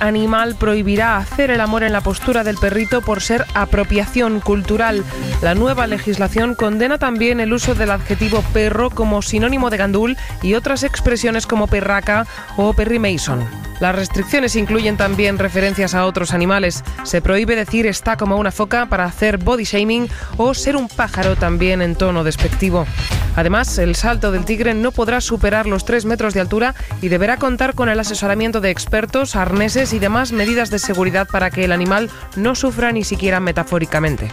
animal prohibirá hacer el amor en la postura del perrito por ser apropiación cultural. La nueva legislación condena también el uso del adjetivo perro como sinónimo de gandul y otras expresiones como perraca o perry mason. Las restricciones incluyen también referencias a otros animales. Se prohíbe decir está como una foca para hacer body shaming o ser un pájaro también en tono despectivo. Además, el salto del tigre no podrá superar los 3 metros de altura y deberá contar con el asesoramiento de expertos, arneses y demás medidas de seguridad para que el animal no sufra ni siquiera metafóricamente.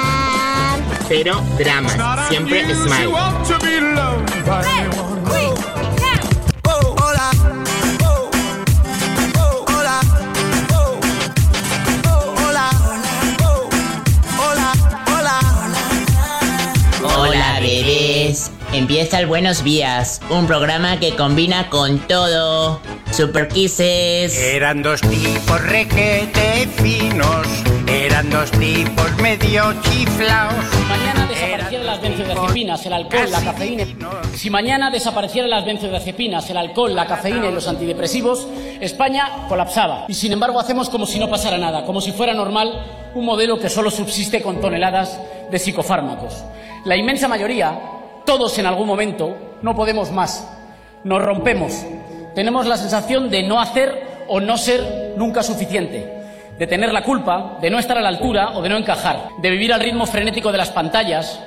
Cero dramas, siempre smile. Hola, bebés. Empieza el Buenos Días, un programa que combina con todo. Super Kisses. Eran dos tipos requete finos, eran dos tipos medio chiflaos. mañana desaparecieran las benzodiazepinas, el alcohol, la cafeína. Si mañana desaparecieran las benzodiazepinas, el alcohol, la cafeína y los antidepresivos, España colapsaba. Y sin embargo hacemos como si no pasara nada, como si fuera normal un modelo que solo subsiste con toneladas de psicofármacos. La inmensa mayoría, todos en algún momento, no podemos más. Nos rompemos. Tenemos la sensación de no hacer o no ser nunca suficiente de tener la culpa, de no estar a la altura o de no encajar, de vivir al ritmo frenético de las pantallas,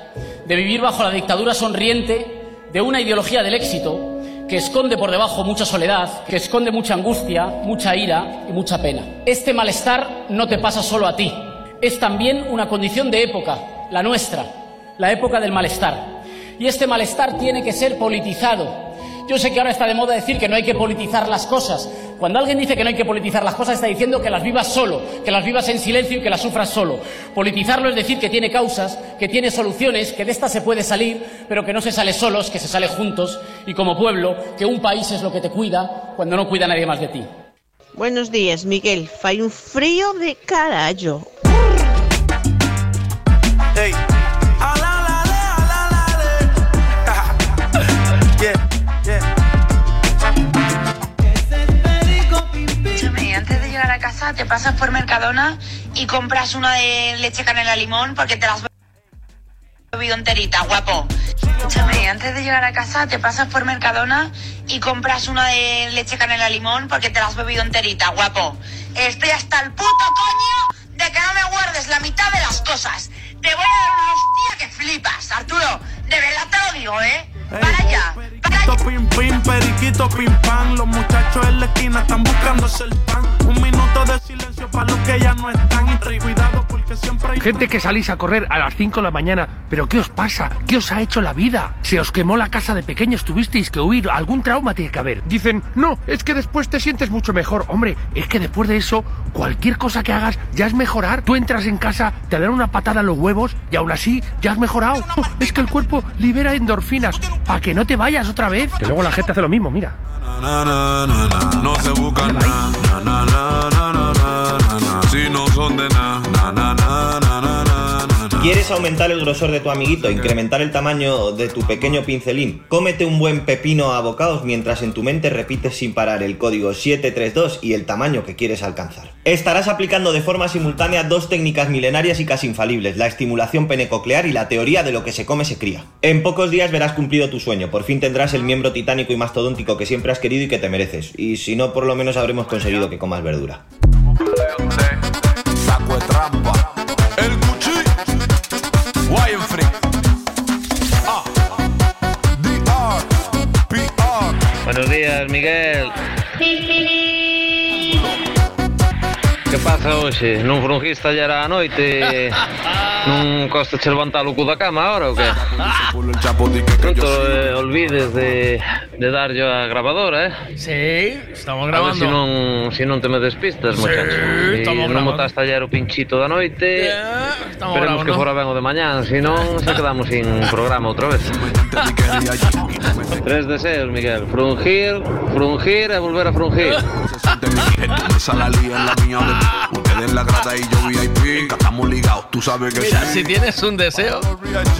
de vivir bajo la dictadura sonriente de una ideología del éxito que esconde por debajo mucha soledad, que esconde mucha angustia, mucha ira y mucha pena. Este malestar no te pasa solo a ti, es también una condición de época, la nuestra, la época del malestar. Y este malestar tiene que ser politizado, yo sé que ahora está de moda decir que no hay que politizar las cosas. Cuando alguien dice que no hay que politizar las cosas, está diciendo que las vivas solo, que las vivas en silencio y que las sufras solo. Politizarlo es decir que tiene causas, que tiene soluciones, que de estas se puede salir, pero que no se sale solos, que se sale juntos y como pueblo, que un país es lo que te cuida cuando no cuida nadie más de ti. Buenos días, Miguel. Fai un frío de carallo. Escúchame, casa te pasas por Mercadona y compras una de leche canela limón porque te las bebido enterita, guapo. Escúchame, antes de llegar a casa te pasas por Mercadona y compras una de leche canela limón porque te la has bebido enterita, guapo. Estoy hasta el puto coño de que no me guardes la mitad de las cosas. Te voy a dar una hostia que flipas, Arturo. De verdad te lo digo, ¿eh? Para allá. Periquito, pim, pim, periquito, pim, pam. Los muchachos en la esquina están buscándose el pan. Un minuto de silencio para los que ya no están. Cuidado porque Gente que salís a correr a las 5 de la mañana. ¿Pero qué os pasa? ¿Qué os ha hecho la vida? Se os quemó la casa de pequeños, tuvisteis que huir. Algún trauma tiene que haber. Dicen, no, es que después te sientes mucho mejor. Hombre, es que después de eso, cualquier cosa que hagas ya es mejorar. Tú entras en casa, te dan una patada a los huevos y aún así ya has mejorado. Es que el cuerpo libera endorfinas para que no te vayas otra vez. Que luego la gente hace lo mismo, mira. No se buscan nada. Na, na, na, na, na, na, na, si no son de nada. ¿Quieres aumentar el grosor de tu amiguito, incrementar el tamaño de tu pequeño pincelín? Cómete un buen pepino a bocados mientras en tu mente repites sin parar el código 732 y el tamaño que quieres alcanzar. Estarás aplicando de forma simultánea dos técnicas milenarias y casi infalibles, la estimulación penecoclear y la teoría de lo que se come se cría. En pocos días verás cumplido tu sueño, por fin tendrás el miembro titánico y mastodóntico que siempre has querido y que te mereces, y si no, por lo menos habremos conseguido que comas verdura. Trampa. El cuchillo. Wine free. Ah. DR. PR. Buenos días, Miguel. Que pasa hoxe? Non frungiste ayer á noite? non costa che levantar o cu da cama ahora ou que? Non te eh, olvides de, de darlle a grabadora, eh? Sí, estamos A ver grabando. si non, si non te me despistas, muchacho. estamos Si non grabando. botaste ayer o pinchito da noite, estamos esperemos que grabando. fora ben o de mañán, si non, se quedamos sin programa outra vez. Tres deseos, Miguel. Frungir, frungir e volver a frungir. Ustedes en la grada y yo VIP. Estamos ligados. Tú sabes que Mira, sí. si tienes un deseo,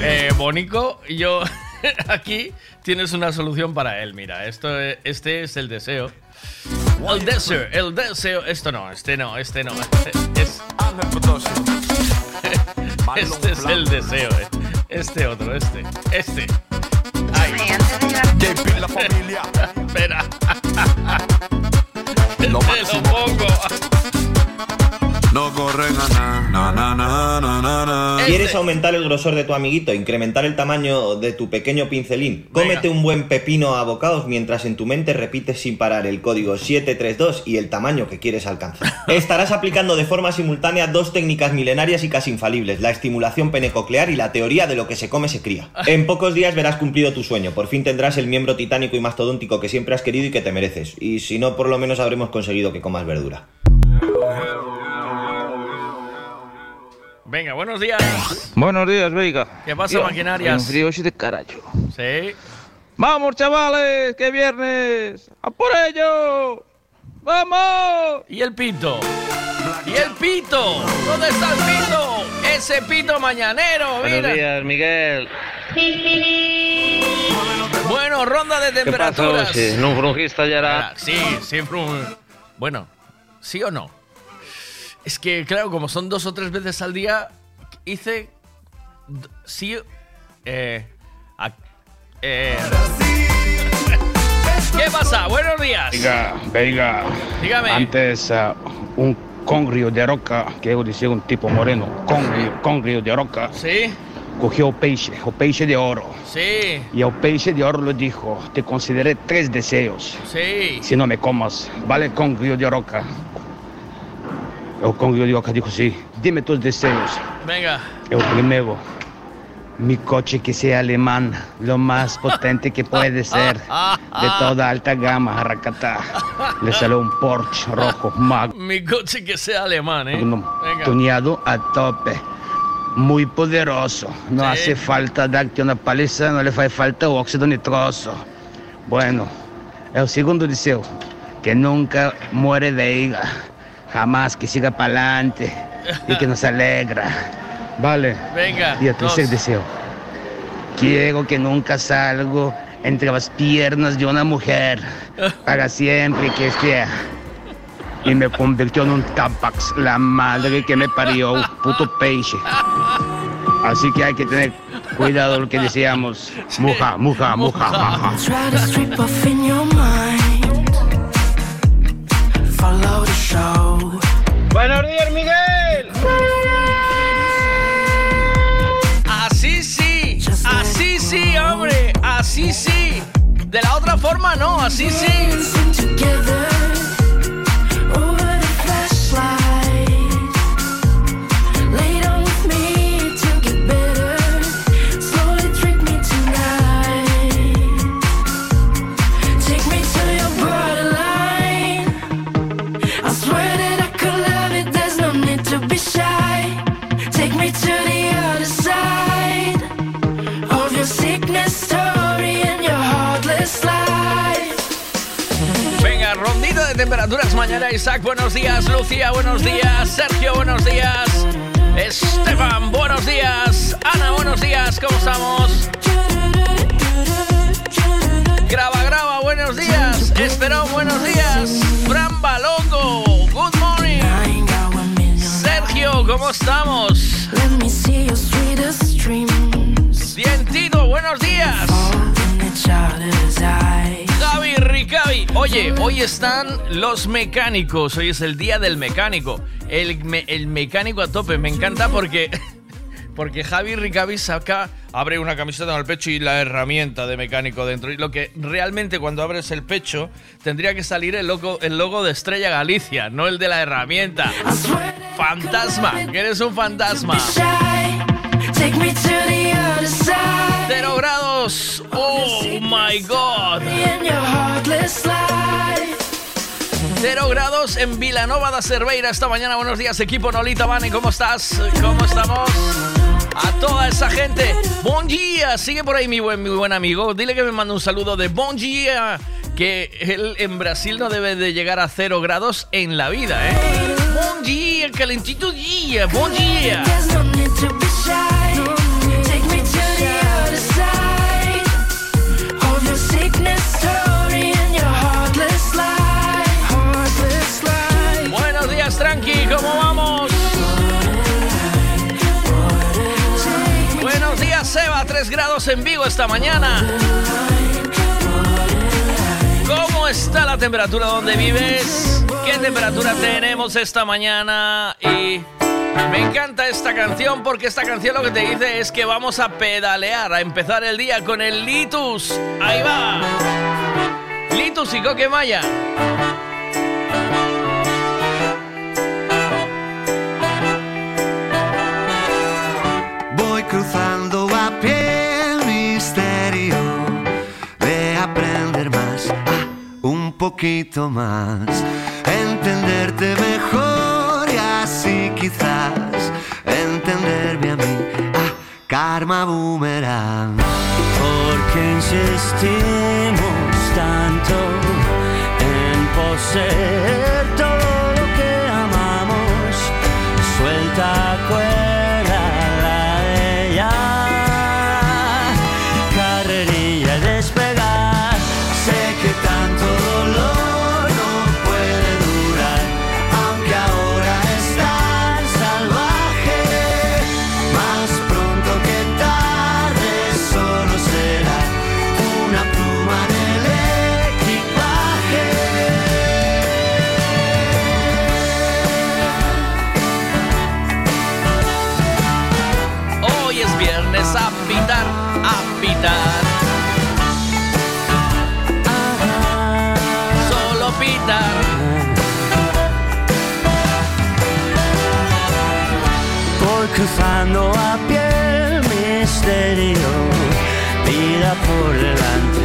eh, Bonico, yo aquí tienes una solución para él. Mira, esto, es- este es el deseo. El deseo, el deseo. Esto no, este no, este no. Este es, este es el deseo. eh. Este otro, este, este. Ay. la familia. Espera. Te lo pongo. No corren a nada. Na, na, na, na, na, na. ¿Quieres aumentar el grosor de tu amiguito, incrementar el tamaño de tu pequeño pincelín? Cómete un buen pepino a bocados mientras en tu mente repites sin parar el código 732 y el tamaño que quieres alcanzar. Estarás aplicando de forma simultánea dos técnicas milenarias y casi infalibles, la estimulación penecoclear y la teoría de lo que se come se cría. En pocos días verás cumplido tu sueño, por fin tendrás el miembro titánico y mastodóntico que siempre has querido y que te mereces, y si no, por lo menos habremos conseguido que comas verdura. Venga, buenos días. Buenos días, Veiga. ¿Qué pasa, maquinarias? Un frío de carajo. Sí. ¡Vamos, chavales! ¡Que viernes! ¡A por ello! ¡Vamos! ¿Y el pito? ¿Y el pito? ¿Dónde está el pito? Ese pito mañanero, Buenos mira. días, Miguel. Bueno, ronda de temperaturas. hoxe? Non frungiste ayer a... Sí, siempre un... Bueno, ¿sí o no? Es que, claro, como son dos o tres veces al día, hice... Sí... Eh... a- eh, ¿Qué pasa? Buenos días. Venga, venga. Dígame. Antes ah, un congrio de roca, que yo decía un tipo moreno, congrio, congrio de roca, Sí, cogió peixe, o peixe de oro. sí, Y el peixe de oro le dijo, te consideré tres deseos. sí. Si no me comas, ¿vale, congrio de roca? Roca dijo, sí, dime tus deseos. Venga. El primero, mi coche que sea alemán, lo más potente que puede ser, de toda alta gama, racata. Le salió un Porsche rojo, magno, Mi coche que sea alemán, ¿eh? Venga. tuneado a tope, muy poderoso. No hace falta darte una paliza, no le hace falta óxido nitroso. Bueno, el segundo deseo, que nunca muere de ira, jamás que siga para adelante y que nos alegra. Vale. Venga, Y el tercer dos. deseo. Quiero que nunca salgo entre las piernas de una mujer para siempre que esté. Y me convirtió en un tapax, la madre que me parió, un puto peixe. Así que hay que tener cuidado lo que deseamos. Muja, muja, muja, jaja. Buenos días, Miguel. Así sí, así sí, hombre, así sí. De la otra forma no, así sí. De temperaturas mañana. Isaac, buenos días. Lucía, buenos días. Sergio, buenos días. Esteban, buenos días. Ana, buenos días. ¿Cómo estamos? Graba, graba, buenos días. Esperón, buenos días. Fran Balongo, good morning. Sergio, ¿cómo estamos? Dientito, buenos días. Javi Ricavi. Oye, hoy están los mecánicos. Hoy es el día del mecánico. El, me- el mecánico a tope. Me encanta porque. Porque Javi Ricavi saca, abre una camiseta en el pecho y la herramienta de mecánico dentro. Y lo que realmente cuando abres el pecho tendría que salir el logo, el logo de Estrella Galicia, no el de la herramienta. Fantasma, que eres un fantasma. Cero grados. Oh my god. Cero grados en Vilanova da Cerveira esta mañana. Buenos días, equipo Nolita Vane. ¿Cómo estás? ¿Cómo estamos? A toda esa gente. Bon día. Sigue por ahí mi buen, mi buen amigo. Dile que me manda un saludo de bon día. Que él en Brasil no debe de llegar a cero grados en la vida, ¿eh? Bon día, calentito día. Bon día. Buenos días, Tranqui, ¿cómo vamos? Buenos días, Seba, 3 grados en Vigo esta mañana. ¿Cómo está la temperatura donde vives? ¿Qué temperatura tenemos esta mañana? Y me encanta esta canción porque esta canción lo que te dice es que vamos a pedalear, a empezar el día con el Litus. Ahí va. Litus y Coque Maya. Voy cruzando poquito más, entenderte mejor y así quizás entenderme a mí, ah, karma boomerang. Porque insistimos tanto en poseer todo lo que amamos. Suelta cuerda misterio, vida por delante,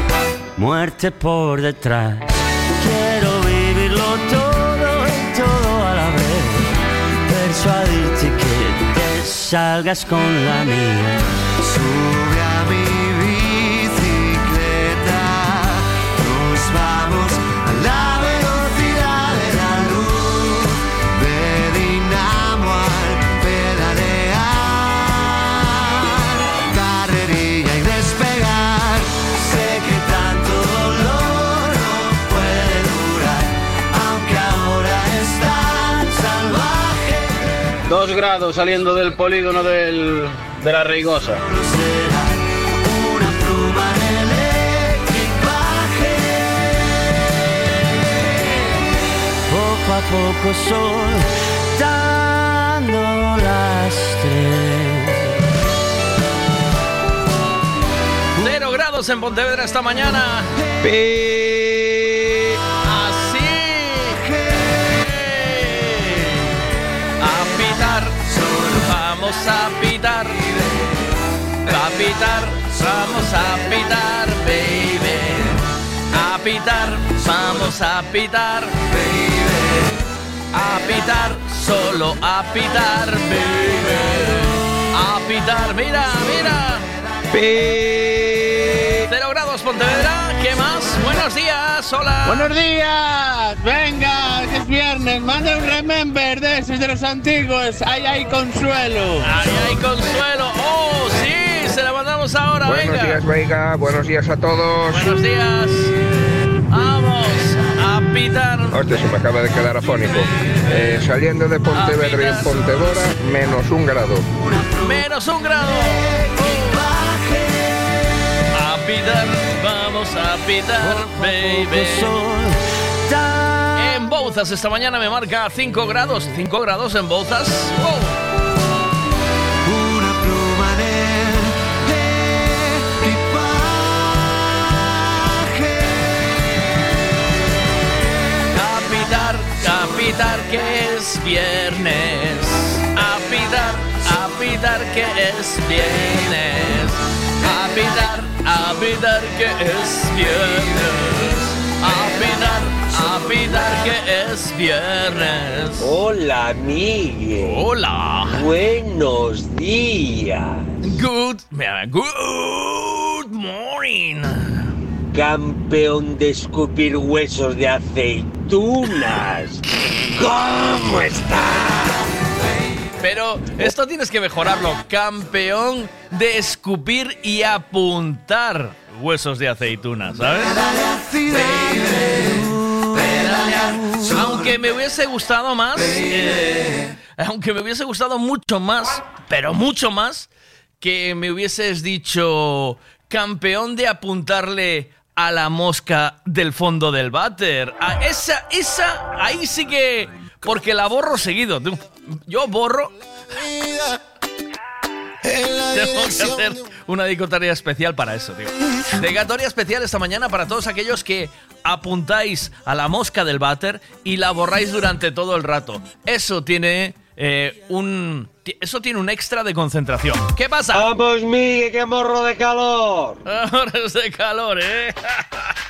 muerte por detrás. Quiero vivirlo todo y todo a la vez, persuadirte que te salgas con la mía. 2 grados saliendo del polígono del, de la Reigosa. Poco a poco soltando lastre. Cero grados en Pontevedra esta mañana. Vamos a pitar. A pitar. Vamos a pitar, baby. A pitar. Vamos a pitar, baby. A pitar. Solo a pitar, baby. A pitar. Mira, mira. Cero grados Pontevedra. ¿Qué más? Buenos buenos días, hola. Buenos días, venga, es viernes, manda un remember de esos de los antiguos, ay, ay, consuelo. Ay, ay, consuelo, oh, sí, se la mandamos ahora, Buenos venga. días, Veiga. Buenos días a todos. Buenos días. Vamos a pitar. Hostia, se me acaba de quedar afónico. Eh, saliendo de Pontevedra y en Pontevedra, menos un grado. Menos un grado. A pitar, vamos a pitar, baby. En Bouzas esta mañana me marca 5 grados. 5 grados en Bouzas. Oh. Pitar que es viernes. A pitar, a pitar que es viernes. A pitar, a que es viernes. A pitar que es viernes. Hola, amigue. Hola. Buenos días. Good, good morning. Campeón de escupir huesos de aceitunas. ¿Cómo estás? Pero esto tienes que mejorarlo. Campeón de escupir y apuntar huesos de aceituna, ¿sabes? Aunque me hubiese gustado más, eh, aunque me hubiese gustado mucho más, pero mucho más, que me hubieses dicho campeón de apuntarle a la mosca del fondo del váter. A esa, esa, ahí sí que, porque la borro seguido. Yo borro. Tengo que hacer una dedicatoria especial para eso, tío. Dedicatoria especial esta mañana para todos aquellos que apuntáis a la mosca del váter y la borráis durante todo el rato. Eso tiene eh, un. Eso tiene un extra de concentración. ¿Qué pasa? Vamos, Migue, que morro de calor. Es de calor, ¿eh?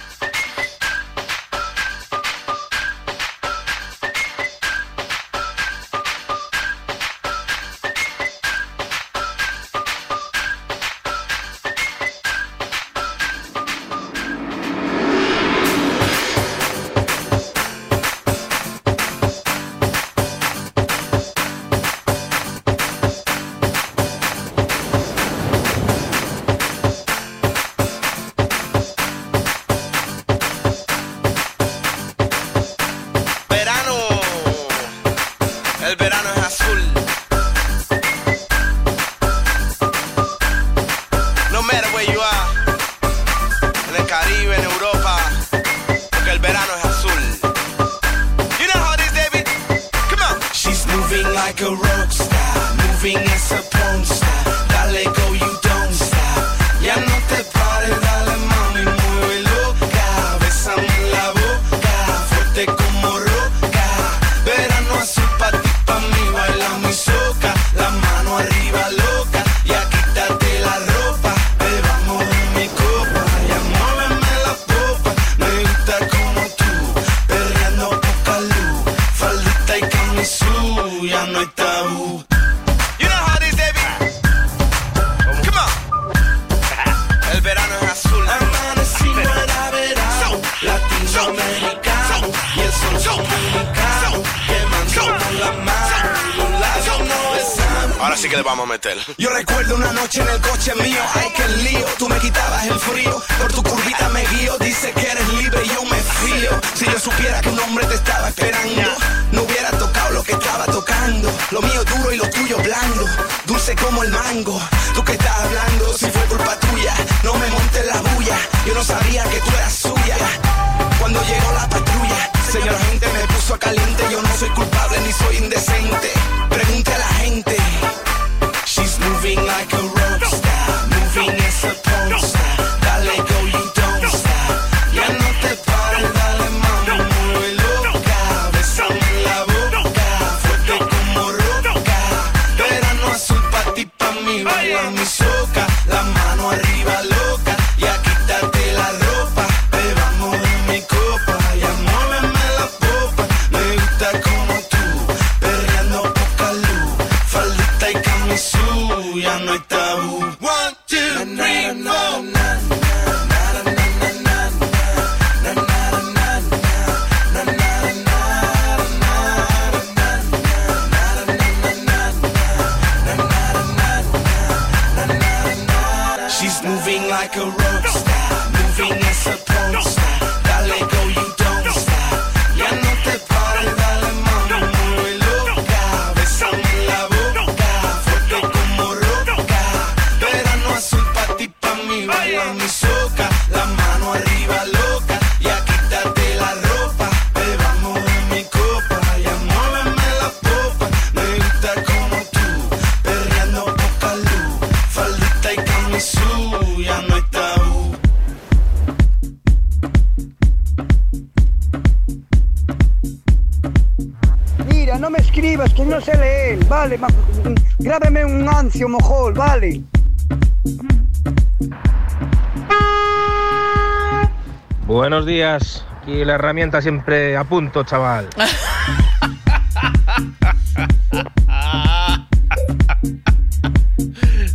Aquí la herramienta siempre a punto, chaval.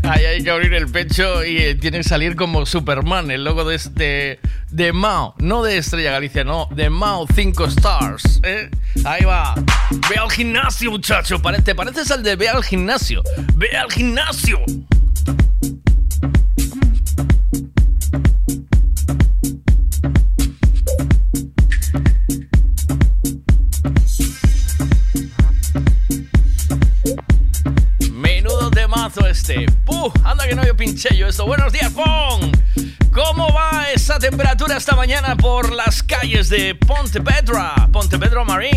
Ahí hay que abrir el pecho y eh, tiene que salir como Superman, el logo de este de Mao, no de Estrella Galicia, no, de Mao 5 Stars. ¿eh? Ahí va. Ve al gimnasio, muchacho. Te pareces al de Ve al gimnasio. Ve al gimnasio. Buenos días, Pon. ¿Cómo va esa temperatura esta mañana por las calles de Pontevedra? Pontevedra Marine.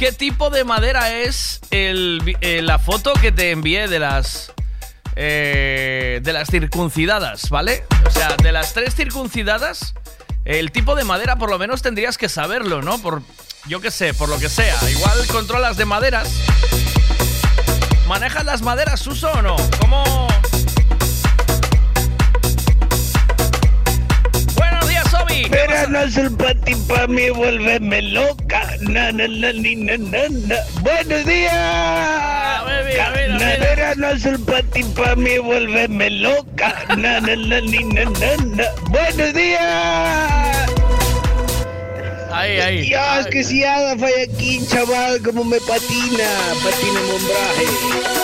¿Qué tipo de madera es el eh, la foto que te envié de las. eh, de las circuncidadas, ¿vale? O sea, de las tres circuncidadas, el tipo de madera por lo menos tendrías que saberlo, ¿no? Por. Yo qué sé, por lo que sea. Igual controlas de maderas. ¿Manejas las maderas, Suso, o no? ¿Cómo.? Buenos días, Obi. ¿Qué pasa? Verano azul pa' ti, pa' mí, vuélveme loca. Na, na, na, ni, na, na, na. Buenos días. Ah, mira, mira, Na, mira. Verano azul pa' ti, pa' mí, vuélveme loca. Na, na, na, ni, na, na, na. Buenos días. Ahí, ahí. Dios, que si haga Fayaquín, chaval, como me patina. Patina mombraje.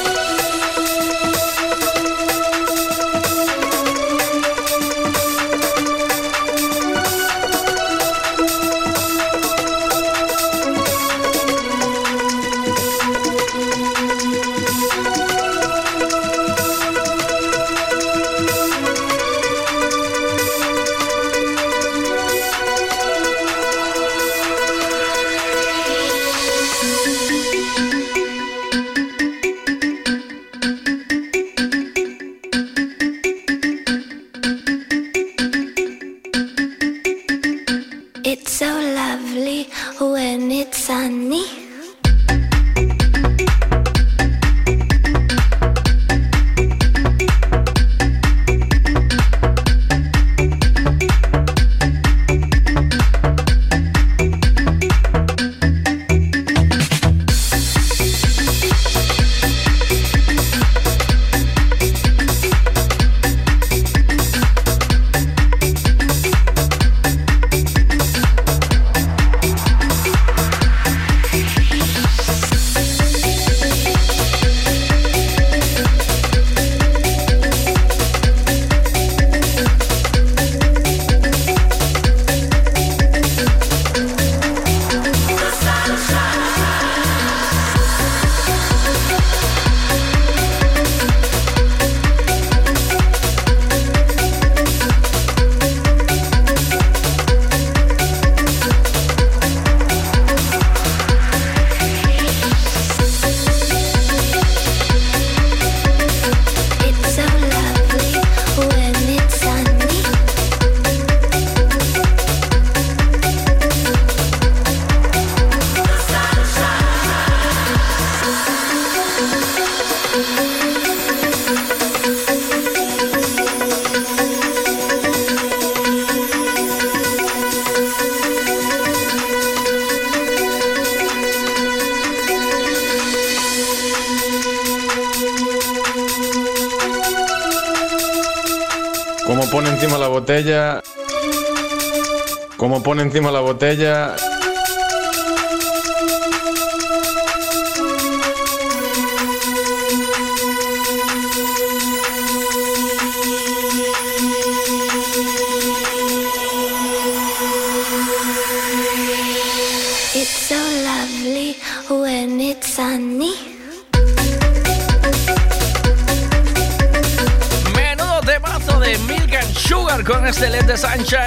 Sugar con este LED de Sunshine.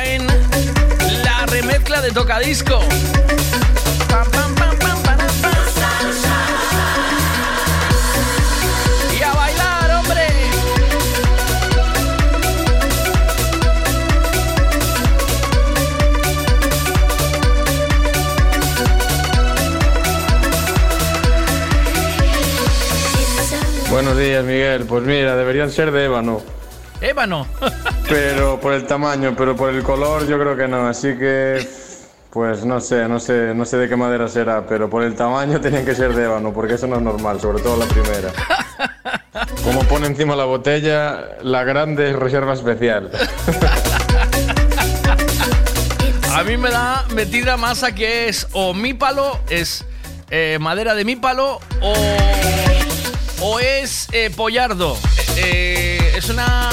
Pam, pam. Y a bailar, hombre. Buenos días, Miguel. Pues mira, deberían ser de ébano. Ébano. Pero por el tamaño, pero por el color yo creo que no. Así que, pues no sé, no sé, no sé de qué madera será, pero por el tamaño tenían que ser de ébano, porque eso no es normal, sobre todo la primera. Como pone encima la botella, la grande es reserva especial. A mí me da metida masa que es o mi palo, es eh, madera de mi palo o, o es eh, pollardo. Eh, es una...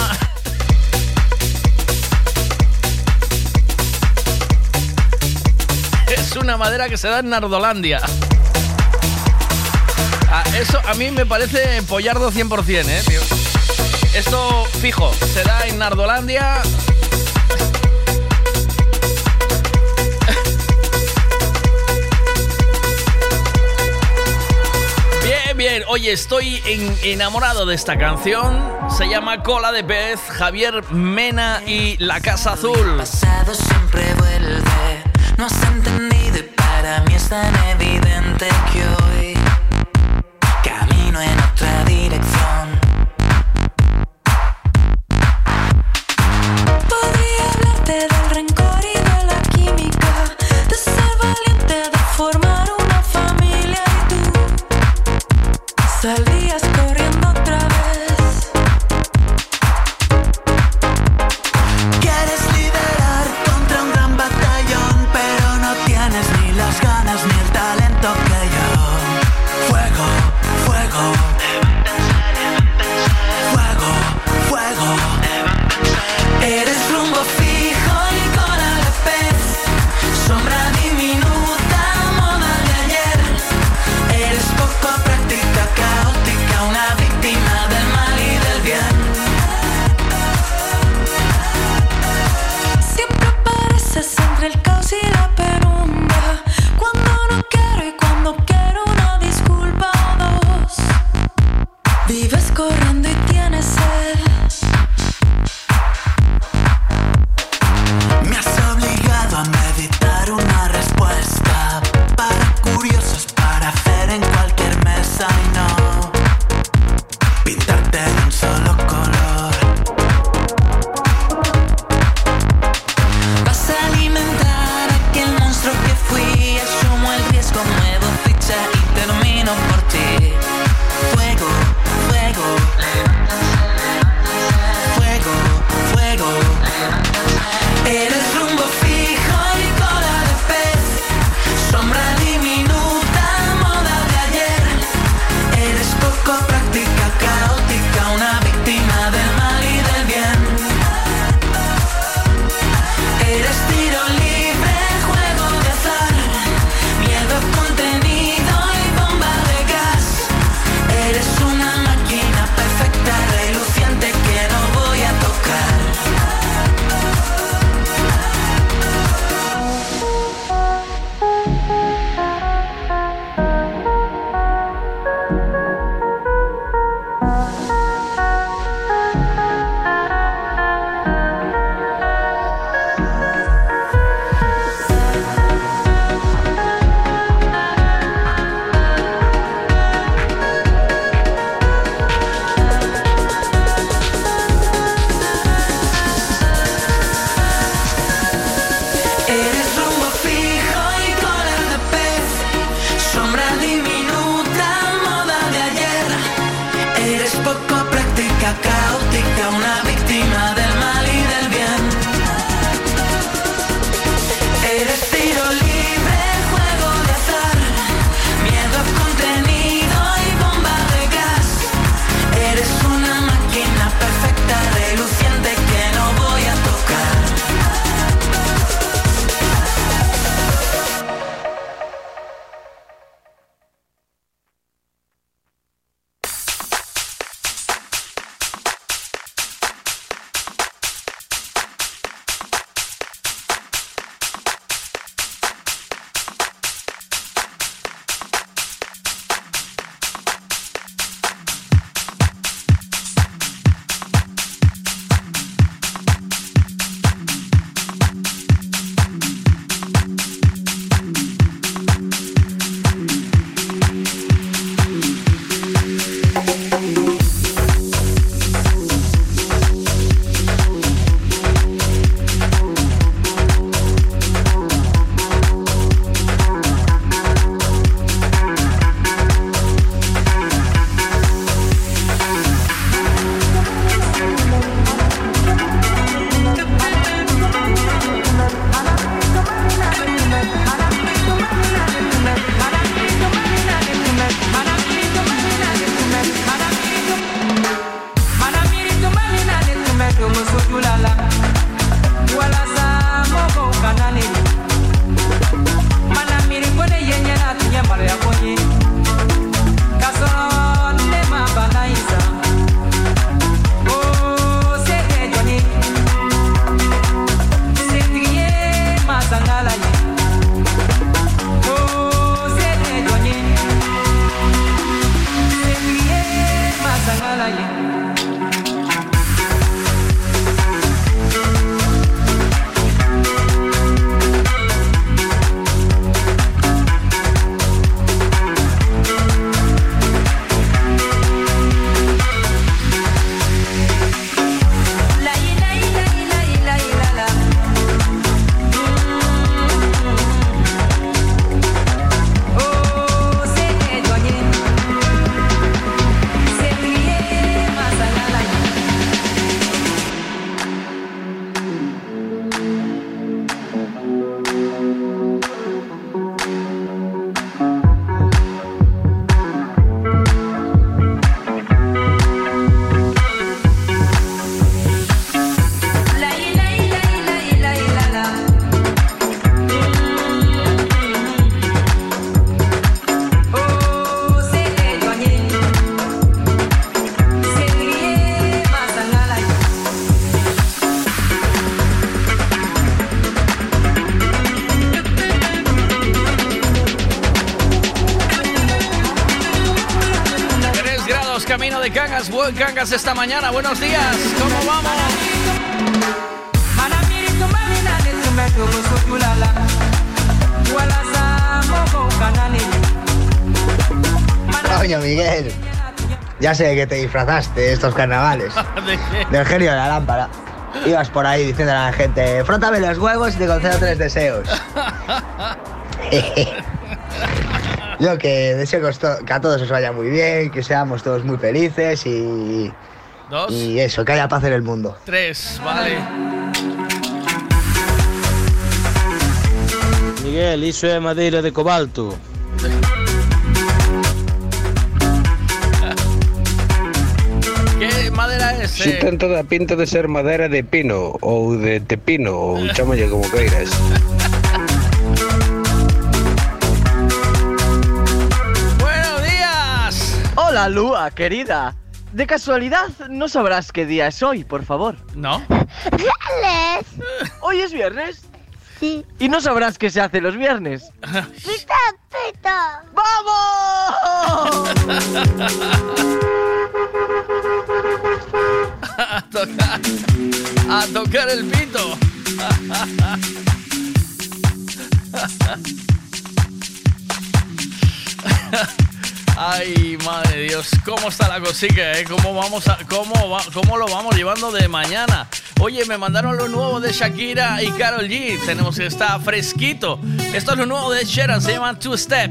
Una madera que se da en Nardolandia. Ah, eso a mí me parece pollardo 100%, ¿eh? Esto fijo, se da en Nardolandia. Bien, bien. Oye, estoy en- enamorado de esta canción. Se llama Cola de Pez, Javier Mena y La Casa Azul. pasado siempre tan evidente que Sé que te disfrazaste estos carnavales. ¿De qué? Del genio de la lámpara. Ibas por ahí diciendo a la gente, frótame los huevos y te concedo tres deseos. Yo que deseo que, os to- que a todos os vaya muy bien, que seamos todos muy felices y... Dos. Y eso, que haya paz en el mundo. Tres, vale. Miguel, iso é madeira de cobalto. Madera es? Si ten toda a pinta de ser madeira de pino ou de tepino ou chámalle como queiras. Buenos días. Hola, Lua, querida. De casualidad, ¿no sabrás qué día es hoy, por favor? No. ¡Viernes! ¿Hoy es viernes? Sí. ¿Y no sabrás qué se hace los viernes? ¡Pita, pita! ¡Vamos! a tocar, el pito. Ay, madre Dios, cómo está la cosica, ¿eh? ¿Cómo, vamos a, cómo, va- ¿Cómo lo vamos llevando de mañana? Oye, me mandaron lo nuevo de Shakira y Carol G. Tenemos que estar fresquito. Esto es lo nuevo de Sheeran, se llama Two Step.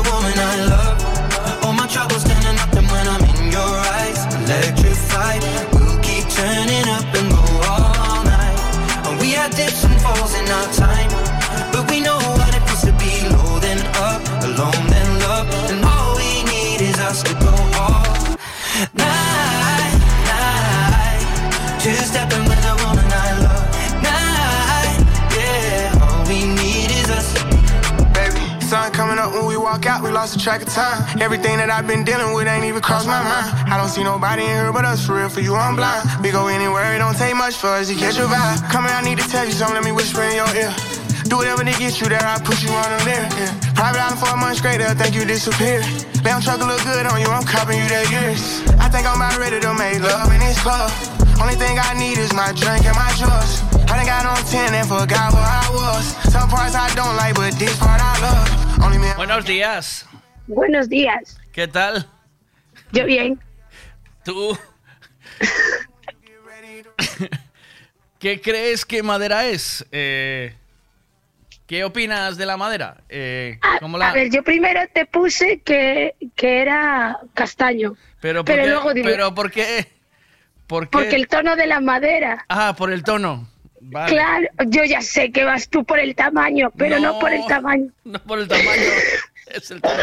night, night. Two stepping with a woman I love, night, yeah. All we need is us. baby. Sun coming up when we walk out, we lost the track of time. Everything that I've been dealing with ain't even crossed my mind. I don't see nobody in here but us, for real, for you, I'm blind. We go anywhere, it don't take much for us to catch your vibe. Come here, I need to tell you something, let me whisper in your ear. Do whatever to get you there, I push you on a lyric. Yeah. Private island for a month straight, they'll think you disappear. Lamb truck look good on you, I'm copping you that years. I think I'm about ready to make love in this club. Only thing I need is my drink and my drugs. I done got on 10 and forgot where I was. Some parts I don't like, but this part I love. Only me. Buenos días. Buenos días. ¿Qué tal? Yo bien. ¿Tú? ¿Qué crees que madera es? Eh, ¿Qué opinas de la madera? Eh, ¿cómo la- A ver, yo primero te puse que, que era castaño. Pero, ¿por pero qué? luego digo- ¿Pero por qué? ¿Por qué? Porque el tono de la madera. Ah, por el tono. Vale. Claro, yo ya sé que vas tú por el tamaño, pero no, No. por el tamaño. No por el tamaño. es el, tono.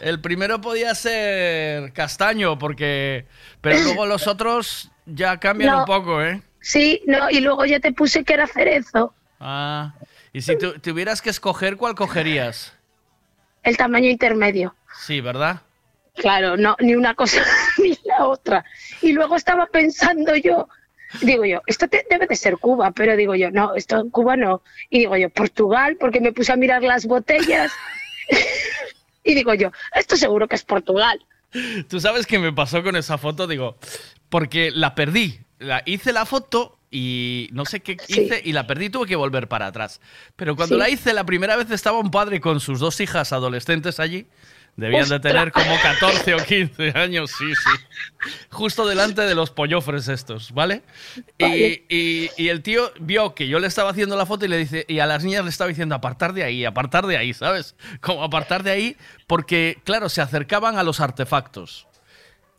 El primero podía ser castaño, porque. Pero luego los otros ya cambian No. un poco, ¿eh? Sí, no, y luego ya te puse que era cerezo. Ah. Y si tu- tuvieras que escoger, ¿cuál cogerías? El tamaño intermedio. Sí, ¿verdad? Claro, no, ni una cosa ni la otra. Y luego estaba pensando yo, digo yo, esto te- debe de ser Cuba, pero digo yo, no, esto en Cuba no. Y digo yo, Portugal, porque me puse a mirar las botellas. y digo yo, esto seguro que es Portugal. Tú sabes qué me pasó con esa foto, digo, porque la perdí. La, hice la foto y no sé qué hice y la perdí, tuve que volver para atrás. Pero cuando Sí. la hice la primera vez estaba un padre con sus dos hijas adolescentes allí. Debían de tener como 14 o 15 años, sí, sí. Justo delante de los pollofres estos, ¿vale? Y, Vale. y- y el tío vio que yo le estaba haciendo la foto y le dice, y a las niñas le estaba diciendo apartar de ahí, apartar de ahí, ¿sabes? Como apartar de ahí, porque, claro, se acercaban a los artefactos.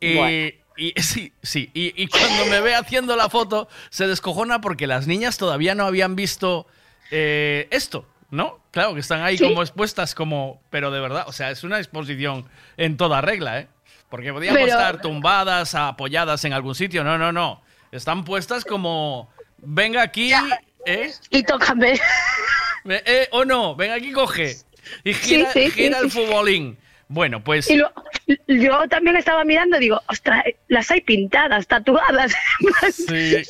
Bueno. Y- sí, sí. Y, y cuando me ve haciendo la foto, se descojona porque las niñas todavía no habían visto eh, esto, ¿no? Claro, que están ahí Sí. como expuestas, como. Pero de verdad, o sea, es una exposición en toda regla, ¿eh? Porque podíamos Pero- estar tumbadas, apoyadas en algún sitio. No, no, no. Están puestas como. Venga aquí, ¿eh? Y tócame. Ve- eh, o no, ven aquí, coge. Y gira, sí, sí, gira el futbolín. Bueno, pues. Y lo- yo también estaba mirando, digo, ostras, las hay pintadas, tatuadas. Sí.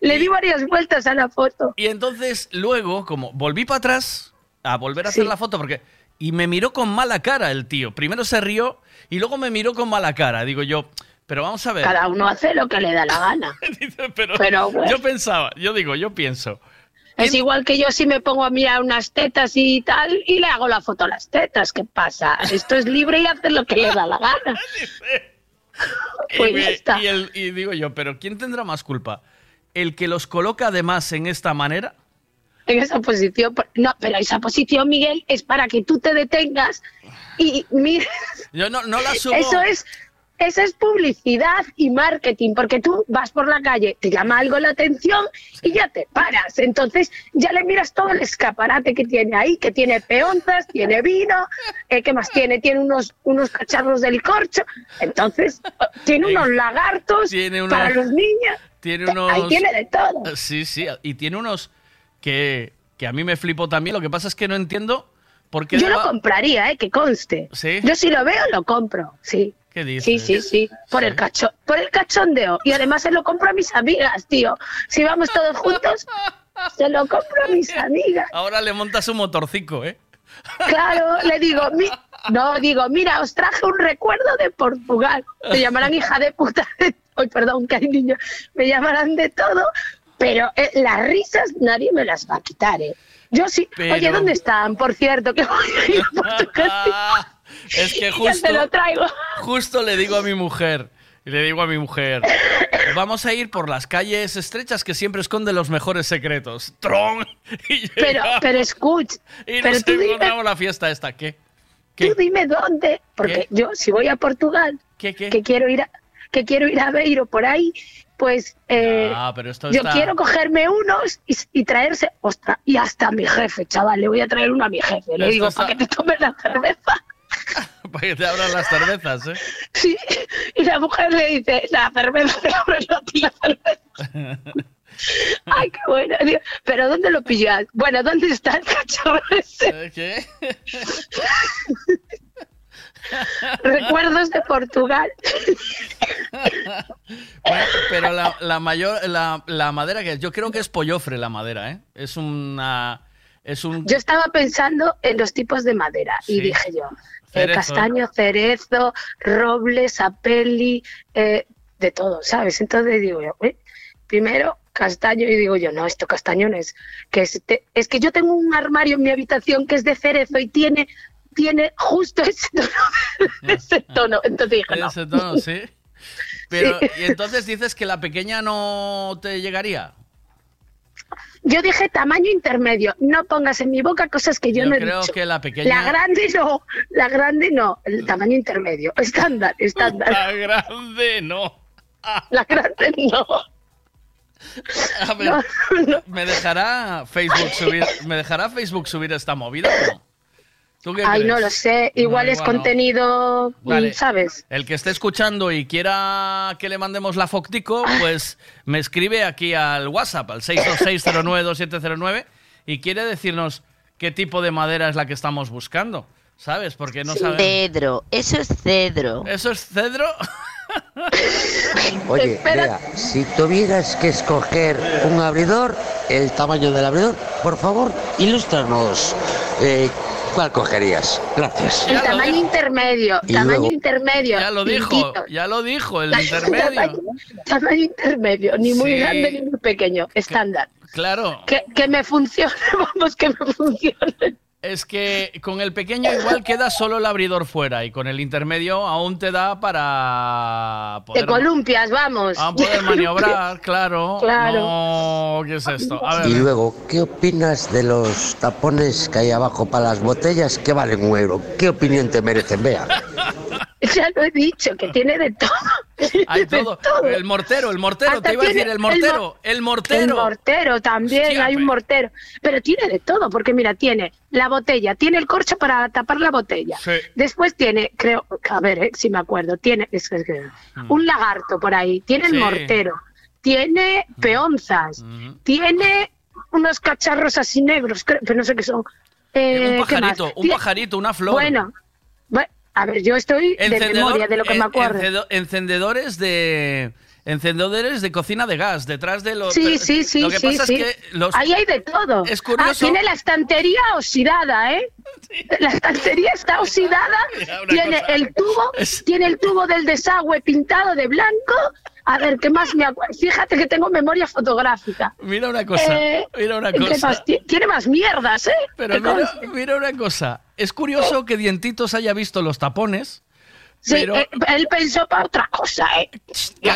Le di varias vueltas a la foto. Y entonces luego, como volví para atrás a volver a hacer la foto, porque. Y me miró con mala cara el tío. Primero se rió y luego me miró con mala cara. Digo yo, pero vamos a ver. Cada uno hace lo que le da la gana. pero pero yo pensaba, yo digo, yo pienso. Es igual que yo si me pongo a mirar unas tetas y tal y le hago la foto a las tetas. ¿Qué pasa? Esto es libre y hace lo que le da la gana. Pues y, me- ya está. y el- y digo yo, pero ¿quién tendrá más culpa? ¿El que los coloca además en esta manera? En esa posición. No, pero esa posición, Miguel, es para que tú te detengas y mires. Yo no, no la subo. Eso es, eso es publicidad y marketing, porque tú vas por la calle, te llama algo la atención y ya te paras. Entonces ya le miras todo el escaparate que tiene ahí, que tiene peonzas, tiene vino, eh, ¿qué más tiene? Tiene unos, unos cacharros del corcho. Entonces tiene unos lagartos Tiene unos- para los niños. Tiene unos. Ahí tiene de todo. Sí, sí. Y tiene unos que, que a mí me flipó también. Lo que pasa es que no entiendo por qué. Yo lo compraría, ¿eh? Que conste. ¿Sí? Yo si lo veo, lo compro, sí. ¿Qué dices? Sí, sí, sí, por el cacho, por el cachondeo. Y además se lo compro a mis amigas, tío. Si vamos todos juntos, se lo compro a mis amigas. Ahora le montas un motorcico, ¿eh? Claro, le digo, mi- no, digo, mira, os traje un recuerdo de Portugal. Me llamarán hija de puta. Ay, perdón, que hay niños. Me llamarán de todo, pero eh, las risas nadie me las va a quitar, ¿eh? Yo sí. Pero- Oye, ¿dónde están? Por cierto, que voy a ir a Portugal. Es que justo. te lo traigo. Justo le digo a mi mujer. y Le digo a mi mujer. Vamos a ir por las calles estrechas que siempre esconden los mejores secretos. ¡Tron! Y Pero, pero escucha, y pero nos tú dime, encontramos la fiesta esta. ¿Qué? tú dime dónde, porque yo si voy a Portugal, que quiero ir a, que quiero ir a Beiro por ahí, pues eh, Ah, pero esto yo está- quiero cogerme unos y, y traerse, ostras, y hasta a mi jefe, chaval, le voy a traer uno a mi jefe, le digo, está- para que te tomes la cerveza. Para que te abran las cervezas, ¿eh? Sí, y la mujer le dice, la cerveza, te abres a ti la cerveza. Ay, qué bueno. Pero ¿dónde lo pillas? Bueno, ¿dónde está el cachorro ese? ¿Qué? Recuerdos de Portugal. Bueno, pero la, la mayor, la, la madera que es, yo creo que es pollofre la madera, ¿eh? Es una, es un, Yo estaba pensando en los tipos de madera y dije yo, eh, castaño, cerezo, roble, sapeli, eh, de todo, ¿sabes? Entonces digo yo, "Uy, primero castaño y digo yo, no, esto castaño no es, que es, te- es que yo tengo un armario en mi habitación que es de cerezo y tiene, tiene justo ese tono, ese tono. Entonces dije, no. ese tono, sí. Pero, Sí. y entonces dices que la pequeña no te llegaría. Yo dije tamaño intermedio, no pongas en mi boca cosas que yo, Yo no he creo dicho. que la pequeña. La grande no, la grande no, el tamaño intermedio, estándar, estándar. La grande, no. La grande no. A ver, ¿me dejará Facebook subir, me dejará Facebook subir esta movida o no? ¿Tú qué Ay, crees? no lo sé, igual No, es igual contenido, Vale. ¿sabes? El que esté escuchando y quiera que le mandemos la Foctico, pues me escribe aquí al WhatsApp, al 626092709, y quiere decirnos qué tipo de madera es la que estamos buscando, ¿sabes? Porque no sabemos. Cedro, eso es cedro. ¿Eso es cedro? Oye, Espera. Bea, si tuvieras que escoger un abridor, el tamaño del abridor, por favor, ilústranos. Eh, ¿Cuál cogerías? Gracias. El tamaño intermedio, Y tamaño luego- intermedio. Ya lo dijo, pintito. ya lo dijo, el Tamaño, intermedio. tamaño intermedio, ni muy Sí. grande ni muy pequeño, estándar. Claro. Que, que me funcione, vamos, que me funcione. Es que con el pequeño igual queda solo el abridor fuera y con el intermedio aún te da para Te poder, columpias, vamos. a poder maniobrar, claro. Claro. No, ¿qué es esto? A ver, Y luego, ¿qué opinas de los tapones que hay abajo para las botellas que valen un euro? ¿Qué opinión te merecen, Bea? Ya lo he dicho, que tiene de todo. Hay De todo. El mortero, el mortero, Hasta te iba a decir el mortero, mo- el mortero. El mortero también, Hostia, hay un mortero. Pero tiene de todo, porque mira, tiene la botella, tiene el corcho para tapar la botella. Sí. Después tiene, creo, a ver, eh, si me acuerdo, tiene es es Mm. un lagarto por ahí, tiene el mortero, tiene peonzas, tiene unos cacharros así negros, creo, pero no sé qué son. Eh, un ¿qué más? pajarito, un pajarito, una flor. Bueno, bu- a ver, yo estoy de memoria de lo que me acuerdo. encendedores de encendedores de cocina de gas detrás de los Sí, sí, sí, Lo que sí, pasa sí. es que los Ahí hay de todo. Es curioso- Ah, tiene la estantería oxidada, ¿eh? La estantería está oxidada, tiene cosa. el tubo, tiene el tubo del desagüe pintado de blanco. A ver, ¿qué más me acuerdo? Fíjate que tengo memoria fotográfica. Mira una cosa, Eh, mira una ¿qué cosa. más? Tiene más mierdas, ¿eh? Pero mira, una cosa. Es curioso que Dientitos haya visto los tapones. Sí, pero eh, él pensó para otra cosa, ¿eh?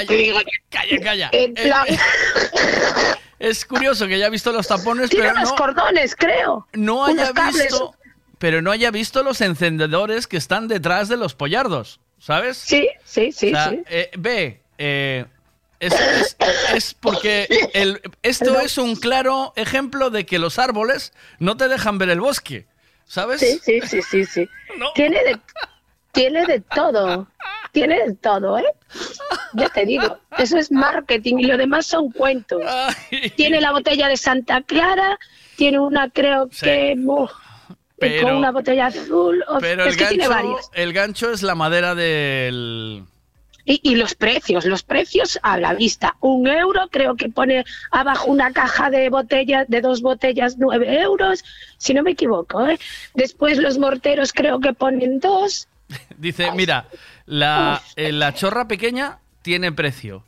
Te digo calla, calla. Eh, plan- es curioso que haya visto los tapones, Tiene pero unos no, cordones, creo. no haya cables. visto, pero no haya visto los encendedores que están detrás de los pollardos, ¿sabes? Sí, sí, sí, O sea, sí. eh, ve, eh, es, es- es porque el- esto es un claro ejemplo de que los árboles no te dejan ver el bosque, ¿sabes? Sí, sí, sí, sí, sí. Tiene de, tiene de todo. Tiene de todo, ¿eh? Ya te digo, eso es marketing y lo demás son cuentos. Tiene la botella de Santa Clara, tiene una, creo Sí. que, uf, Pero- con una botella azul. Pero es el que tiene gancho, varias. el gancho es la madera del... Y, y los precios, los precios a la vista. Un euro, creo que pone abajo una caja de botellas, de dos botellas, nueve euros, si no me equivoco. ¿eh? Después los morteros creo que ponen dos. Dice, mira, la, eh, la chorra pequeña tiene precio.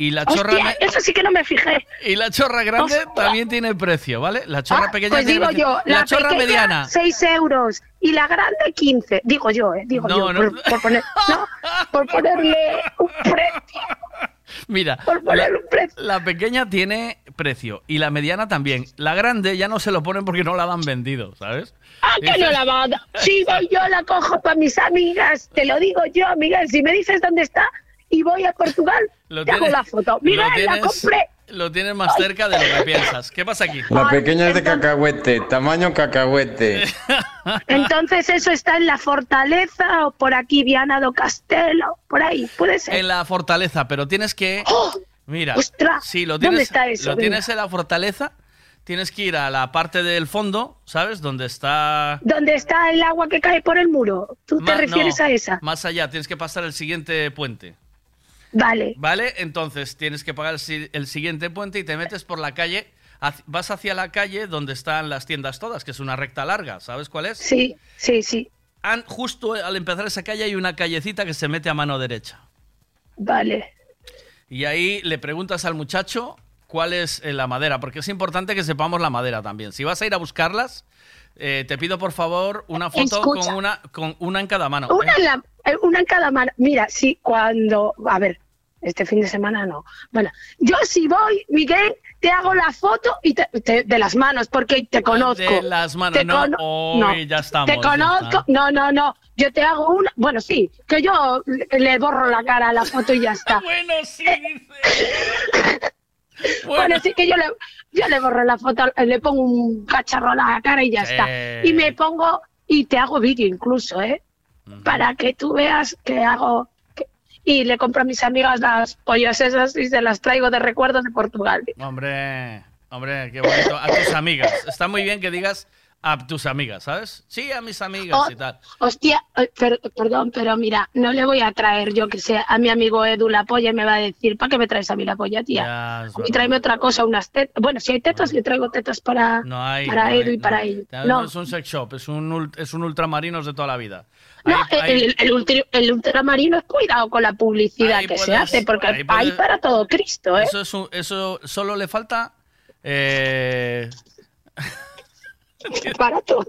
Y la chorra, Hostia, me- eso sí que no me fijé. y la chorra grande Hostia. también tiene precio, ¿vale? La chorra Ah, pequeña pues digo yo, la, la, chorra mediana. 6 euros y la grande 15. Digo yo, ¿eh? Digo No, yo, no. Por, por poner, no, por ponerle un precio. Mira, Por poner la, un precio. la pequeña tiene precio y la mediana también. La grande ya no se lo ponen porque no la han vendido, ¿sabes? Ah, que no la va a dar. Si voy yo, la cojo para mis amigas. Te lo digo yo, Miguel. Si me dices dónde está y voy a Portugal, Lo te hago tienes- la foto. lo Miguel, la tienes- compré. Lo tienes más cerca de lo que piensas. ¿Qué pasa aquí? La pequeña es de cacahuete, tamaño cacahuete. Entonces, ¿eso está en la fortaleza o por aquí, Viana do Castelo? Por ahí, puede ser. En la fortaleza, pero tienes que. Mira, ¡Ostras! sí, lo ¿Dónde tienes, está eso? lo Venga. tienes en la fortaleza. Tienes que ir a la parte del fondo, ¿sabes? Donde está. ¿Dónde está el agua que cae por el muro? ¿Tú te refieres no, a esa? Más allá, tienes que pasar el siguiente puente. Vale. ¿Vale? Entonces tienes que pagar el, si- el siguiente puente y te metes por la calle. Vas hacia la calle donde están las tiendas todas, que es una recta larga. ¿Sabes cuál es? Sí, sí, sí. Justo al empezar esa calle hay una callecita que se mete a mano derecha. Vale. Y ahí le preguntas al muchacho cuál es eh, la madera, porque es importante que sepamos la madera también. Si vas a ir a buscarlas, eh, te pido por favor una foto Escucha. con una, con una en cada mano. Una en, la- eh, una en cada mano. Mira, sí, cuando. A ver, este fin de semana no. Bueno, yo si voy, Miguel, te hago la foto y te- te- de las manos, porque te conozco. De las manos, Te no, cono- hoy no. ya estamos. Te conozco. No, no, no. Yo te hago una. Bueno, sí, que yo le- borro la cara a la foto y ya está. bueno, sí, Bueno, sí que yo le, yo le borro la foto, le pongo un cacharro a la cara y ya Sí. está. Y me pongo, y te hago vídeo incluso, ¿eh? Para que tú veas que hago... que- y le compro a mis amigas las pollas esas y se las traigo de recuerdos de Portugal. Hombre, hombre, qué bonito. A tus amigas. Está muy bien que digas a tus amigas, ¿sabes? Sí, a mis amigas Oh, y tal. Hostia, eh, per- perdón, pero mira, no le voy a traer yo que sea a mi amigo Edu la polla y me va a decir, ¿para qué me traes a mí la polla, tía? Ya, y verdad. tráeme otra cosa, unas tetas. Bueno, si hay tetas, le traigo tetas para, No hay. para no Edu y para no. ellos. No, No, es un sex shop, es un, es un ultramarinos de toda la vida. No, Ahí- el, el, ultra- el ultramarino es cuidado con la publicidad que se hace, porque hay puedes- para todo Cristo, ¿eh? Eso, es un- eso solo le falta. eh, Para todo.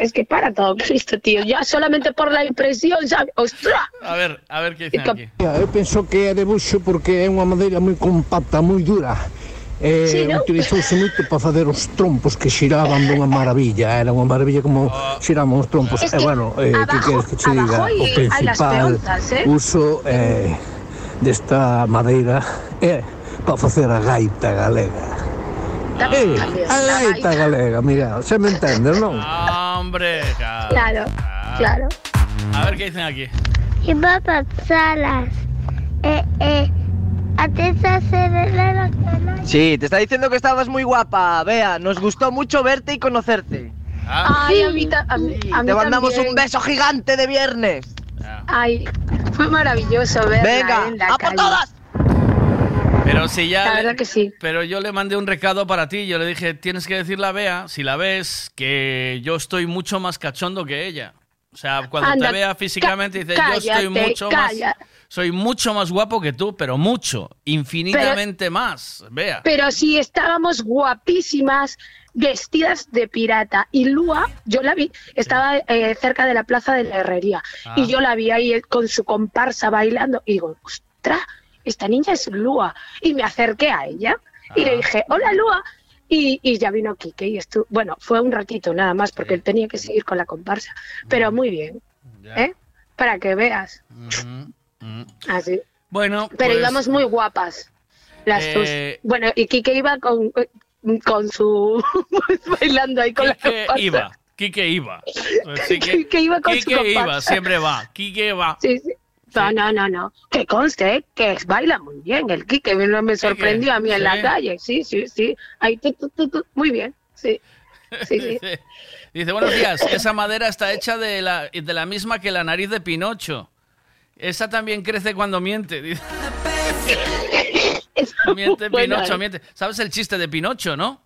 Es que para todo, Cristo, tío. Ya solamente por la impresión, xa... ¡Ostras! A ver, a ver que dicen aquí. Eu penso que é de buxo porque é unha madeira moi compacta, moi dura. Eh, sí, ¿no? utilizouse moito para facer os trompos que xiraban dunha maravilla, era unha maravilla como oh. xiraban os trompos. Es eh, que, eh, bueno, eh, abajo, que queres que che diga? O principal peontas, eh? uso eh, desta madeira é eh, para facer a gaita galega. Eh, a gaita galega, Miguel, se me entendes, non? Hombre, claro. Claro, claro. A ver qué dicen aquí. Iba para salas. Eh, eh. Antes de hacer la Sí, te está diciendo que estabas muy guapa, Bea. Nos gustó mucho verte y conocerte. Ay, a mí, a mí, a mí Te mandamos también. un beso gigante de viernes. Ay, fue maravilloso verla Venga, en la ¡a por calle. todas! Pero si ya. La le- verdad que sí. Pero yo le mandé un recado para ti. Yo le dije, tienes que decirle a Bea, si la ves, que yo estoy mucho más cachondo que ella. O sea, cuando Anda, te vea físicamente, dice, yo estoy cállate, mucho más. Soy mucho más guapo que tú, pero mucho. Infinitamente más. Bea. Pero sí estábamos guapísimas, vestidas de pirata. Y Lua, yo la vi, estaba eh, cerca de la plaza de la herrería. Ah. Y yo la vi ahí eh, con su comparsa bailando. Y digo, ostras, esta niña es Lua. Y me acerqué a ella y le dije, hola Lua. Y, y ya vino Kike y estuvo, bueno, fue un ratito nada más porque él tenía que seguir con la comparsa. Pero muy bien, ¿eh? Para que veas. Así. Bueno, Pero pues- íbamos muy guapas. Las Eh, dos. Bueno, y Kike iba con, con su. bailando ahí con la Quique comparsa. iba. Quique iba. Así que, Quique iba con su Quique iba, comparsa. siempre va. Quique va. Sí, sí. No, no, no, no. Que conste que baila muy bien el Kike. Me, me sorprendió a mí en la calle. Sí, sí, sí. Ahí, tu, tu, tu, tu. muy bien. Sí. Sí, sí. Dice, dice, buenos días, esa madera está hecha de la, de la misma que la nariz de Pinocho. Esa también crece cuando miente. dice. miente Pinocho, ¿eh? miente. ¿Sabes el chiste de Pinocho, no?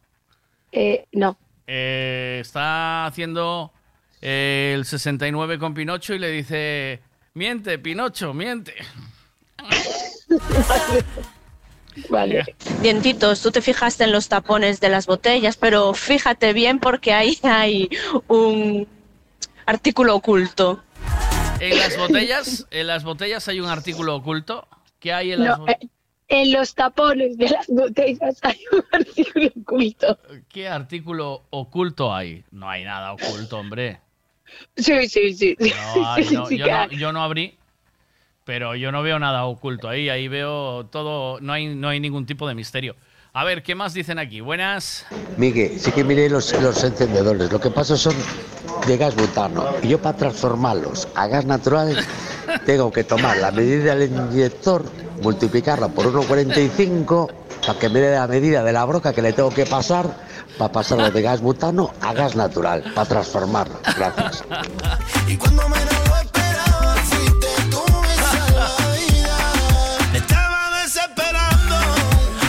Eh, no. Eh, está haciendo el 69 con Pinocho y le dice, miente, Pinocho, miente. Vale. Dientitos, tú te fijaste en los tapones de las botellas, pero fíjate bien porque ahí hay un artículo oculto. En las botellas, en las botellas hay un artículo oculto. ¿Qué hay en las No, botellas? eh, en los tapones de las botellas hay un artículo oculto. ¿Qué artículo oculto hay? No hay nada oculto, hombre. Sí, sí, sí. No no, sí yo, no, yo no abrí, pero yo no veo nada oculto ahí. Ahí veo todo, no hay, no hay ningún tipo de misterio. A ver, ¿qué más dicen aquí? Buenas. Miguel, sí que miré los, los encendedores. Lo que pasa son de gas butano. Y yo para transformarlos a gas natural tengo que tomar la medida del inyector, multiplicarla por 1,45 para que me dé la medida de la broca que le tengo que pasar para pasarlo de gas butano a gas natural, para transformarlo. Gracias. Y cuando.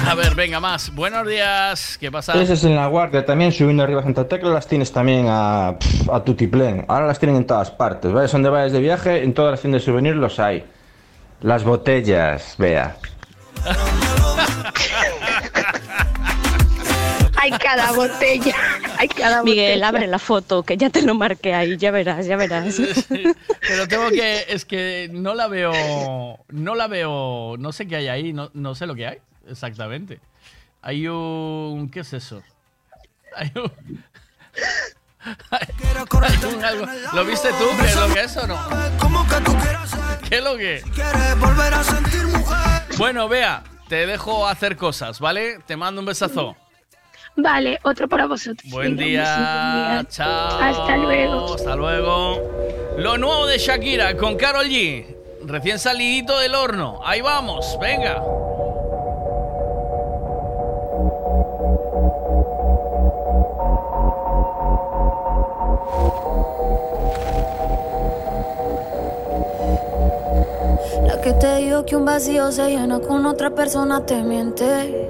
A ver, venga, más. Buenos días. ¿Qué pasa? Esas en la guardia también, subiendo arriba a Santa Tecla, las tienes también a, a tutiplén. Ahora las tienen en todas partes. Vayas donde vayas de viaje, en todas las tiendas de souvenirs los hay. Las botellas, vea. Hay cada botella. Hay cada Miguel, botella. abre la foto, que ya te lo marqué ahí, ya verás, ya verás. Pero tengo que, es que no la veo, no la veo, no sé qué hay ahí, no, no sé lo que hay exactamente. Hay un, ¿qué es eso? Hay un, algo. ¿Lo viste tú? ¿Qué es lo que es o no? ¿Qué es lo que? Bueno, vea, te dejo hacer cosas, ¿vale? Te mando un besazo. Vale, otro para vosotros. Buen Venga, día, chao. Hasta luego. Hasta luego. Lo nuevo de Shakira con Carol G. Recién salidito del horno. Ahí vamos, venga. La que te dijo que un vacío se llena con otra persona te miente.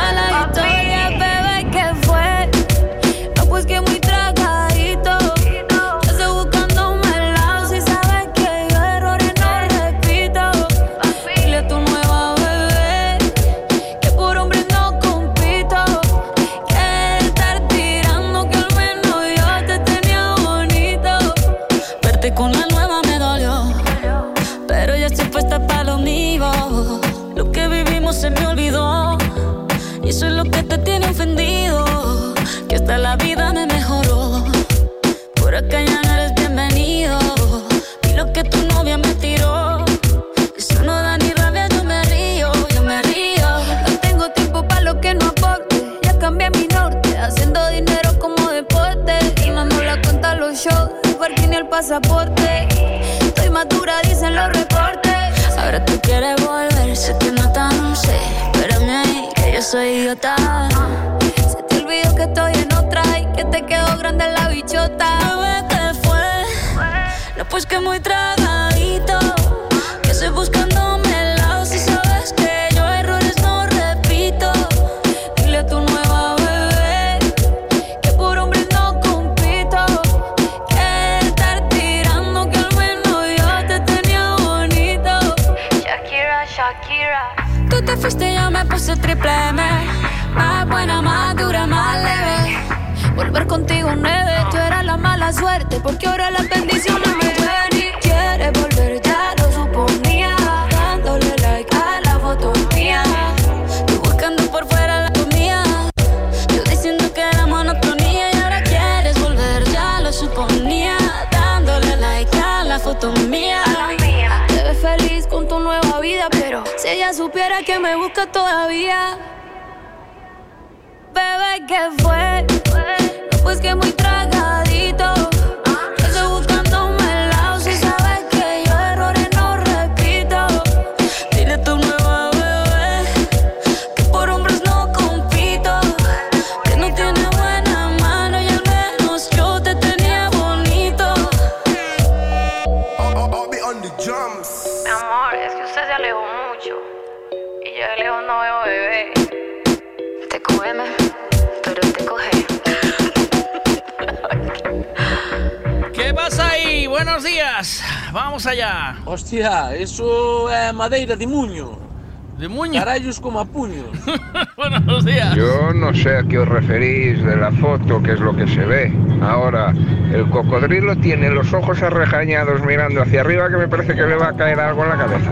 pasaporte. Estoy madura, dicen los reportes. Ahora tú quieres volver, sé que no tan sé. Espérame ahí, que yo soy idiota. Se te olvidó que estoy en otra y que te quedó grande la bichota. Bebé, ¿qué fue? No, pues que muy tragadito. Que estoy buscándome Porque ahora las bendiciones me ven y quieres volver, ya lo suponía. Dándole like a la foto mía. Tú buscando por fuera la comida. Yo diciendo que era monotonía y ahora quieres volver, ya lo suponía. Dándole like a la foto mía. Te ves feliz con tu nueva vida, pero si ella supiera que me busca todavía. Bebé, ¿qué fue? No, pues que muy tragadito. Buenos días. Vamos allá. Hostia, eso é madeira de muño. De muño? Carallos como a puños. Buenos días. Yo no sé a qué os referís de la foto, qué es lo que se ve. Ahora, el cocodrilo tiene los ojos arrejañados mirando hacia arriba que me parece que le va a caer algo en la cabeza.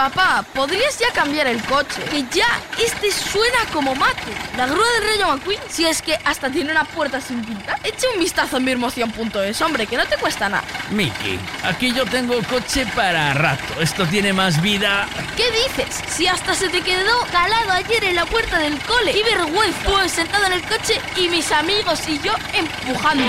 Papá, ¿podrías ya cambiar el coche? Que ya este suena como mate. La grúa del Rayo McQueen, si es que hasta tiene una puerta sin pintar. Echa un vistazo en mirmoción.es, hombre, que no te cuesta nada. Miki, aquí yo tengo coche para rato. Esto tiene más vida. ¿Qué dices? Si hasta se te quedó calado ayer en la puerta del cole. ¡Qué vergüenza! Pues sentado en el coche y mis amigos y yo empujando.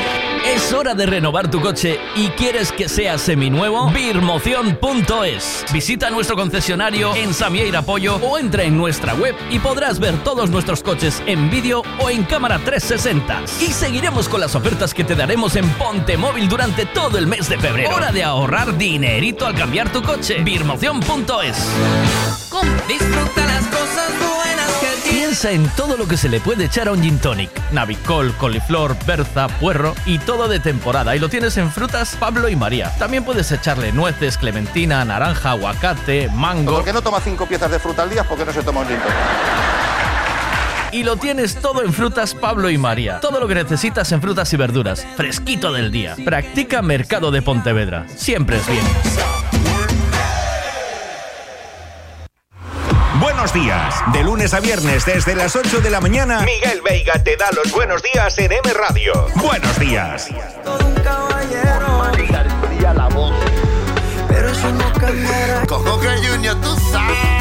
Es hora de renovar tu coche y quieres que sea seminuevo. Birmoción.es. Visita nuestro concesionario en Samieira Pollo o entra en nuestra web y podrás ver todos nuestros coches en vídeo o en cámara 360. Y seguiremos con las ofertas que te daremos en Ponte Móvil durante todo el mes de febrero. Hora de ahorrar dinerito al cambiar tu coche. Birmoción.es. Disfruta las cosas buenas que Piensa en todo lo que se le puede echar a un gin tonic. Navicol, coliflor, berza, puerro y todo de temporada. Y lo tienes en frutas Pablo y María. También puedes echarle nueces, clementina, naranja, aguacate, mango. ¿Por qué no toma cinco piezas de fruta al día? ¿Por qué no se toma un gin? Y lo tienes todo en frutas Pablo y María. Todo lo que necesitas en frutas y verduras. Fresquito del día. Practica Mercado de Pontevedra. Siempre es bien. Buenos días. De lunes a viernes desde las 8 de la mañana, Miguel Veiga te da los buenos días en M Radio. Buenos días. la Cojo que Junior, tú sabes.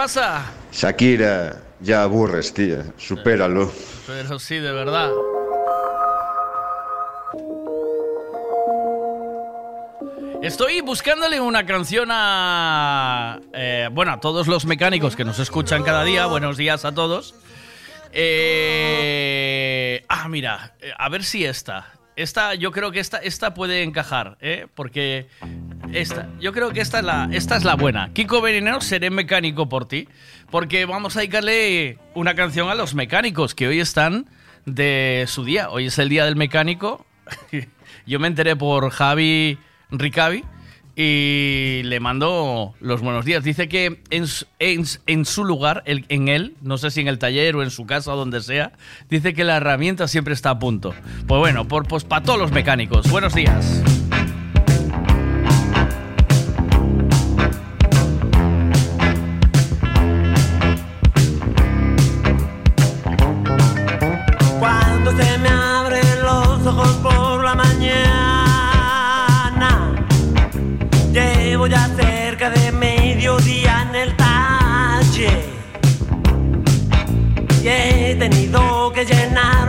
Pasa? Shakira, ya aburres, tía. Supéralo. Pero sí, de verdad. Estoy buscándole una canción a. eh, bueno, a todos los mecánicos que nos escuchan cada día. Buenos días a todos. Eh, ah, mira, eh, a ver si esta. Esta, yo creo que esta, esta puede encajar, ¿eh? Porque esta, yo creo que esta es la, esta es la buena. Kiko Veneno, seré mecánico por ti. Porque vamos a dedicarle una canción a los mecánicos que hoy están de su día. Hoy es el día del mecánico. yo me enteré por Javi Ricavi y le mando los buenos días. Dice que en, en, su lugar, en él, no sé si en el taller o en su casa o donde sea, dice que la herramienta siempre está a punto. Pues bueno, por, pues para todos los mecánicos, buenos días. he tenido que llenar.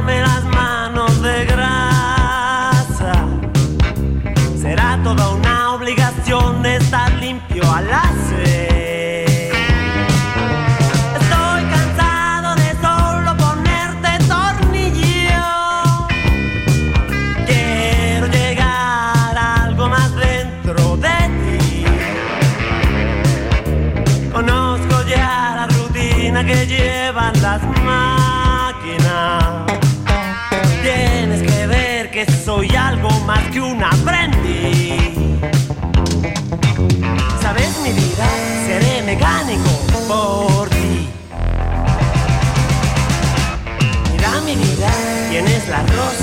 la.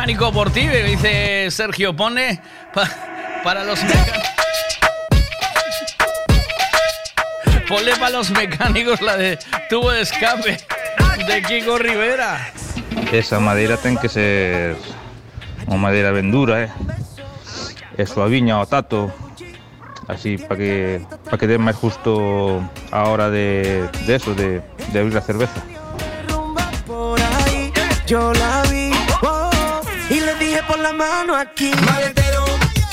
mecánico por ti, dice Sergio Pone, para los mecánicos. Ponle para los mecánicos la de tubo de escape de Kiko Rivera. Esa madera tiene que ser una madera vendura eh. Es suaviña o tato, así para que para que dé más justo ahora de, eso, de, abrir la cerveza por la mano aquí. Maletero,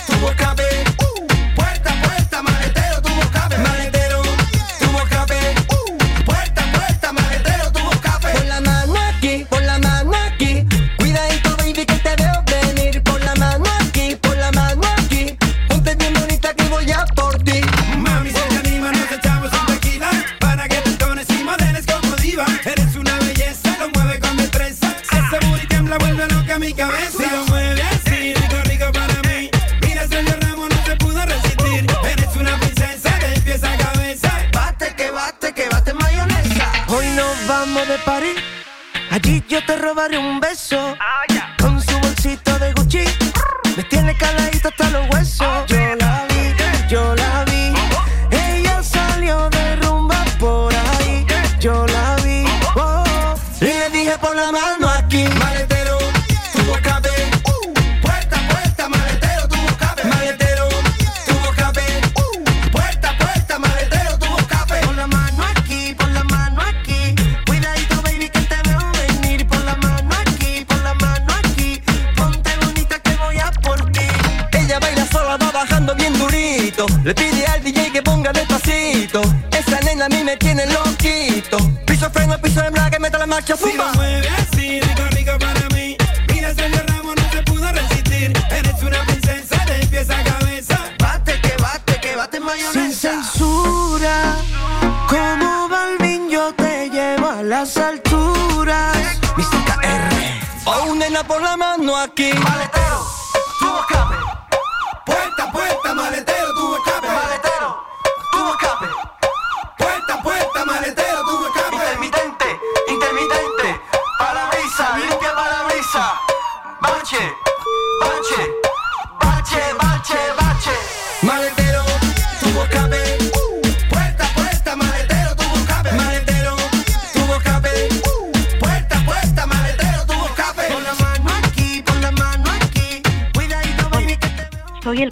tu boca ve. Allí yo te robaré un beso. Ah, Con su bolsito de Gucci. Me tiene caladito hasta los huesos. Mano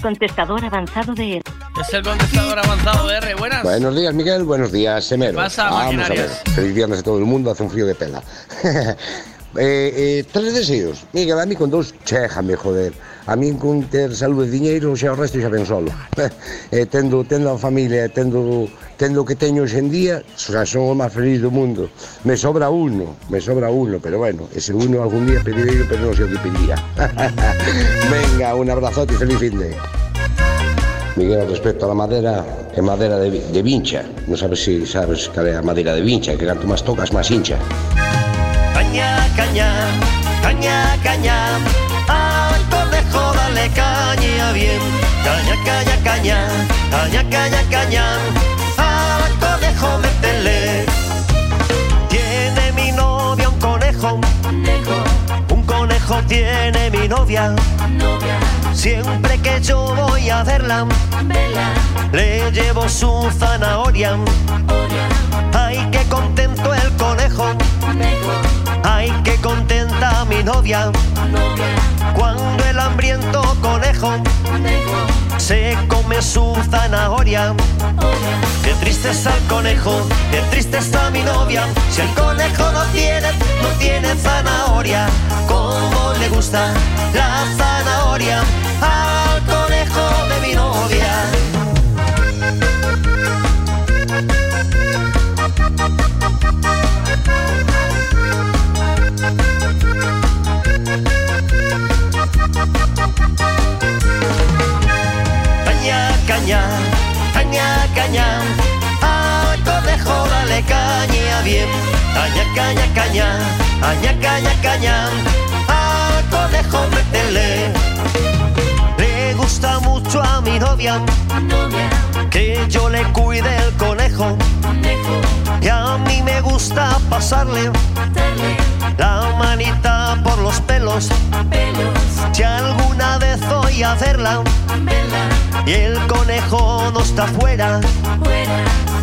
contestador avanzado de... Es el contestador avanzado de R. Buenas. Buenos días, Miguel. Buenos días, Semero. ¿Qué pasa, Vamos a ver. Feliz viernes a todo el mundo. Hace un frío de pela. eh, eh, tres deseos. Miguel, a mí con dos, chéjame, joder. A mí con ter salud e diñeiro, xa o resto xa ven solo. eh, tendo, tendo a familia, tendo, tendo o que teño hoxe en día, xa son o máis feliz do mundo. Me sobra uno, me sobra uno, pero bueno, ese uno algún día pedirei, pero non sei o que pediría. Venga, un abrazote e feliz fin de. Miguel, respecto a la madera, é madera de, de vincha. Non sabes si sabes cal é a madera de vincha, que canto máis tocas, máis hincha. Caña, caña, caña, caña. Al conejo dale caña bien. Caña, caña, caña, caña, caña, caña. Al conejo métele. Tiene mi novia un conejo. Un conejo tiene mi novia. Siempre que yo voy a verla, le llevo su zanahoria. Ay, qué contento el conejo. Ay, qué contenta mi novia. Cuando el hambriento conejo se come su zanahoria. Qué triste está el conejo, qué triste está mi novia. Si el conejo no tiene, no tiene zanahoria. Como le gusta la zanahoria al conejo de mi novia. Caña, caña, caña, caña. Al conejo dale caña bien. Caña, caña, caña, caña, caña, caña. Al conejo métele. A mi novia que yo le cuide el conejo. Y a mí me gusta pasarle la manita por los pelos. Si alguna vez voy a verla y el conejo no está fuera,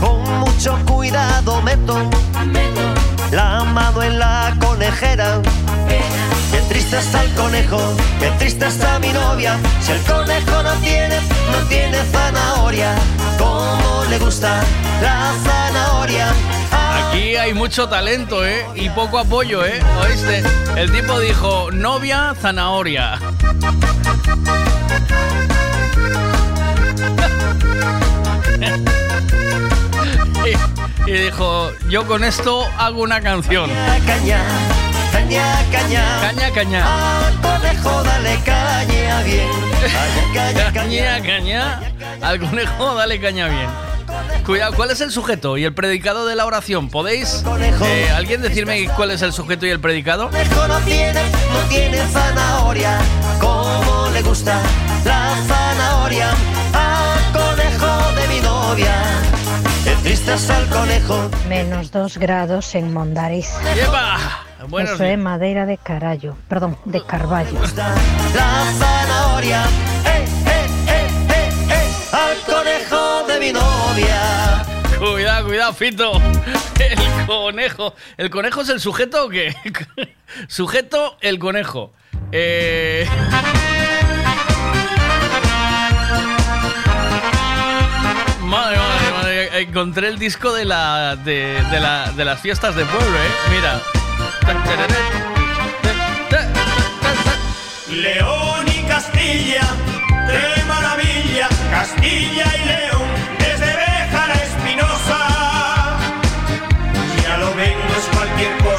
con mucho cuidado meto la mano en la conejera. Triste está el conejo, qué triste está mi novia. Si el conejo no tiene, no tiene zanahoria, como le gusta la zanahoria. Aquí hay mucho talento, ¿eh? Y poco apoyo, ¿eh? ¿Oíste? El tipo dijo, novia, zanahoria. y, y dijo, yo con esto hago una canción. Caña, caña, caña. Caña, caña. Al conejo dale caña bien. Caña, caña, Caña, caña. Al conejo, dale caña bien. Cuidado, ¿cuál es el sujeto y el predicado de la oración? ¿Podéis eh, alguien decirme cuál es el sujeto y el predicado? conejo no tiene, no tiene zanahoria, como le gusta la zanahoria al conejo de mi novia. Qué triste está el conejo. Menos dos grados en Mondariz. ¡Yepa! Buenos Eso é días. madeira de carallo, perdón, de carballo. La zanahoria, eh, eh, eh, eh, eh, al conejo de mi novia. Cuidado, cuidado, Fito. El conejo. ¿El conejo es el sujeto o qué? Sujeto, el conejo. Eh... Madre, madre, madre. Encontré el disco de, la, de, de la- de las fiestas de pueblo, ¿eh? Mira. León y Castilla, qué maravilla, Castilla y León, desde Béjar a Espinosa. Ya lo vengo, es cualquier cosa,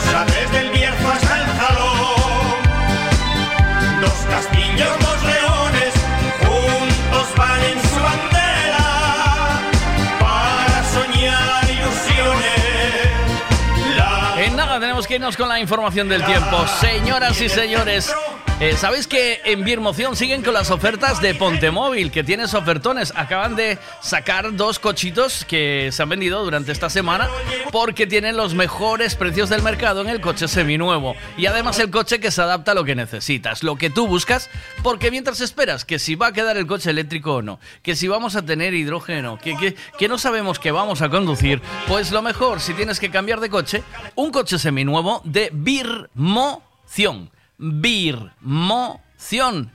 Con la información del tiempo. Señoras y señores, eh, ¿sabéis que en Birmoción siguen con las ofertas de Pontemóvil? Que tienes ofertones. Acaban de sacar dos cochitos que se han vendido durante esta semana porque tienen los mejores precios del mercado en el coche seminuevo. Y además el coche que se adapta a lo que necesitas, lo que tú buscas, porque mientras esperas que si va a quedar el coche eléctrico o no, que si vamos a tener hidrógeno, que, que, que no sabemos que vamos a conducir, pues lo mejor, si tienes que cambiar de coche, un coche seminuevo de Birmoción. Birmoción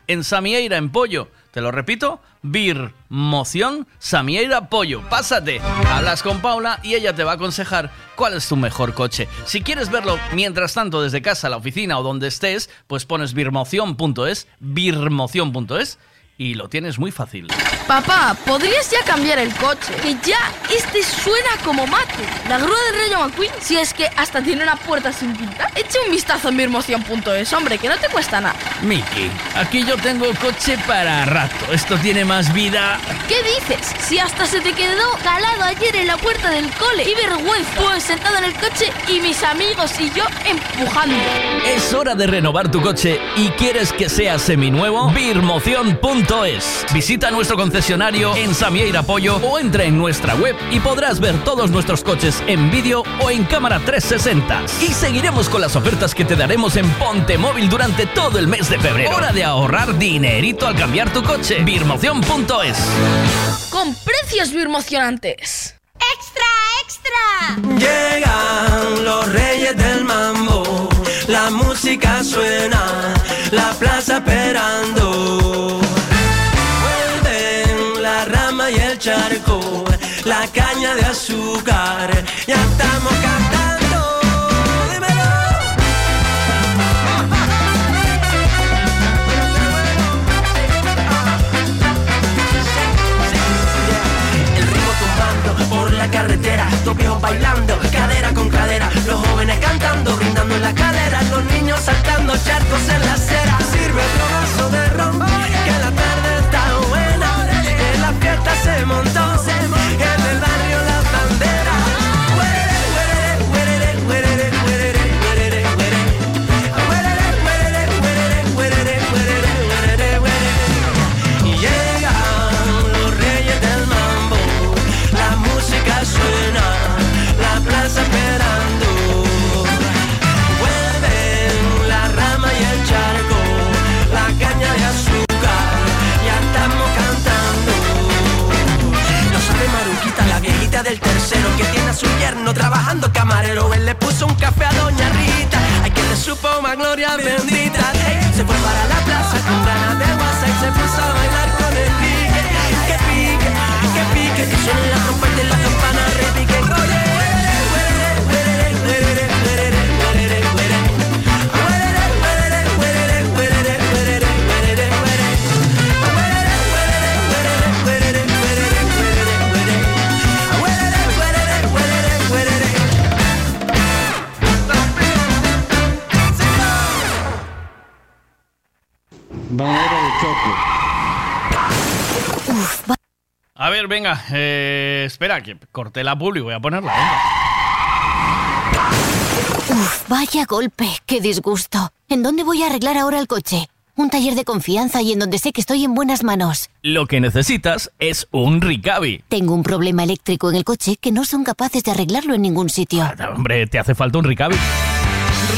en Samieira, en Pollo. Te lo repito, Birmoción, Samieira, Pollo. Pásate, hablas con Paula y ella te va a aconsejar cuál es tu mejor coche. Si quieres verlo mientras tanto desde casa, la oficina o donde estés, pues pones birmoción.es, birmoción.es y lo tienes muy fácil. Papá, ¿podrías ya cambiar el coche? Que ya este suena como mate. La grúa del Rayo McQueen, si es que hasta tiene una puerta sin pintar. Echa un vistazo en mirmoción.es, hombre, que no te cuesta nada. Miki, aquí yo tengo coche para rato. Esto tiene más vida. ¿Qué dices? Si hasta se te quedó calado ayer en la puerta del cole. ¡Qué vergüenza! Pues sentado en el coche y mis amigos y yo empujando. Es hora de renovar tu coche y quieres que sea seminuevo. Birmoción.es. Visita nuestro concesionario en Samieira Pollo o entra en nuestra web y podrás ver todos nuestros coches en vídeo o en cámara 360. Y seguiremos con las ofertas que te daremos en Ponte Móvil durante todo el mes de febrero. Hora de ahorrar dinerito al cambiar tu coche. Birmoción.es. Con precios birmocionantes. ¡Extra, extra! Llegan los reyes del mambo, la música suena, la plaza esperando. Ya estamos cantando. Dímelo. El ritmo tumbando por la carretera, los viejos bailando, cadera con cadera, los jóvenes cantando, brindando en la cadera, los niños saltando charcos en la acera. Sirve otro vaso de ron, su yerno trabajando camarero. Él le puso un café a Doña Rita, hay que le supo más gloria bendita. Ey, se fue para la plaza con ganas de y se puso a bailar con el pique. Que pique, que pique, que suene la trompeta y la campana repiquen. Oye, A ver, venga, eh, espera, que corté la publi, voy a ponerla. venga. Uf, vaya golpe, qué disgusto. ¿En dónde voy a arreglar ahora el coche? Un taller de confianza y en donde sé que estoy en buenas manos. Lo que necesitas es un Ricavi. Tengo un problema eléctrico en el coche que no son capaces de arreglarlo en ningún sitio. Hombre, te hace falta un Ricavi.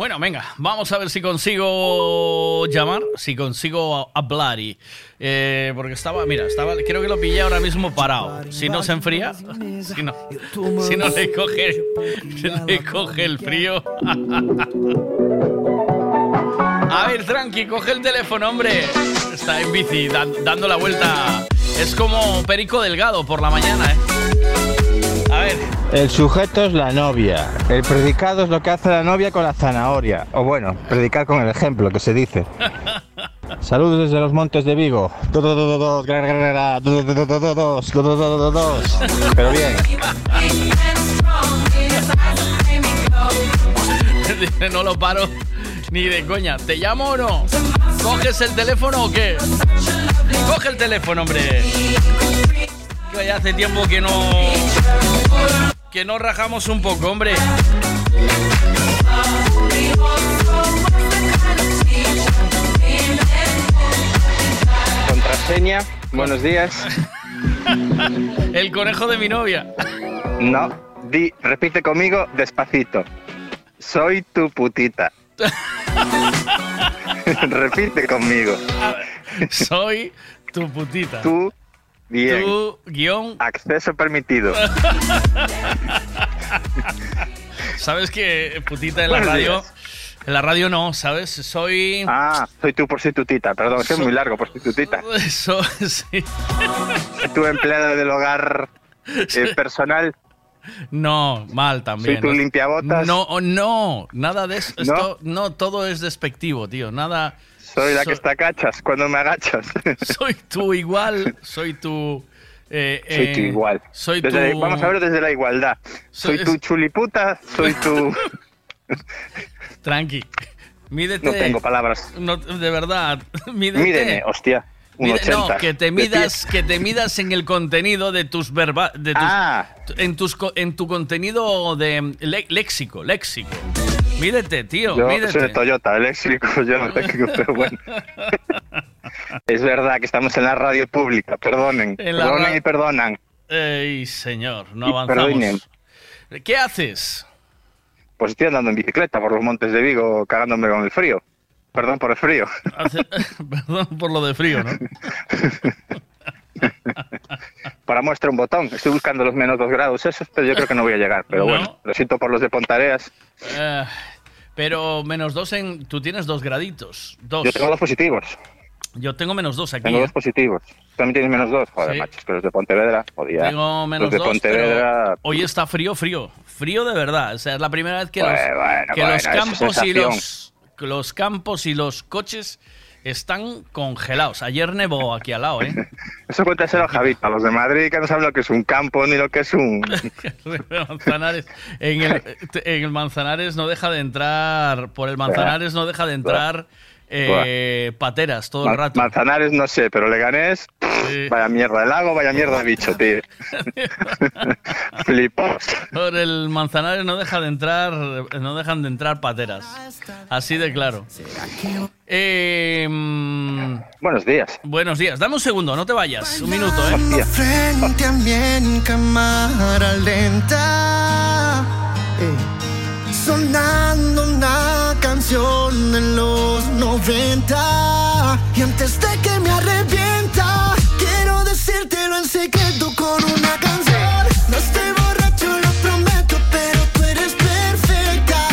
Bueno, venga, vamos a ver si consigo llamar, si consigo hablar y eh, porque estaba, mira, estaba, creo que lo pillé ahora mismo parado. Si no se enfría, si no, si no le coge, le coge el frío. A ver, tranqui, coge el teléfono, hombre. Está en bici, dan- dando la vuelta. Es como Perico Delgado por la mañana, ¿eh? A ver, El sujeto es la novia. El predicado es lo que hace la novia con la zanahoria. O bueno, predicar con el ejemplo, que se dice. Saludos desde los montes de Vigo. Pero bien. no lo paro ni de coña. ¿Te llamo o no? ¿Coges el teléfono o qué? Coge el teléfono, hombre. Que ya hace tiempo que no. Que no rajamos un poco, hombre. Contraseña, buenos días. El conejo de mi novia. No, di, repite conmigo despacito. Soy tu putita. repite conmigo. Soy tu putita. Tú, bien. Tu guion. Acceso permitido. ¿Sabes que putita en la radio? En la radio no, ¿sabes? Soy. Ah, soy tú prostitutita, perdón, que es muy largo, prostitutita. Eso, sí. Tu empleada del hogar eh, personal. No, mal también. Soy tu ¿no? limpiabotas. No, no, nada de eso. ¿No? Esto, no, todo es despectivo, tío. Nada. Soy la que está cachas cuando me agachas. Soy tú igual, soy tu. eh, Soy tu eh, igual. Soy Desde- tu. Vamos a ver desde la igualdad. Soy Soy- tu chuliputa, soy tu... Tranqui. Mídete. No tengo palabras. No, de verdad. Mídete. Mídeme, hostia. Un Mide- 80. no, que te midas, que te midas en el contenido de tus verba, de tus, Ah. en tus en tu contenido de le- léxico, léxico. Mídete, tío, Yo mídete. soy de Toyota, eléctrico, yo no tengo, pero bueno. es verdad que estamos en la radio pública, perdonen. Perdonen y perdonan. Ey, señor, no Y avanzamos. perdonen. ¿Qué haces? Pues estoy andando en bicicleta por los montes de Vigo, cagándome con el frío. Perdón por el frío. Hace- Perdón por lo de frío, ¿no? Para muestra un botón. Estoy buscando los menos dos grados esos, pero yo creo que no voy a llegar. Pero No. bueno, lo siento por los de Pontareas. Eh, pero menos dos en. Tú tienes dos graditos. Dos. Yo tengo dos positivos. Yo tengo menos dos aquí. Tengo ¿eh? dos positivos. Tú también tienes menos dos. Joder, Sí. macho, es que los de Pontevedra, jodía. Tengo menos los de dos, Pontevedra, hoy está frío, frío. Frío de verdad. O sea, es la primera vez que los, bueno, que bueno, los campos y los, los campos y los coches están congelados. Ayer nevó aquí al lado, ¿eh? Eso cuéntaselo a Javita, a los de Madrid que no saben lo que es un campo ni lo que es un... Manzanares. En el, en el Manzanares no deja de entrar. Por el Manzanares no deja de entrar eh, pateras todo el rato. Manzanares no sé, pero Leganés, vaya mierda de lago, vaya mierda de bicho, tío. Flipos. Por el Manzanares no deja de entrar, no dejan de entrar pateras. Así de claro. Eh, mm, Buenos días. buenos días. Dame un segundo, no te vayas. Un minuto, ¿eh? Frente a mí en cámara lenta, eh, sonando una canción de los 90. Y antes de que me arrepienta, quiero decírtelo en secreto con una canción. No estoy borracho, lo prometo, pero tú eres perfecta.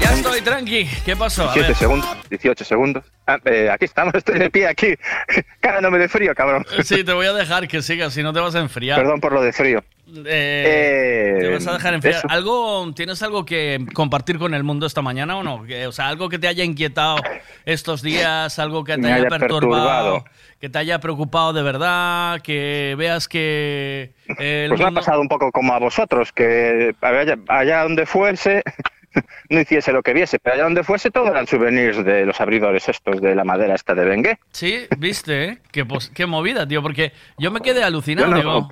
Ya estoy, tranqui. ¿Qué pasó? A 17 ver. segundos, 18 segundos. Ah, eh, aquí estamos, estoy de pie aquí. Cagándome de frío, cabrón. Sí, te voy a dejar que sigas, si no te vas a enfriar. Perdón por lo de frío. Eh, te vas a dejar enfriar. eso. ¿Algo, ¿Tienes algo que compartir con el mundo esta mañana o no? O sea, algo que te haya inquietado estos días, algo que te haya, haya perturbado, perturbado. que te haya preocupado de verdad, que veas que el Pues me ha pasado un poco como a vosotros, que allá, allá donde fuese, no hiciese lo que viese, pero allá donde fuese todo eran souvenirs de los abridores estos de la madera esta de Bengué. Sí, viste, ¿eh? qué, pos- qué movida, tío, porque yo me quedé alucinado. No-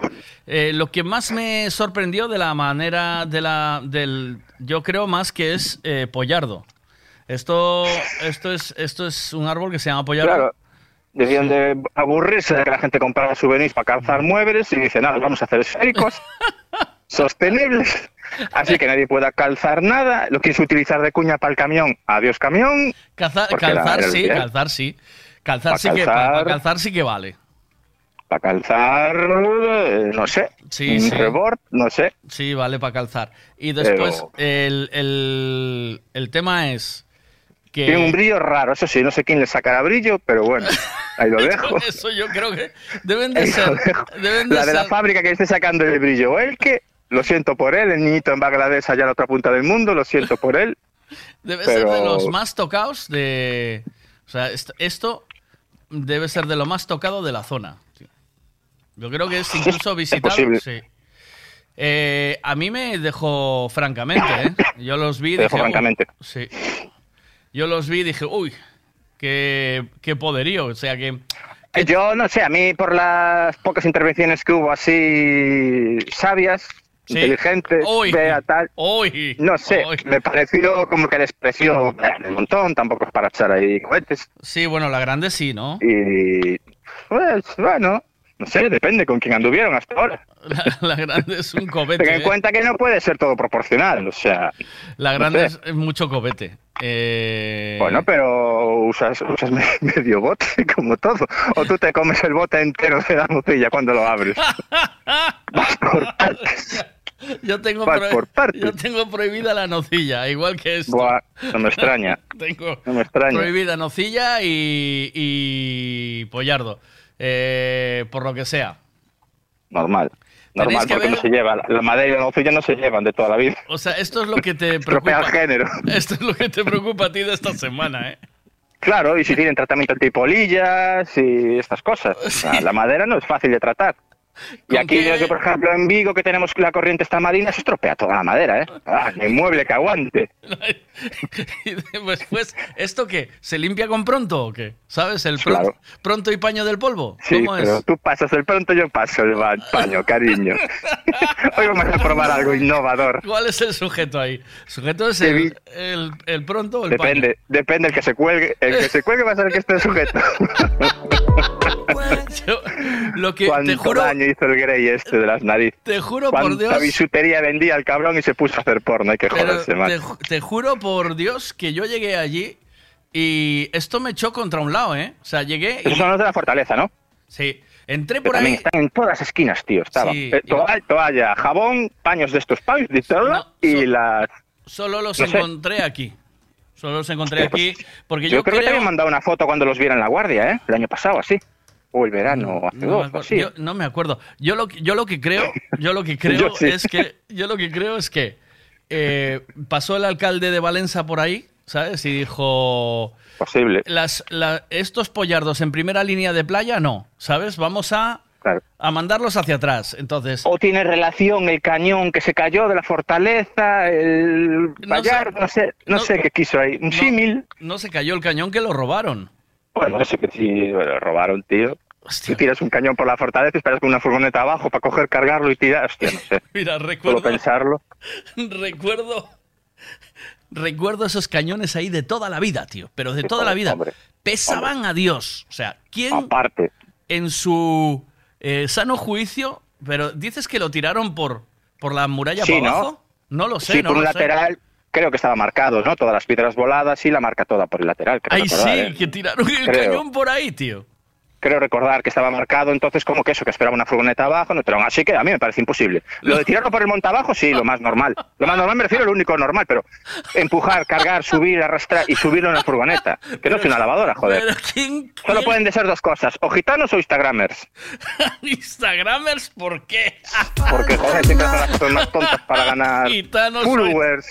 eh, lo que más me sorprendió de la manera de la del, yo creo más que es eh, pollardo. Esto, esto es, esto es un árbol que se llama pollardo. Claro, debían de aburrirse de que la gente comprara souvenirs para calzar muebles y dicen, nada, vamos a hacer esféricos. sostenibles. Así que nadie pueda calzar nada. Lo quieres utilizar de cuña para el camión, adiós camión. Calzar, era- era sí, calzar sí. Calzar Pa' sí que calzar. para calzar sí que vale. Para calzar, eh, no sé. Sí, un sí. rebord, no sé. Sí, vale para calzar. Y después Pero- el, el, el tema es que Tiene un brillo raro, eso sí, no sé quién le sacará brillo, pero bueno, ahí lo dejo. Eso yo creo que deben de Ahí ser. Deben de La de la fábrica que esté sacando el brillo, o el que, lo siento por él, el niñito en Bangladesh allá a la otra punta del mundo, lo siento por él. Debe ser de los más tocados de. O sea, est- esto debe ser de lo más tocado de la zona. Yo creo que es incluso visitado. posible. sí. Eh, a mí me dejó francamente, ¿eh? Yo los vi y dije. dejo francamente. Sí. Yo los vi y dije, uy, qué, qué poderío. O sea que. Yo no sé, a mí por las pocas intervenciones que hubo así sabias, Sí. Uy. vea tal, Uy, no sé, uy. me pareció como que les pareció un montón, tampoco es para echar ahí cohetes. Sí, bueno, la grande sí, ¿no? Y pues bueno, no sé, depende con quién anduvieron hasta ahora. La, la grande es un. Ten en ¿eh? cuenta que no puede ser todo proporcional, o sea, La no grande sé. es, mucho cobete. Eh, Bueno, pero usas, usas me- medio bote, como todo. O tú te comes el bote entero de la nocilla cuando lo abres. Vas por partes. Yo tengo, por yo prohibida la nocilla, igual que esto. Buah, no me extraña. Tengo No me extraña. prohibida nocilla y, y pollardo. Eh, por lo que sea. Normal. Normal, que porque ver- no se lleva. La madera y la nocilla no se llevan de toda la vida. O sea, esto es lo que te preocupa. el género. Esto es lo que te preocupa a ti de esta semana, ¿eh? Claro, y si tienen tratamiento antipolillas y estas cosas. La madera no es fácil de tratar. Y aquí, yo, por ejemplo, en Vigo, que tenemos la corriente esta marina, se estropea toda la madera, ¿eh? Ah, ni mueble que aguante. Y después, ¿esto qué? ¿Se limpia con pronto o qué? ¿Sabes? El pronto, Claro. pronto y paño del polvo. Sí, ¿Cómo pero es? tú pasas el pronto, yo paso el paño, cariño. Hoy vamos a probar algo innovador. ¿Cuál es el sujeto ahí? ¿El sujeto es el, el, el pronto o el paño? Depende, depende el que se cuelgue. El que se cuelgue va a ser el que esté sujeto. Yo, lo que te juro, daño hizo el Grey este de las narices. te juro por Dios, bisutería vendía el cabrón y se puso a hacer porno. Hay que joderse, te, macho. ju- te juro por Dios que yo llegué allí y esto me echó contra un lado, ¿eh? O sea, llegué y Esos son los de la fortaleza, ¿no? sí, entré por ahí. están en todas las esquinas, tío. Estaba. Sí, Eh, toalla, toalla, jabón, paños de estos paños, de toda, y las... Solo los no sé. encontré aquí. Solo los encontré Hostia, aquí porque Yo, yo, creo, que te habían mandado una foto cuando los viera en la guardia, ¿eh? El año pasado, así. O el verano, hace No me, dos, así. yo no me acuerdo. Yo lo, que- yo lo que creo, yo lo que creo sí. es que, yo lo que creo es que eh, pasó el alcalde de Valencia por ahí, ¿sabes? Y dijo, Posible. las, la- estos pollardos en primera línea de playa, no, ¿sabes? Vamos a, a mandarlos hacia atrás. Entonces, O tiene relación el cañón que se cayó de la fortaleza, el no sé, no, sé qué quiso ahí. Un símil. no se cayó el cañón que lo robaron. Bueno, no sé que sí, lo robaron, tío. Si tiras un cañón por la fortaleza, esperas con una furgoneta abajo para coger, cargarlo y tirar. Hostia, no sé. Mira, Solo recuerdo, pensarlo. recuerdo, recuerdo esos cañones ahí de toda la vida, tío, pero de toda la vida. hombre, Pesaban a Dios. O sea, ¿quién Aparte. en su eh, sano juicio, pero dices que lo tiraron por, por la muralla Sí, para ¿no? abajo? No lo sé, sí, no por un sé. lateral, creo que estaba marcado, ¿no? Todas las piedras voladas y la marca toda por el lateral. Creo Ay, sí, ¿eh? que tiraron el Creo. cañón por ahí, tío. Creo recordar que estaba marcado, entonces como que eso, que esperaba una furgoneta abajo, no, pero aún así que a mí me parece imposible. Lo de tirarlo por el monte abajo, sí, lo más normal. Lo más normal me refiero a lo único normal, pero empujar, cargar, subir, arrastrar y subirlo en la furgoneta. Que no es una lavadora, joder. Pero ¿quién, Solo pueden de ser dos cosas, o gitanos o instagramers. Instagramers, ¿por qué? Porque, joder, siempre hacen las cosas más tontas para ganar Gitanos followers,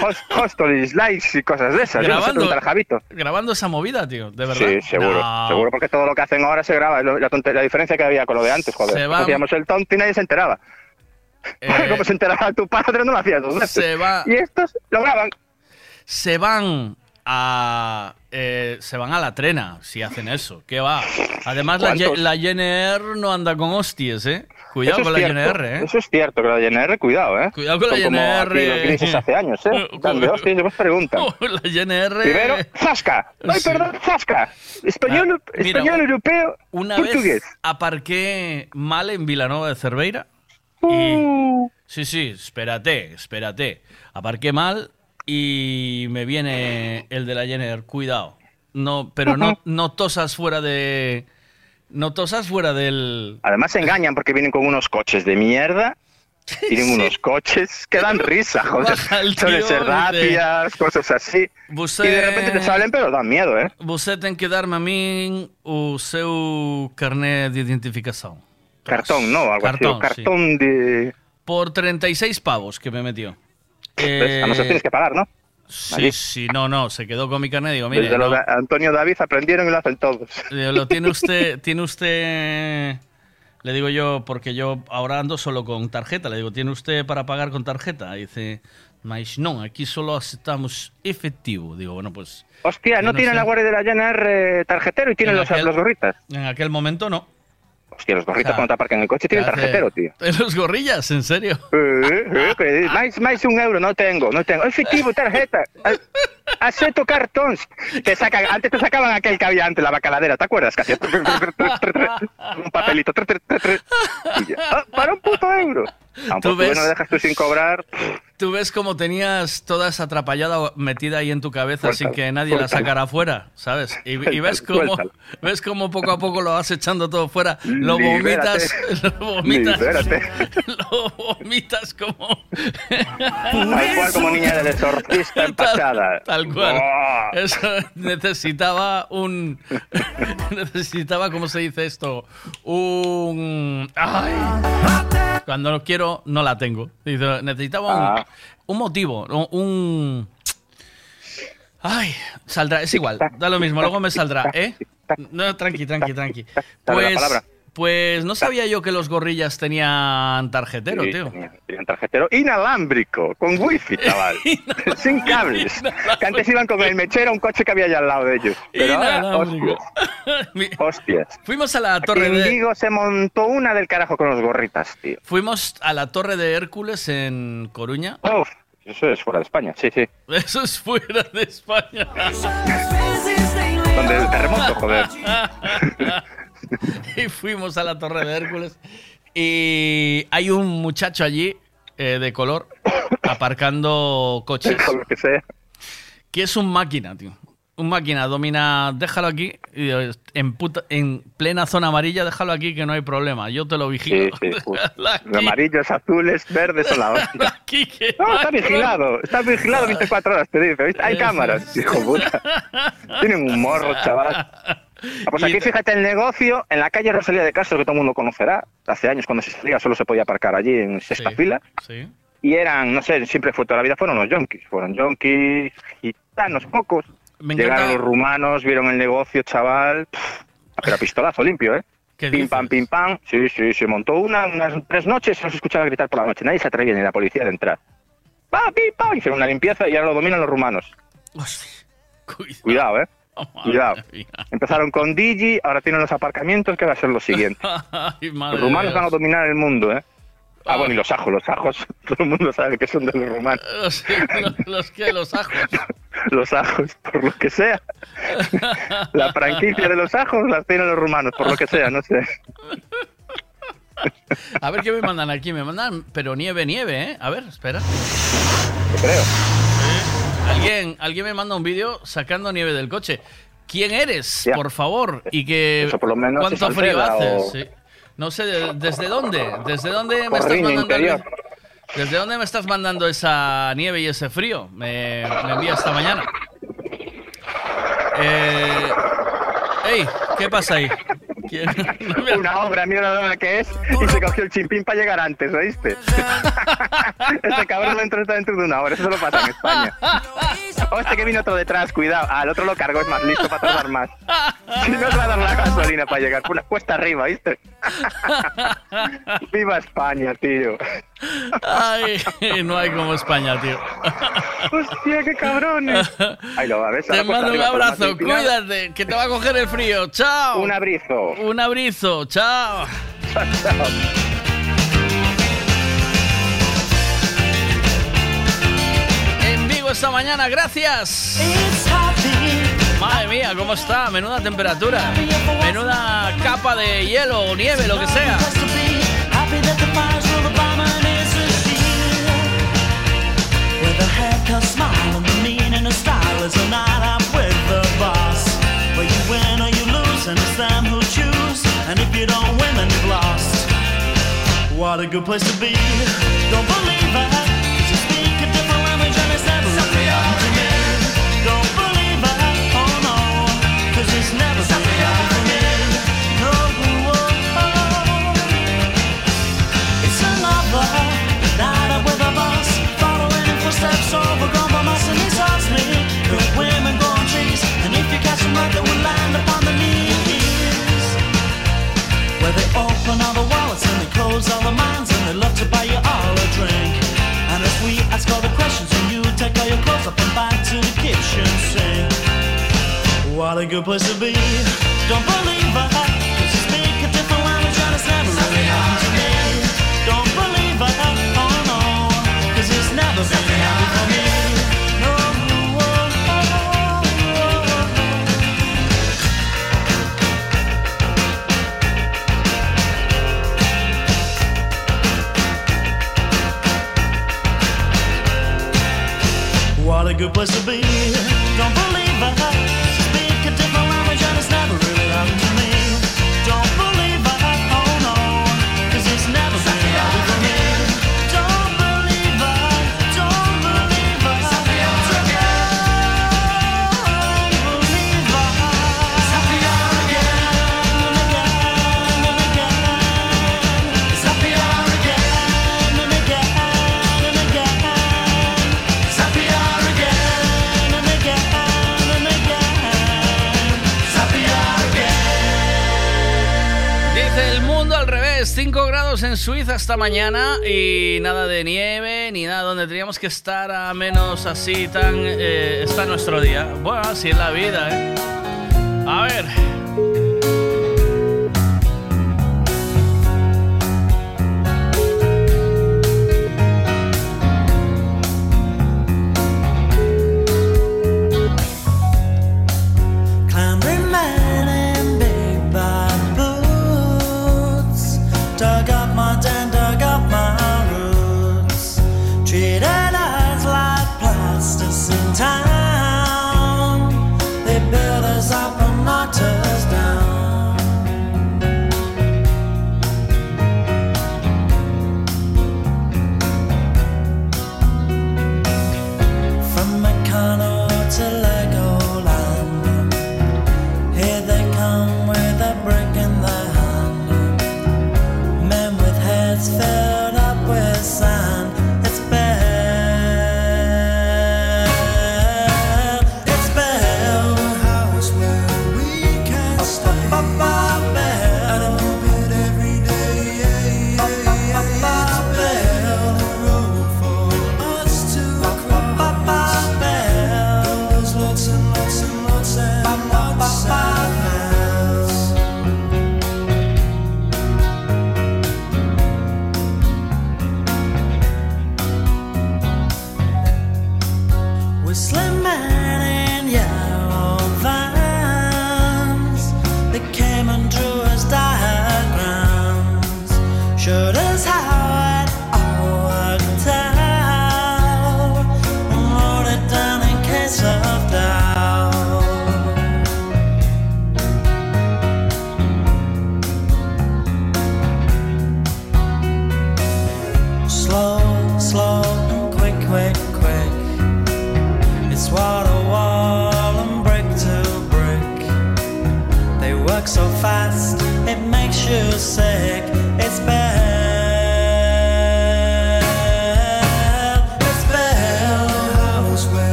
host- hostels, likes y cosas de esas. Yo no Grabando, grabando esa movida, tío, de verdad. Sí, seguro, No. seguro, porque todo lo que hacen ahora se graba. La, la diferencia que había con lo de antes, joder. Se va- Hacíamos el tonto y nadie se enteraba. Eh, Como se enteraba tu padre, no lo hacías dos veces. se va- Y estos lo graban. se van a eh, se van a la trena si hacen eso. ¿Qué va? Además la, la no anda con hostias, ¿eh? Cuidado Eso es con la cierto, GNR, ¿eh? Eso es cierto, que la GNR, cuidado, ¿eh? Cuidado con la Son como aquí los grises hace años, ¿eh? Dando hostias y después preguntan. la GNR. Primero, Zasca. Ay, Sí. perdón, Zasca. Español, Ah, mira, español europeo, Una portugués. vez aparqué mal en Vilanova de Cerveira Uh. Sí, sí, espérate, espérate. Aparqué mal y me viene el de la Jenner. Cuidado. No, pero no, no tosas fuera de. No tosas fuera del. Además se engañan porque vienen con unos coches de mierda. Tienen unos coches que dan risa, joder. Suelen ser cosas así. Y de repente te salen, pero dan miedo, ¿eh? Vostè ten que dar-me a mi o seu carnet d'identificació. Cartón, ¿no? Algo Cartón, así. Cartón de... Por 36 pavos que me metió. Pues, a ser tienes que pagar, ¿no? Sí, sí, no, no, se quedó con mi carnet. Digo, mire, Desde lo no, de Antonio David aprendieron y lo hacen todos. digo, lo tiene usted, tiene usted, le digo yo, porque yo ahora ando solo con tarjeta, le digo, ¿tiene usted para pagar con tarjeta? Y dice, mas no, aquí solo aceptamos efectivo. Digo, bueno, pues... Hostia, no, tienen sé. la Guardia de la Llaner eh, tarjetero y tienen En los, aquel- los gorritas. En aquel momento no. Hostia, los gorritas sea, cuando te aparcan el coche tienen tarjetero, tío. Los gorrillas, en serio. Eh, eh, que máis, máis un euro, no tengo, no tengo. Efectivo, tarjeta. Acepto cartón. Te sacan, antes te sacaban aquel que había antes, la bacaladera, ¿te acuerdas? Un papelito. Y ya, ah, para un puto euro. Tampoco ves? bueno dejas tú sin cobrar. Tú ves cómo tenías toda esa atrapallada metida ahí en tu cabeza sin que nadie la sacara afuera, ¿sabes? Y, y ves cómo ves cómo poco a poco lo vas echando todo fuera, lo Libérate. vomitas, lo vomitas, Libérate. lo vomitas como Tal cual como niña del exorcista empachada. tal cual. Oh. Eso necesitaba un necesitaba, ¿cómo se dice esto? Un ay. Cuando no quiero no la tengo. Necesitaba un, Ah. Un motivo, un, un- Ay, saldrá, es igual, da lo mismo, luego me saldrá, ¿eh? No, tranqui, tranqui, tranqui. Pues, palabra. Pues no sabía yo que los gorrillas tenían tarjetero, Sí, tío. tenían- tenían tarjetero inalámbrico, con wifi, chaval. Sin cables. Que antes iban con el mechero un coche que había allá al lado de ellos. Pero ahora, hostias. Hostias. Fuimos a la torre En de... Vigo se montó una del carajo con los gorritas, tío. Fuimos a la Torre de Hércules en Coruña. Uf, eso es fuera de España, sí, sí. Eso es fuera de España. Donde el terremoto, joder. y fuimos a la Torre de Hércules. Y hay un muchacho allí eh, de color aparcando coches. Lo que sea. Que es un máquina, tío. Un máquina, domina, déjalo aquí, eh, en, puta- en plena zona amarilla, déjalo aquí que no hay problema, yo te lo Sí, vigilo. sí. uf. Amarillos, azules, verdes son la hostia. Aquí que No, está vigilado, está vigilado 24 horas, te dice. ¿viste? Hay cámaras, hijo puta. Tienen un morro, chaval. Ah, Pues aquí te- fíjate el negocio, en la calle Rosalía de Castro, que todo el mundo conocerá. Hace años cuando se salía solo se podía aparcar allí en sexta Sí. fila. Sí. Y eran, no sé, siempre fue toda la vida, fueron los yonkis. Fueron yonkis, gitanos, pocos. Me Llegaron encanta- los rumanos, vieron el negocio, chaval. Pero pistolazo limpio, ¿eh? ¿Qué Pim dices? pam, pim pam. Sí, sí, se montó una, unas tres noches, se los escuchaba gritar por la noche. Nadie se atrevía ni la policía de entrar. ¡Pa, pim, pam! Hicieron una limpieza y ahora lo dominan los rumanos. Cuidado, ¿eh? Cuidado. Empezaron con Digi, ahora tienen los aparcamientos, que va a ser lo siguiente. Ay, Los rumanos van a dominar el mundo, ¿eh? Ah, bueno, y los ajos, los ajos. Todo el mundo sabe que son de los rumanos. Los, los- los que los ajos. Los ajos, por lo que sea. La franquicia de los ajos las tienen los rumanos, por lo que sea, no sé. A ver qué me mandan aquí. Me mandan, pero nieve, nieve, ¿eh? A ver, espera. creo. Alguien, alguien me manda un vídeo sacando nieve del coche. ¿Quién eres, por favor? Y que Eso por lo menos cuánto frío Alceda hace. o- sí. No sé, de- ¿desde dónde? ¿Desde dónde me estás mandando? el? ¿Desde dónde me estás mandando esa nieve y ese frío? Me, me envía esta mañana. Eh, ¡Ey! ¿Qué pasa ahí? ¿Quién? Una obra, mira la que es, y se cogió el chimpín para llegar antes, ¿oíste? este cabrón entró está dentro de una hora, eso solo pasa en España. O este que vino otro detrás, cuidado. El otro lo cargó, es más listo para tardar más. Si no os va a dar la gasolina para llegar, una cuesta arriba, ¿viste? Viva España, tío. Ay, no hay como España, tío. Hostia, qué cabrones. Ahí lo va, ¿ves? Te mando un abrazo, cuídate, que te va a coger el frío. Chao. Un abrizo. Un abrizo, chao. En vivo esta mañana, gracias. Madre mía, ¿cómo está? Menuda temperatura. Menuda capa de hielo o nieve, lo que sea. Smile, and style is a night out with the boss. Where you win or you lose, and it's them who choose. And if you don't win, then you've lost. What a good place to be. Don't believe it, 'cause speak a different language and it's never happened to me. Don't believe it, oh no, 'cause it's never in footsteps over compromise, and he's asked me. Good women go on trees, and if you catch them right, they will land upon the knees. Where they open all the wallets and they close all the minds, and they love to buy you all a drink. And if we ask all the questions, and you take all your clothes up and back to the kitchen sink. What a good place to be. Don't believe it, good place to be. Suiza esta mañana y nada de nieve ni nada donde teníamos que estar a menos así tan... eh, está nuestro día. Bueno, así es la vida, ¿eh? A ver.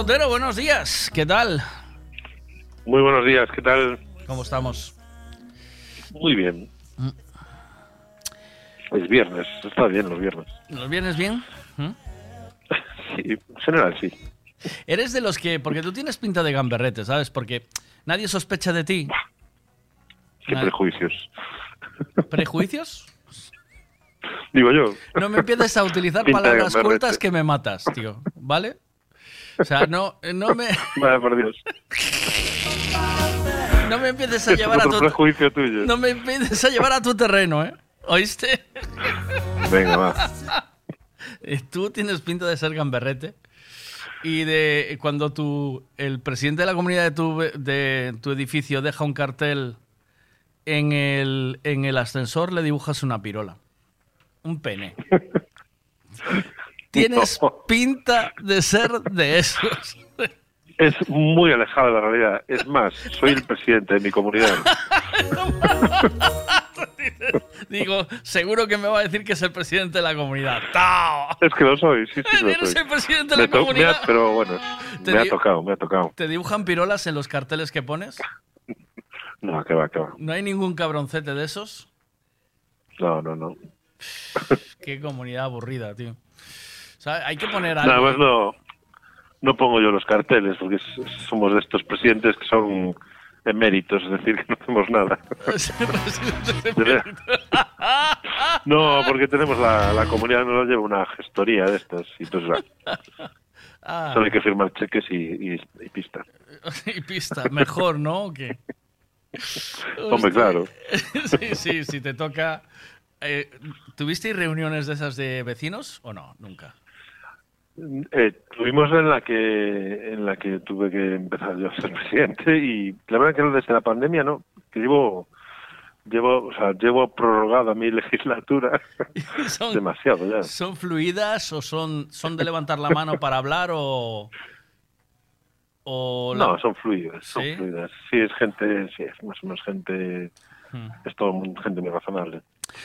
Sautero, buenos días. ¿Qué tal? Muy buenos días, ¿qué tal? ¿Cómo estamos? Muy bien. Mm. Es viernes, está bien los viernes. ¿Los viernes bien? ¿Mm? Sí, en general sí. Eres de los que, porque tú tienes pinta de gamberrete, ¿sabes? Porque nadie sospecha de ti. Qué Nadie- prejuicios. ¿Prejuicios? Digo yo. No me empieces a utilizar Pinta palabras cultas que me matas, tío. ¿Vale? O sea, no, no me, Vaya por Dios. no me empieces a llevar a tu tuyo. no me empieces a llevar a tu terreno, ¿eh? ¿Oíste? Venga, va. Eh, Tú tienes pinta de ser gamberrete. Y de cuando tu, el presidente de la comunidad de tu, de tu edificio deja un cartel en el, en el ascensor, le dibujas una pirola. Un pene. Tienes pinta de ser de esos. Es muy alejado de la realidad. Es más, soy el presidente de mi comunidad. Digo, seguro que me va a decir que es el presidente de la comunidad. ¡Tao! Es que lo soy, sí, sí, lo Eres soy. el presidente de Me la me ha- comunidad. pero bueno, me ha tocado, me ha tocado. ¿Te dibujan pirolas en los carteles que pones? No, que va, que va. ¿No hay ningún cabroncete de esos? No, no, no. Qué comunidad aburrida, tío. Sea, hay que poner algo. Nada más no, no pongo yo los carteles, porque somos de estos presidentes que son eméritos, es decir, que no hacemos nada. No, porque tenemos la, la comunidad, nos lleva una gestoría de estas, y entonces Ah, solo hay que firmar cheques y, y, y pista. y pista, mejor, ¿no? ¿O qué? Hombre, claro. sí, sí, sí, te toca. Eh, ¿Tuvisteis reuniones de esas de vecinos o no? Nunca. Eh, tuvimos en la que en la que tuve que empezar yo a ser presidente y la verdad que desde la pandemia no, que llevo llevo, o sea, llevo prorrogada mi legislatura Son- demasiado ya. ¿Son fluidas o son, son de levantar la mano para hablar o.? o la- No, son fluidas, son ¿Sí? fluidas. Sí, es gente, sí, es más o menos gente. Es todo gente muy razonable.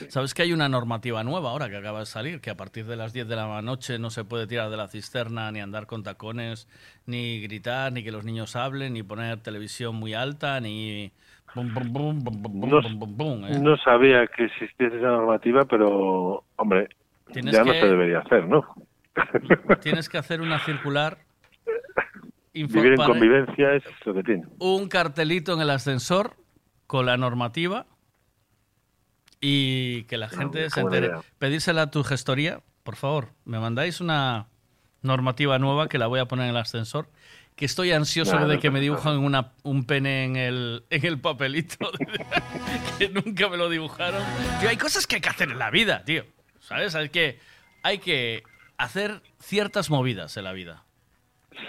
¿Sabes que hay una normativa nueva ahora que acaba de salir? Que a partir de las 10 de la noche no se puede tirar de la cisterna, ni andar con tacones, ni gritar, ni que los niños hablen, ni poner televisión muy alta, ni. Bum, bum, bum, No, ¿eh? no sabía que existiese esa normativa, pero, hombre, Tienes ya no que- se debería hacer, ¿no? Tienes que hacer una circular. info- Vivir en convivencia es lo que tiene. un cartelito en el ascensor con la normativa y que la gente se entere. idea. Pedírsela a tu gestoría, por favor. Me mandáis una normativa nueva que la voy a poner en el ascensor. Que estoy ansioso de no que me pasa dibujan una, un pene en el, en el papelito. que nunca me lo dibujaron. Tío, hay cosas que hay que hacer en la vida, tío. ¿Sabes? Hay que, hay que hacer ciertas movidas en la vida.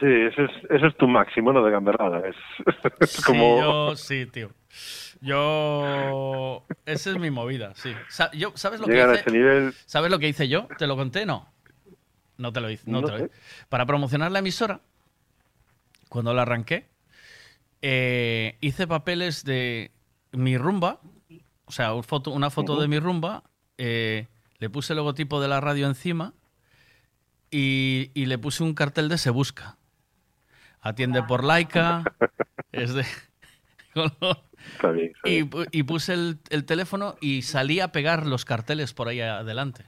Sí, eso es, es tu máximo, ¿no? De gamberrada. Es, es como... Sí, yo, sí, tío. Yo. Esa es mi movida, sí. Yo, ¿Sabes lo que hice? nivel... ¿Sabes lo que hice yo? ¿Te lo conté? No. No te lo hice. No No te lo hice. Para promocionar la emisora, cuando la arranqué, eh, hice papeles de mi rumba, o sea, foto- una foto de mi rumba, eh, le puse el logotipo de la radio encima y, y le puse un cartel de Se Busca. Atiende por Laika, es de... Está bien. está Y, bien. pu- y puse el, el teléfono y salí a pegar los carteles por ahí adelante.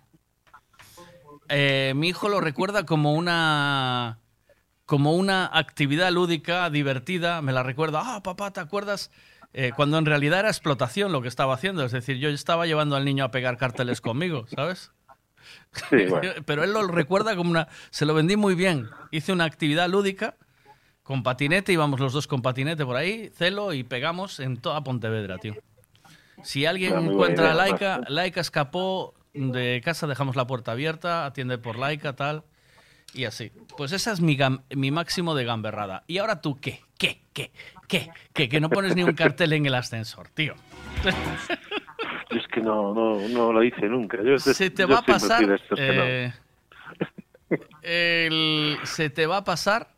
Eh, mi hijo lo recuerda como una como una actividad lúdica divertida. Me la recuerda. Ah, papá, ¿te acuerdas? Eh, cuando en realidad era explotación lo que estaba haciendo. Es decir, yo estaba llevando al niño a pegar carteles conmigo, ¿sabes? Sí, bueno. Pero él lo recuerda como una. Se lo vendí muy bien. Hice una actividad lúdica con patinete, íbamos los dos con patinete por ahí, celo y pegamos en toda Pontevedra, tío. Si alguien encuentra a Laika, Laika escapó de casa, dejamos la puerta abierta, atiende por Laika, tal. Y así. Pues esa es mi, gam- mi máximo de gamberrada. ¿Y ahora tú qué? ¿Qué? ¿Qué? ¿Qué? ¿Qué? Que no pones ni un cartel en el ascensor, tío. Yo es que no, no, no lo hice nunca. Yo, se te yo va a pasar. que no. eh, el- se te va a pasar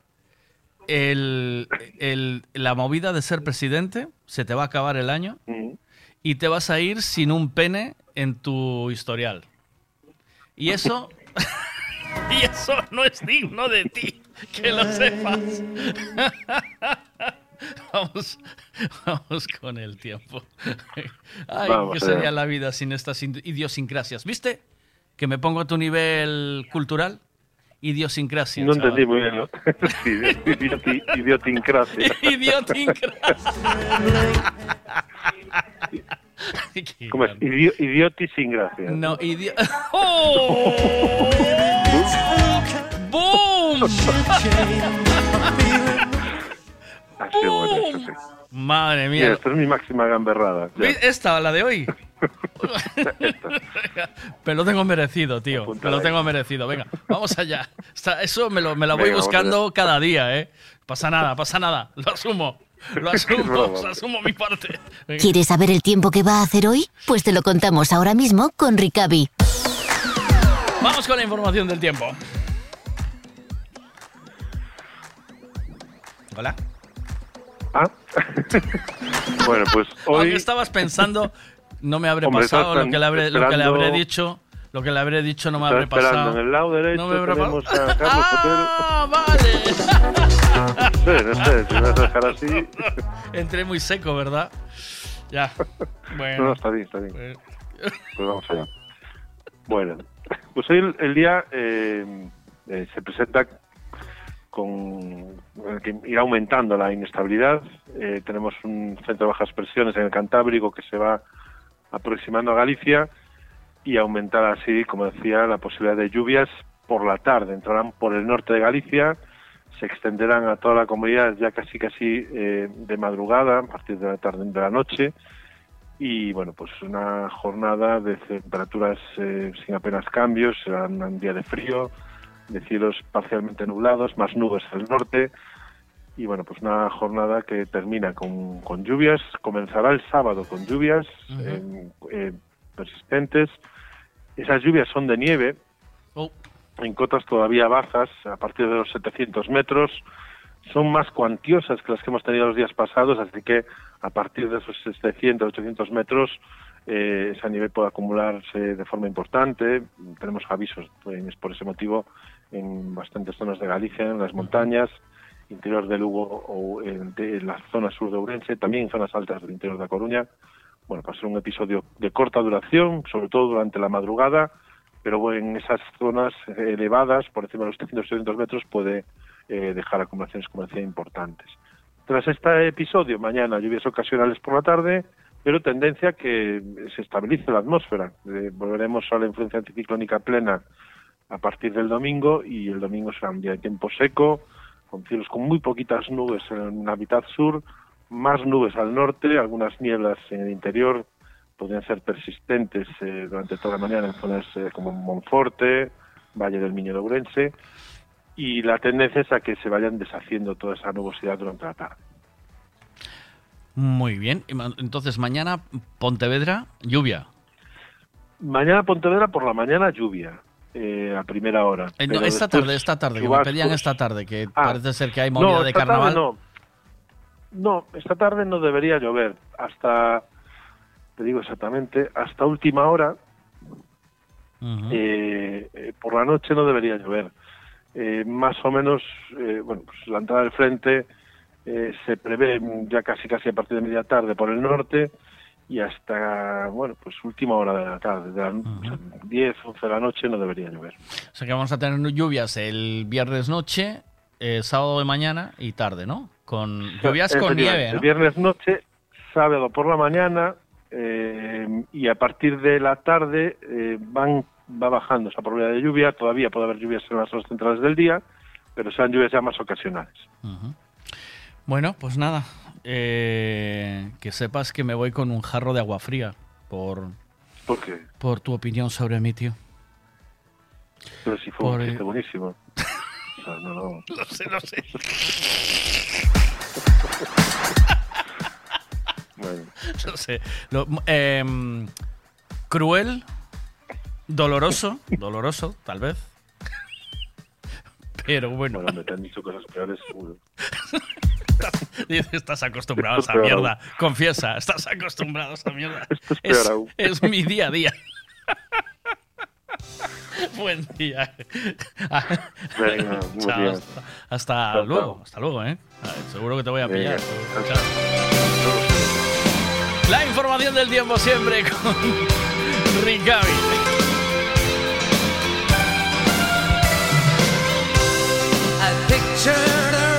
el, el- la movida de ser presidente. Se te va a acabar el año. Y te vas a ir sin un pene en tu historial. Y eso. y eso no es digno de ti. que lo sepas. Vamos, vamos con el tiempo. Ay, Vamos ¿qué sería la vida sin estas in- idiosincrasias? ¿Viste? Que me pongo a tu nivel cultural. Idiosincrasia. No entendí muy bien, ¿no? Sí, idioti, idiotincrasia. Idiosincrasia. ¿Cómo es? Idio- idioti sin gracia. No, idio... ¡Oh! ¡Boom! Ah, qué bueno eso, sí. Madre Mira, mía. esta es mi máxima gamberrada. Esta, la de hoy. Me lo tengo merecido, tío. Me lo tengo merecido. Venga, vamos allá. Eso me lo, me la voy Venga, buscando cada día, ¿eh? Pasa nada, pasa nada. Lo asumo. Lo asumo, broma. asumo mi parte. Venga. ¿Quieres saber el tiempo que va a hacer hoy? Pues te lo contamos ahora mismo con Ricavi. Vamos con la información del tiempo. Hola. Ah. bueno, pues Aunque hoy. estabas pensando, no me habré Hombre, pasado lo que, le habré, lo que le habré dicho. Lo que le habré dicho no me habré pasado. en el lado derecho No me habré pasado. a Carlos. ¡Ah, vale! Sí, no sé, si me vas a dejar así. Entré muy seco, ¿verdad? Ya. Bueno. No, no, está bien, está bien. Pues vamos allá. Bueno, pues hoy el, el día eh, eh, se presenta con que irá aumentando la inestabilidad. Eh, tenemos un centro de bajas presiones en el Cantábrico que se va aproximando a Galicia y aumentar así, como decía, la posibilidad de lluvias por la tarde. Entrarán por el norte de Galicia, se extenderán a toda la comunidad ya casi casi eh, de madrugada, a partir de la tarde de la noche y bueno, pues una jornada de temperaturas eh, sin apenas cambios, será un día de frío, de cielos parcialmente nublados, más nubes al norte. Y bueno, pues una jornada que termina con, con lluvias, comenzará el sábado con lluvias eh, eh, persistentes, esas lluvias son de nieve, Oh. en cotas todavía bajas, a partir de los 700 metros, son más cuantiosas que las que hemos tenido los días pasados, así que a partir de esos 700, 800 metros, eh, esa nieve puede acumularse de forma importante. Tenemos avisos pues, por ese motivo en bastantes zonas de Galicia, en las montañas, interior de Lugo o en, de- en la zona sur de Ourense, también en zonas altas del interior de La Coruña. Bueno, ser un episodio de corta duración, sobre todo durante la madrugada, pero en esas zonas elevadas, por encima de los 300-800 metros, puede eh, dejar acumulaciones, como decía, importantes. Tras este episodio, mañana lluvias ocasionales por la tarde, pero tendencia que se estabilice la atmósfera. Eh, volveremos a la influencia anticiclónica plena a partir del domingo y el domingo será un día de tiempo seco, con cielos con muy poquitas nubes en la mitad sur, más nubes al norte, algunas nieblas en el interior podrían ser persistentes eh, durante toda la mañana en zonas eh, como Monforte, Valle del Miño Ourense, y la tendencia es a que se vayan deshaciendo toda esa nubosidad durante la tarde. Muy bien. Entonces, mañana, Pontevedra, lluvia. Mañana Pontevedra por la mañana lluvia, eh, a primera hora. Eh, no, esta después tarde, esta tarde, que me chubascos. pedían esta tarde, que Ah. parece ser que hay movida no, de carnaval. no. No, esta tarde no debería llover. Hasta, te digo exactamente, hasta última hora, eh, eh, por la noche no debería llover. Eh, más o menos, eh, bueno, pues la entrada del frente eh, se prevé ya casi casi a partir de media tarde por el norte y hasta, bueno, pues última hora de la tarde, de las 10, 11 de la noche no debería llover. O sea que vamos a tener lluvias el viernes noche, eh, sábado de mañana y tarde, ¿no? Con lluvias con nieve, El viernes noche, sábado por la mañana eh, y a partir de la tarde eh, van va bajando esa probabilidad de lluvia. Todavía puede haber lluvias en las horas centrales del día, pero serán lluvias ya más ocasionales. Bueno, pues nada. Eh, que sepas que me voy con un jarro de agua fría por, ¿Por qué? por tu opinión sobre mí, tío. Pero si fue Por, un chiste buenísimo. O sea, no, no. Lo sé, lo sé. Bueno. No sé. Lo- em, cruel, doloroso, doloroso, tal vez. Pero bueno. Bueno, me te han dicho cosas peores, seguro. Dice, estás acostumbrado a esa mierda. Confiesa, estás acostumbrado a esa mierda. Esto es mi día a día. Buen día. Venga, Chao, hasta- Hasta Chao, luego, hasta luego, ¿eh? Ver, seguro que te voy a Venga, pillar. Chao. La información del tiempo siempre con Ricavi. Pictured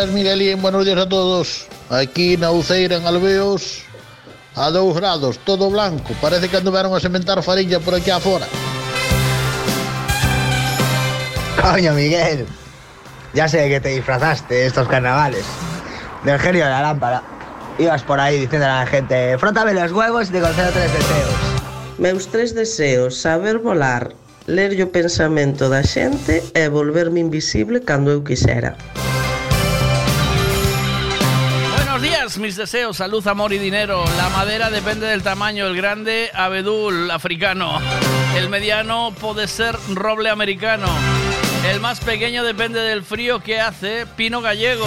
días, Miguelín, buenos días a todos. Aquí na Uceira, en Alveos, a 2 grados, todo blanco. Parece que anduveron a sementar farilla por aquí afora. Coño, Miguel. Ya sé que te disfrazaste estos carnavales. Del genio de la lámpara. Ibas por ahí diciendo a la gente, frótame los huevos y te concedo tres deseos. Meus tres deseos, saber volar, ler o pensamento da xente e volverme invisible cando eu quixera. Días, mis deseos, salud, amor y dinero. La madera depende del tamaño. El grande, abedul africano. El mediano puede ser roble americano. El más pequeño depende del frío que hace, pino gallego.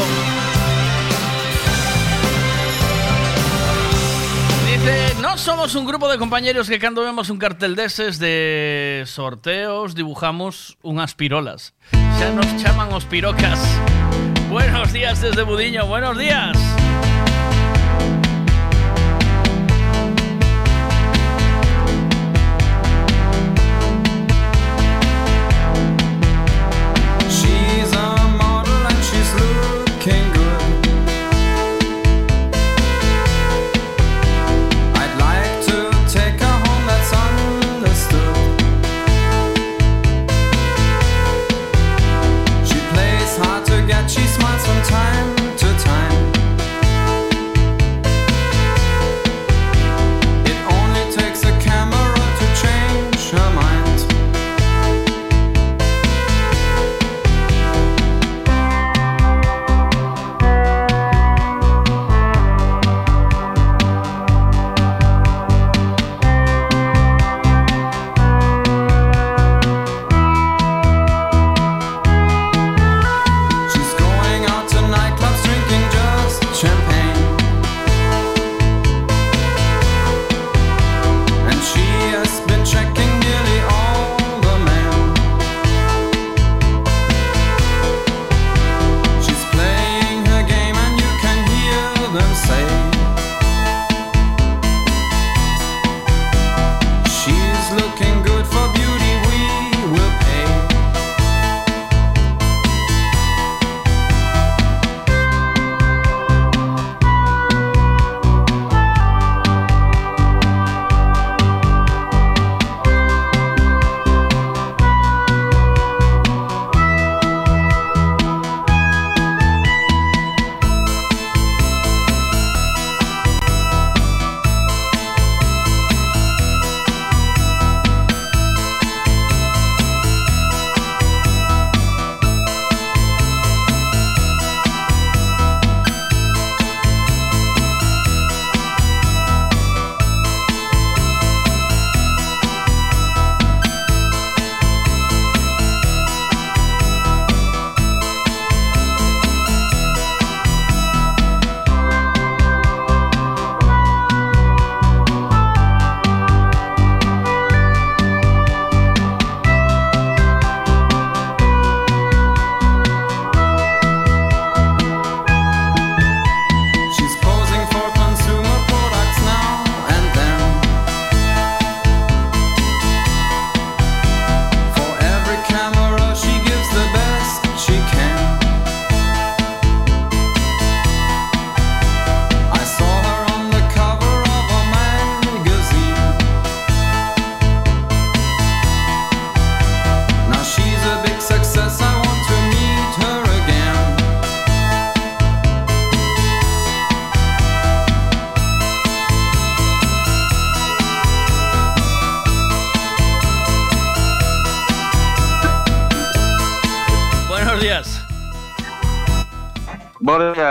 Dice, no somos un grupo de compañeros que cando vemos un cartel deses de sorteos dibujamos unhas pirolas. Xa nos chaman os pirocas. Buenos días desde Budiño, buenos días.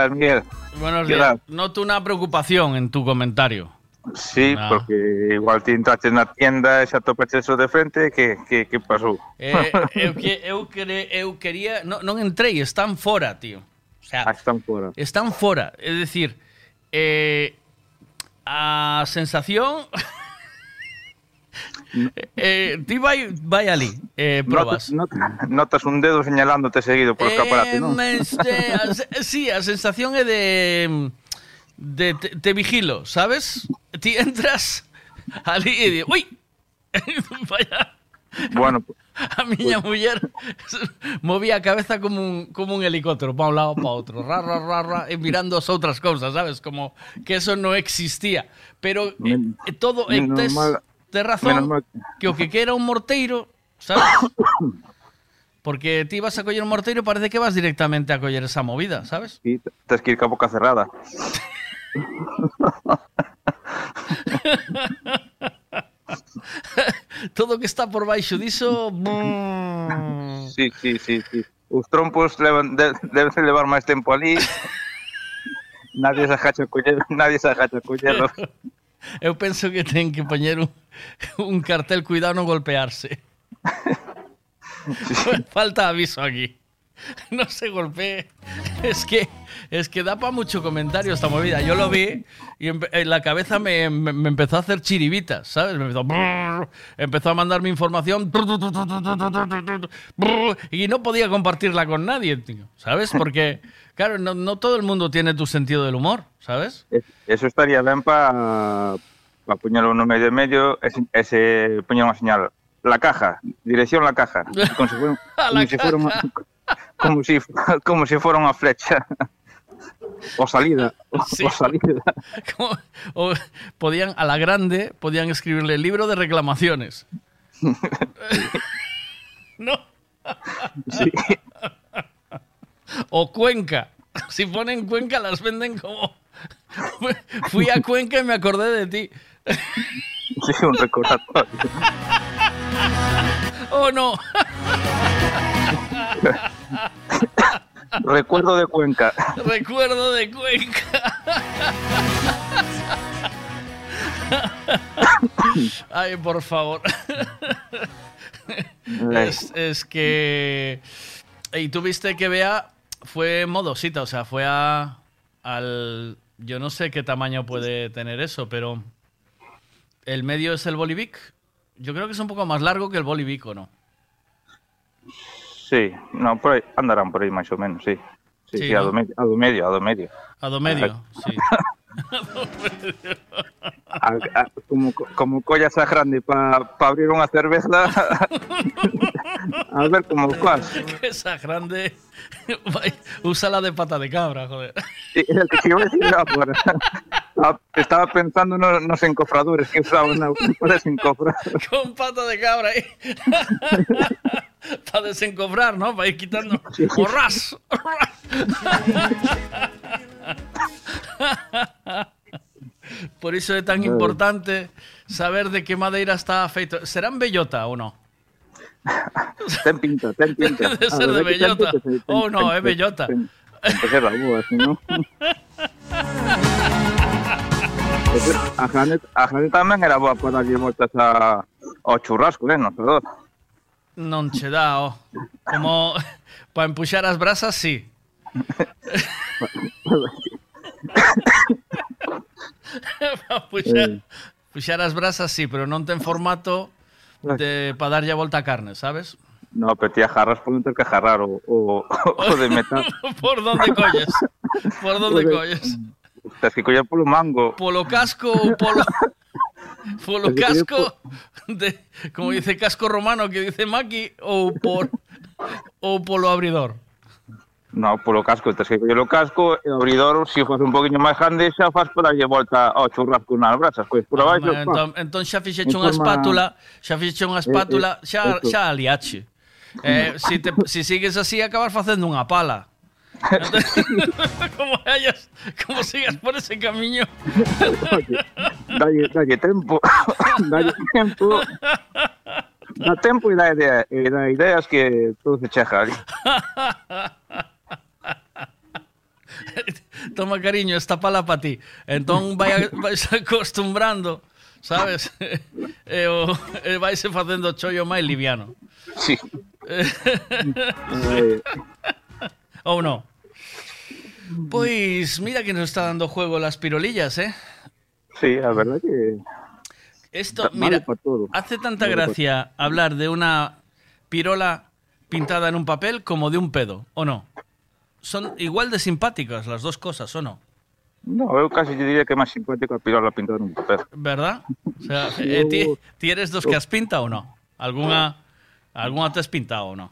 días, Miguel. Buenos días. Tal? Noto una preocupación en tu comentario. Sí, ah. porque igual te entraste na tienda e xa topaste eso de frente, que, que, que pasou? Eh, eu, que, eu, cre, eu quería... No, non entrei, están fora, tío. O sea, ah, están fora. Están fora. É dicir, eh, a sensación... Eh, ti vai, vai ali, eh, probas. Notas, notas un dedo señalándote seguido por eh, escaparate, eh, non? Este, a, sí, a sensación é de... de te, te vigilo, sabes? Ti entras ali e di, ui, vaya... Bueno, pues, a miña pues... muller movía a cabeza como un, como un helicóptero para un lado para outro, ra, ra, ra, ra, e mirando as outras cousas, sabes? Como que eso no existía. Pero eh, todo... Eh, tes... Ten razón mal... que o que quera un morteiro, sabes? Porque ti vas a coller un morteiro parece que vas directamente a coller esa movida, sabes? Sí, tens que ir ca boca cerrada. Todo o que está por baixo diso... Bum... Sí, sí, sí, sí. Os trompos levan, de, deben levar máis tempo ali. nadie se agacha a coller, nadie se agacha a collerlo. Eu penso que ten que poñer un, un cartel cuidado non golpearse. Falta aviso aquí. no se golpee. Es que, es que da para mucho comentario esta movida. Yo lo vi y en la cabeza me, me- me empezó a hacer chiribitas, ¿sabes? Me empezó, brrr, empezó a mandarme información brrr, y no podía compartirla con nadie, tío, ¿sabes? Porque, claro, no, no todo el mundo tiene tu sentido del humor, ¿sabes? Es- Eso estaría ben para pa poñelo no medio de medio e, se- e se poña unha señal. La caja, dirección la caja. Como si fuera, A como si fuera como si, como si fuera unha flecha. O salida, o, Sí. o salida. Como- o podían, a la grande, podían escribirle libro de reclamaciones. no. Sí. O Cuenca. Si ponen Cuenca, las venden como. Fui a Cuenca y me acordé de ti. Sí, un recordatorio. Oh, no. Recuerdo de Cuenca. Recuerdo de Cuenca. Ay, por favor. Es, es que. Y tú viste que Bea fue modosita, o sea, fue a. al. Yo no sé qué tamaño puede tener eso, pero. El medio es el Bolivic. Yo creo que es un poco más largo que el Bolivic, ¿o no? Sí, no, por aí, andarán por aí máis ou menos, sí. Sí, Sí, sí, a, do medio, a do medio, a do medio. A do medio, sí. A, a, como, como collas a grande para pa abrir unha cerveza a ver como que esa grande. Úsala de pata de cabra, joder. Sí, que iba a decir agora. Ah, Estaba pensando no, nos encofradores que usaban na, para desencofrar. Con pata de cabra ahí. Para desencofrar, ¿no? Para ir quitando. ¡Borras! Por eso es tan importante saber de qué madera está feito. ¿Serán bellota o no? Ten pinta, ten pinta. Debe ser de bellota. Oh, no, es bellota. Si no. A Janet, a Janet tamén era boa para darlle voltas a, ao churrasco, eh, no asador. Non che dá, oh. Como para empuxar as brasas, sí. para puxar, eh. puxar as brasas, sí, pero non ten formato de para darlle a volta a carne, sabes? No, pero ti agarras por ter que agarrar o, o, o de metal. por donde colles. Por donde colles. Tens que coller polo mango. Polo casco ou polo... Polo casco de, como dice casco romano que dice Maki ou por ou polo abridor? No, polo casco, tens que coller o casco e o abridor, se o faz un poquinho máis grande, xa faz para darlle volta ao churrasco nas brasas, pois por abaixo. Ah, entón, entón xa fixeche unha espátula, xa fixeche unha eh, espátula, eh, xa, xa aliache. Eh, si, te, si sigues así, acabas facendo unha pala. Entón, como, hayas, como sigas por ese camiño. dalle, dalle tempo, dalle tempo, da tempo e da idea, e da ideas que todo se chega ali. Toma cariño, esta pala para ti. Entón vai, vais acostumbrando, sabes? E, o, e vaise facendo o chollo máis liviano. Sí. Ou non? Pois mira que nos está dando juego las pirolillas, eh? Sí, a verdad que Esto, mira, hace tanta gracia hablar de una pirola pintada en un papel como de un pedo, ¿o no? Son igual de simpáticas las dos cosas, ¿o no? No, eu casi lle diría que é máis simpático pirola pintada nun papel. ¿Verdad? O sea, eh, ti, ti eres dos que has pintado o no? ¿Alguna, alguna te has pintado o no?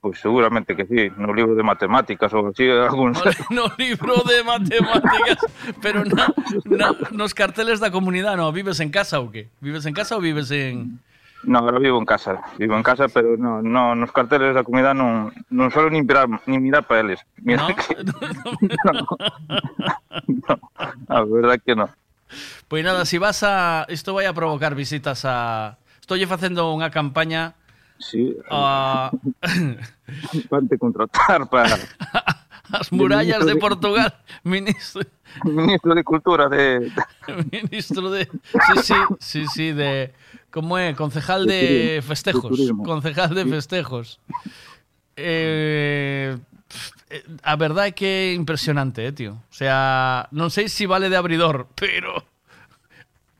Pois seguramente que sí, no libro de matemáticas ou así algún... No, no libro de matemáticas, pero na, na, nos carteles da comunidade, no, vives en casa ou que? Vives en casa ou vives en... No, agora vivo en casa, vivo en casa, pero no, no, nos carteles da comunidade non, non suelo ni mirar, ni mirar para eles. Mira no? que... no. no, a verdad que non. Pois nada, se si vas a... Isto vai a provocar visitas a... Estou facendo unha campaña Sí, a Pante contratar para as murallas de de- Portugal, ministro ministro de Cultura de... ministro de Sí, sí, sí, sí, de como é, concejal De de turismo, de festejos, concejal de festejos. eh, eh, a verdade é que é impresionante, eh, tío. O sea, non sei se vale de abridor, pero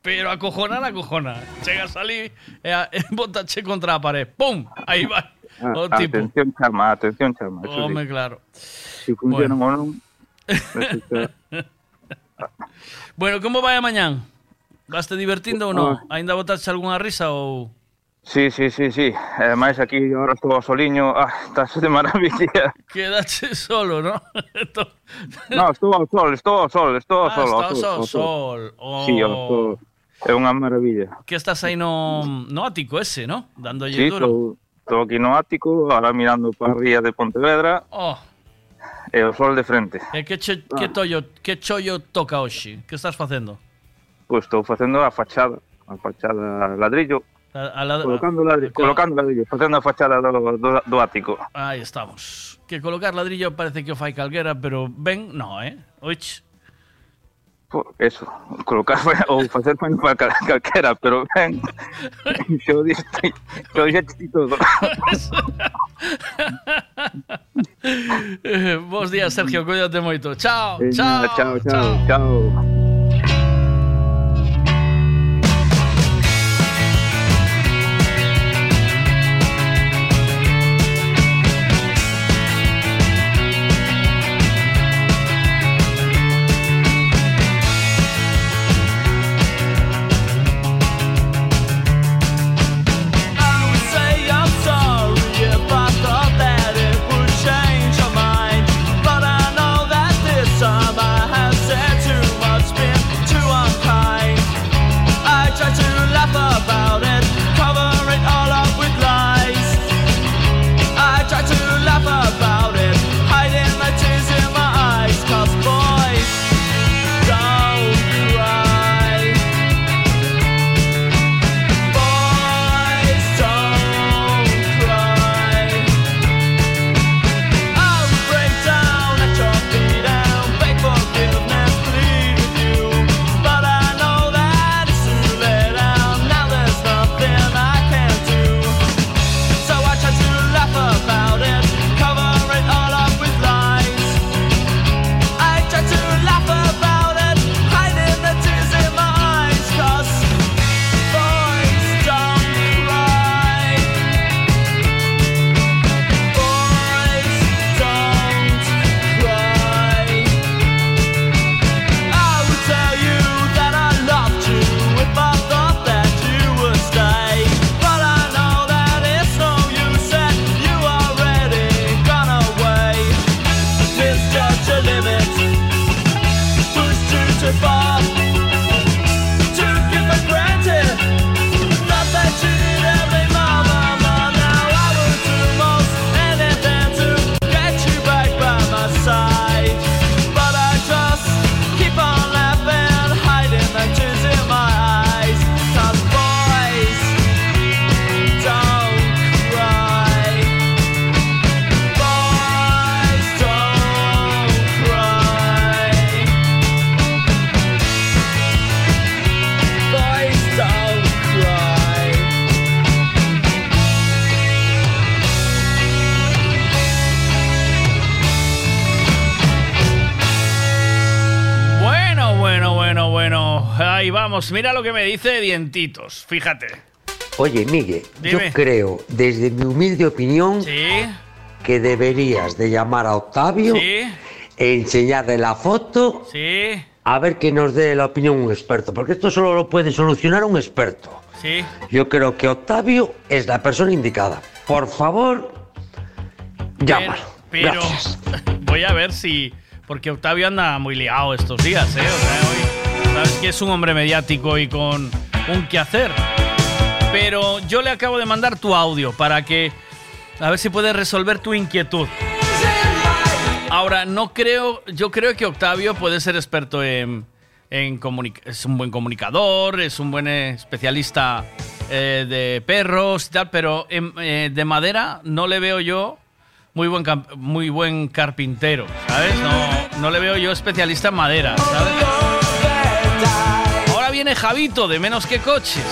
pero acojonar, acojona. Chega a salir e, a, e botache contra a pared. ¡Pum! Aí vai. Ah, o tipo. Atención, charma, atención, charma. Home, sí. claro. Si funciona bueno. ou non... bueno, como vai a mañán? Vaste divertindo ou non? Ainda botaste algunha risa ou... Sí, sí, sí, sí. Ademais, aquí agora estou soliño. Ah, estás de maravilla. Quedaste solo, non? no, estou ao sol, estou ao sol, estou ao ah, sol. Ah, estou ao sol. sol. Oh. Sí, ao sol. Oh. É unha maravilla. Que estás aí no, no ático ese, ¿no? Dándolle sí, duro. Estou aquí no ático, ahora mirando para a ría de Pontevedra. Oh. E o sol de frente. Eh, e que, che, que, tollo, que ah. chollo toca hoxe? Que estás facendo? Pois pues estou facendo a fachada, a fachada ladrillo. A, a la, colocando ladrillo, colocando ladrillo, facendo a fachada do, do, do ático. Aí estamos. Que colocar ladrillo parece que o fai calguera, pero ben, no, eh? Oich eso, colocar ou facer fan para cal, calquera, pero ben, xo diste, xo diste todo. Bos días, Sergio, cuídate moito. Chao, eh, chao, chao, chao. chao. Vamos. Mira lo que me dice Dientitos. Fíjate. Oye, Miguel, Dime. yo creo, desde mi humilde opinión, que deberías de llamar a Octavio Sí. e enseñarle la foto Sí, a ver que nos dé la opinión un experto, porque esto solo lo puede solucionar un experto. sí. Yo creo que Octavio es la persona indicada. Por favor, llámalo. Pero Gracias. voy a ver si. Porque Octavio anda muy liado estos días, ¿eh? O sea, hoy. Que es un hombre mediático y con un quehacer. Pero yo le acabo de mandar tu audio para que. A ver si puedes resolver tu inquietud. Ahora, no creo. Yo creo que Octavio puede ser experto en. en es un buen comunicador, es un buen eh, especialista eh, de perros y tal, pero eh, de madera no le veo yo muy buen, muy buen carpintero, ¿sabes? No, no le veo yo especialista en madera, ¿sabes? Viene Javito de menos que coches.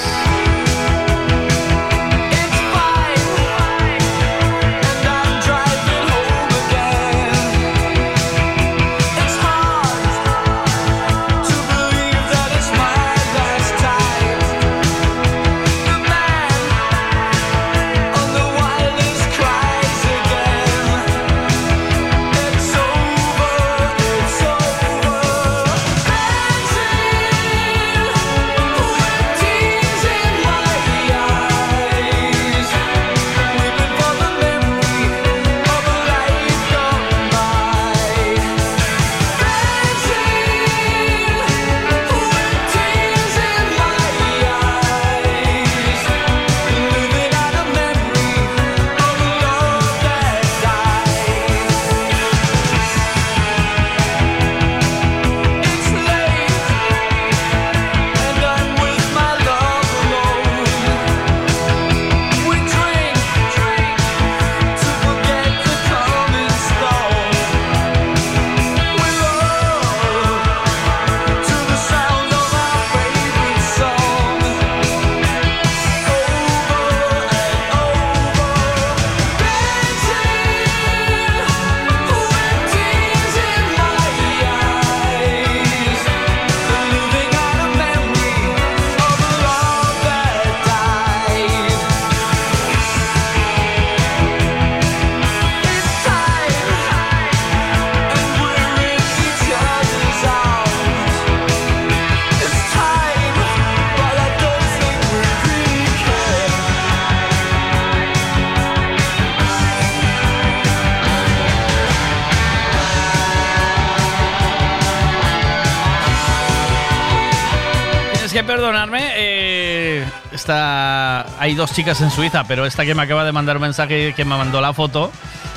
Hay dos chicas en Suiza, pero esta que me acaba de mandar un mensaje que me mandó la foto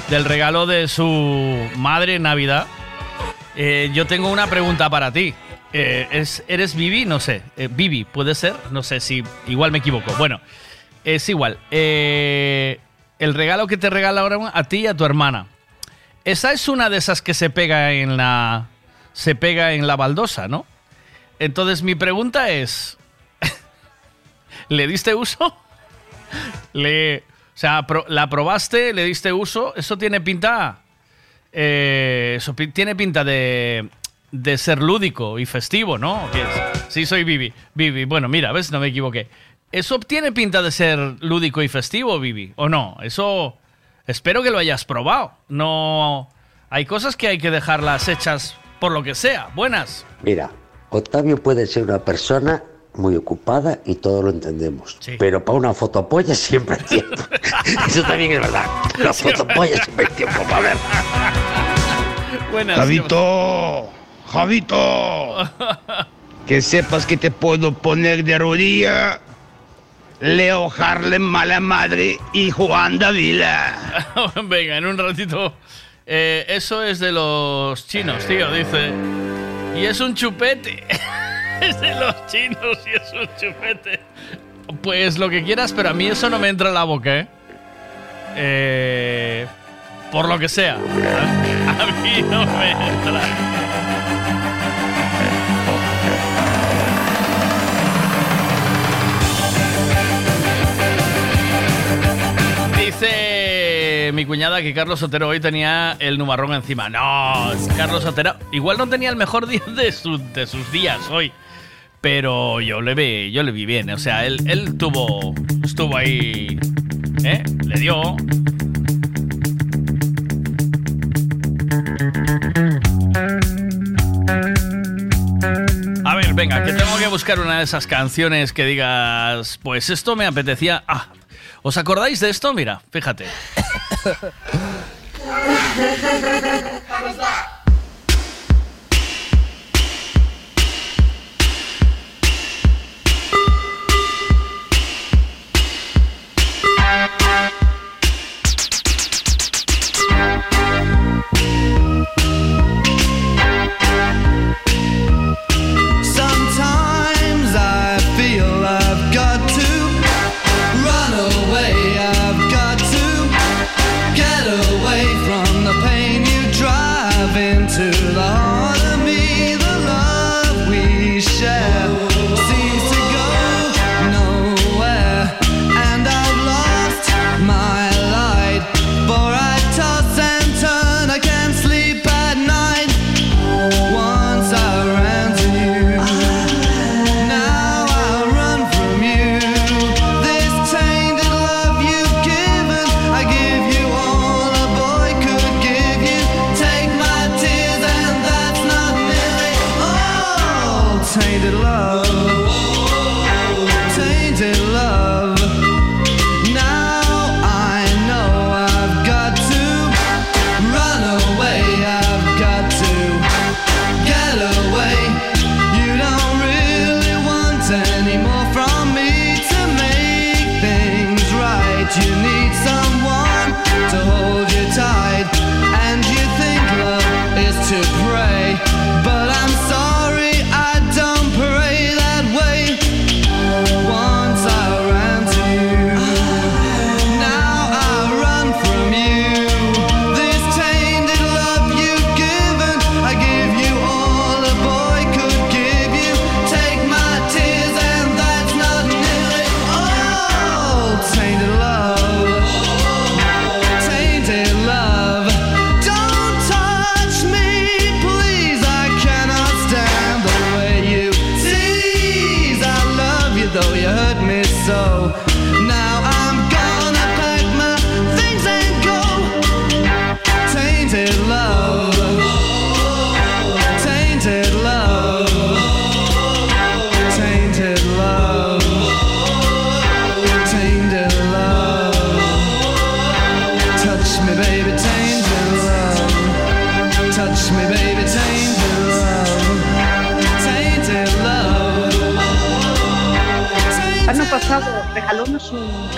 del regalo de su madre en Navidad. Eh, yo tengo una pregunta para ti. Eh, ¿es, ¿Eres Vivi? No sé. Eh, Vivi, ¿puede ser? No sé si. Igual me equivoco. Bueno, es igual. Eh, el regalo que te regalaron a ti y a tu hermana. Esa es una de esas que se pega en la. Se pega en la baldosa, ¿no? Entonces mi pregunta es. ¿Le diste uso? Le. O sea, ¿la probaste? ¿Le diste uso? Eso tiene pinta. eh, eso tiene pinta de. de ser lúdico y festivo, ¿no? Sí, soy Vivi. Vivi, bueno, mira, ves, no me equivoqué. ¿Eso tiene pinta de ser lúdico y festivo, Vivi? ¿O no? Eso. Espero que lo hayas probado. No. Hay cosas que hay que dejarlas hechas por lo que sea. Buenas. Mira, Octavio puede ser una persona muy ocupada y todo lo entendemos. Pero para una fotopolla siempre hay tiempo. Eso también es verdad. La fotopolla siempre hay tiempo para ver. Buenas. Javito, Javito, que sepas que te puedo poner de rodilla Leo Harlem, mala madre y Juan Davila. Venga, en un ratito. Eh, eso es de los chinos, tío, dice. Y es un chupete. Es de los chinos y es un chupete. Pues lo que quieras, pero a mí eso no me entra en la boca, ¿eh? Eh, por lo que sea. A, a mí no me entra. Dice mi cuñada que Carlos Sotero hoy tenía el nubarrón encima. No, Carlos Sotero igual no tenía el mejor día de, su- de sus días hoy. Pero yo le vi, yo le vi bien. O sea, él, él tuvo, estuvo ahí, ¿eh? Le dio. A ver, venga, que tengo que buscar una de esas canciones que digas, pues esto me apetecía. Ah, ¿os acordáis de esto? Mira, fíjate.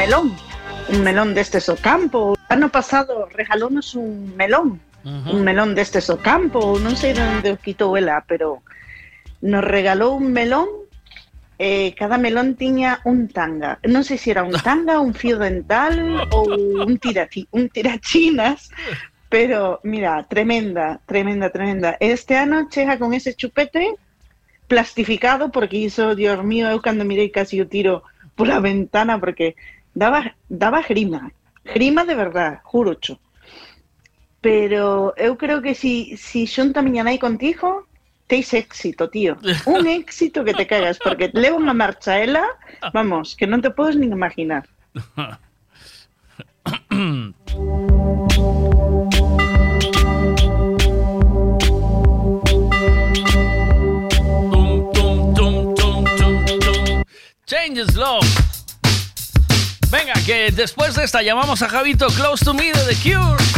melón, un melón destes ao campo. O ano pasado regalónos un melón, un melón destes ao campo. Non sei de onde o quitou ela, pero nos regalou un melón eh, cada melón tiña un tanga. Non sei se era un tanga, un fío dental ou un, tiraci, un tirachinas, pero mira, tremenda, tremenda, tremenda. Este ano chega con ese chupete plastificado porque hizo, Dios mío, eu cando mirei casi o tiro pola ventana porque daba, daba grima, grima de verdad, jurocho. Pero eu creo que si, si xunta miña nai contigo, teis éxito, tío. Un éxito que te cagas, porque leva unha marcha ela, vamos, que non te podes nin imaginar. Changes Love. Venga, que después de esta llamamos a Javito Close to Me de The Cure.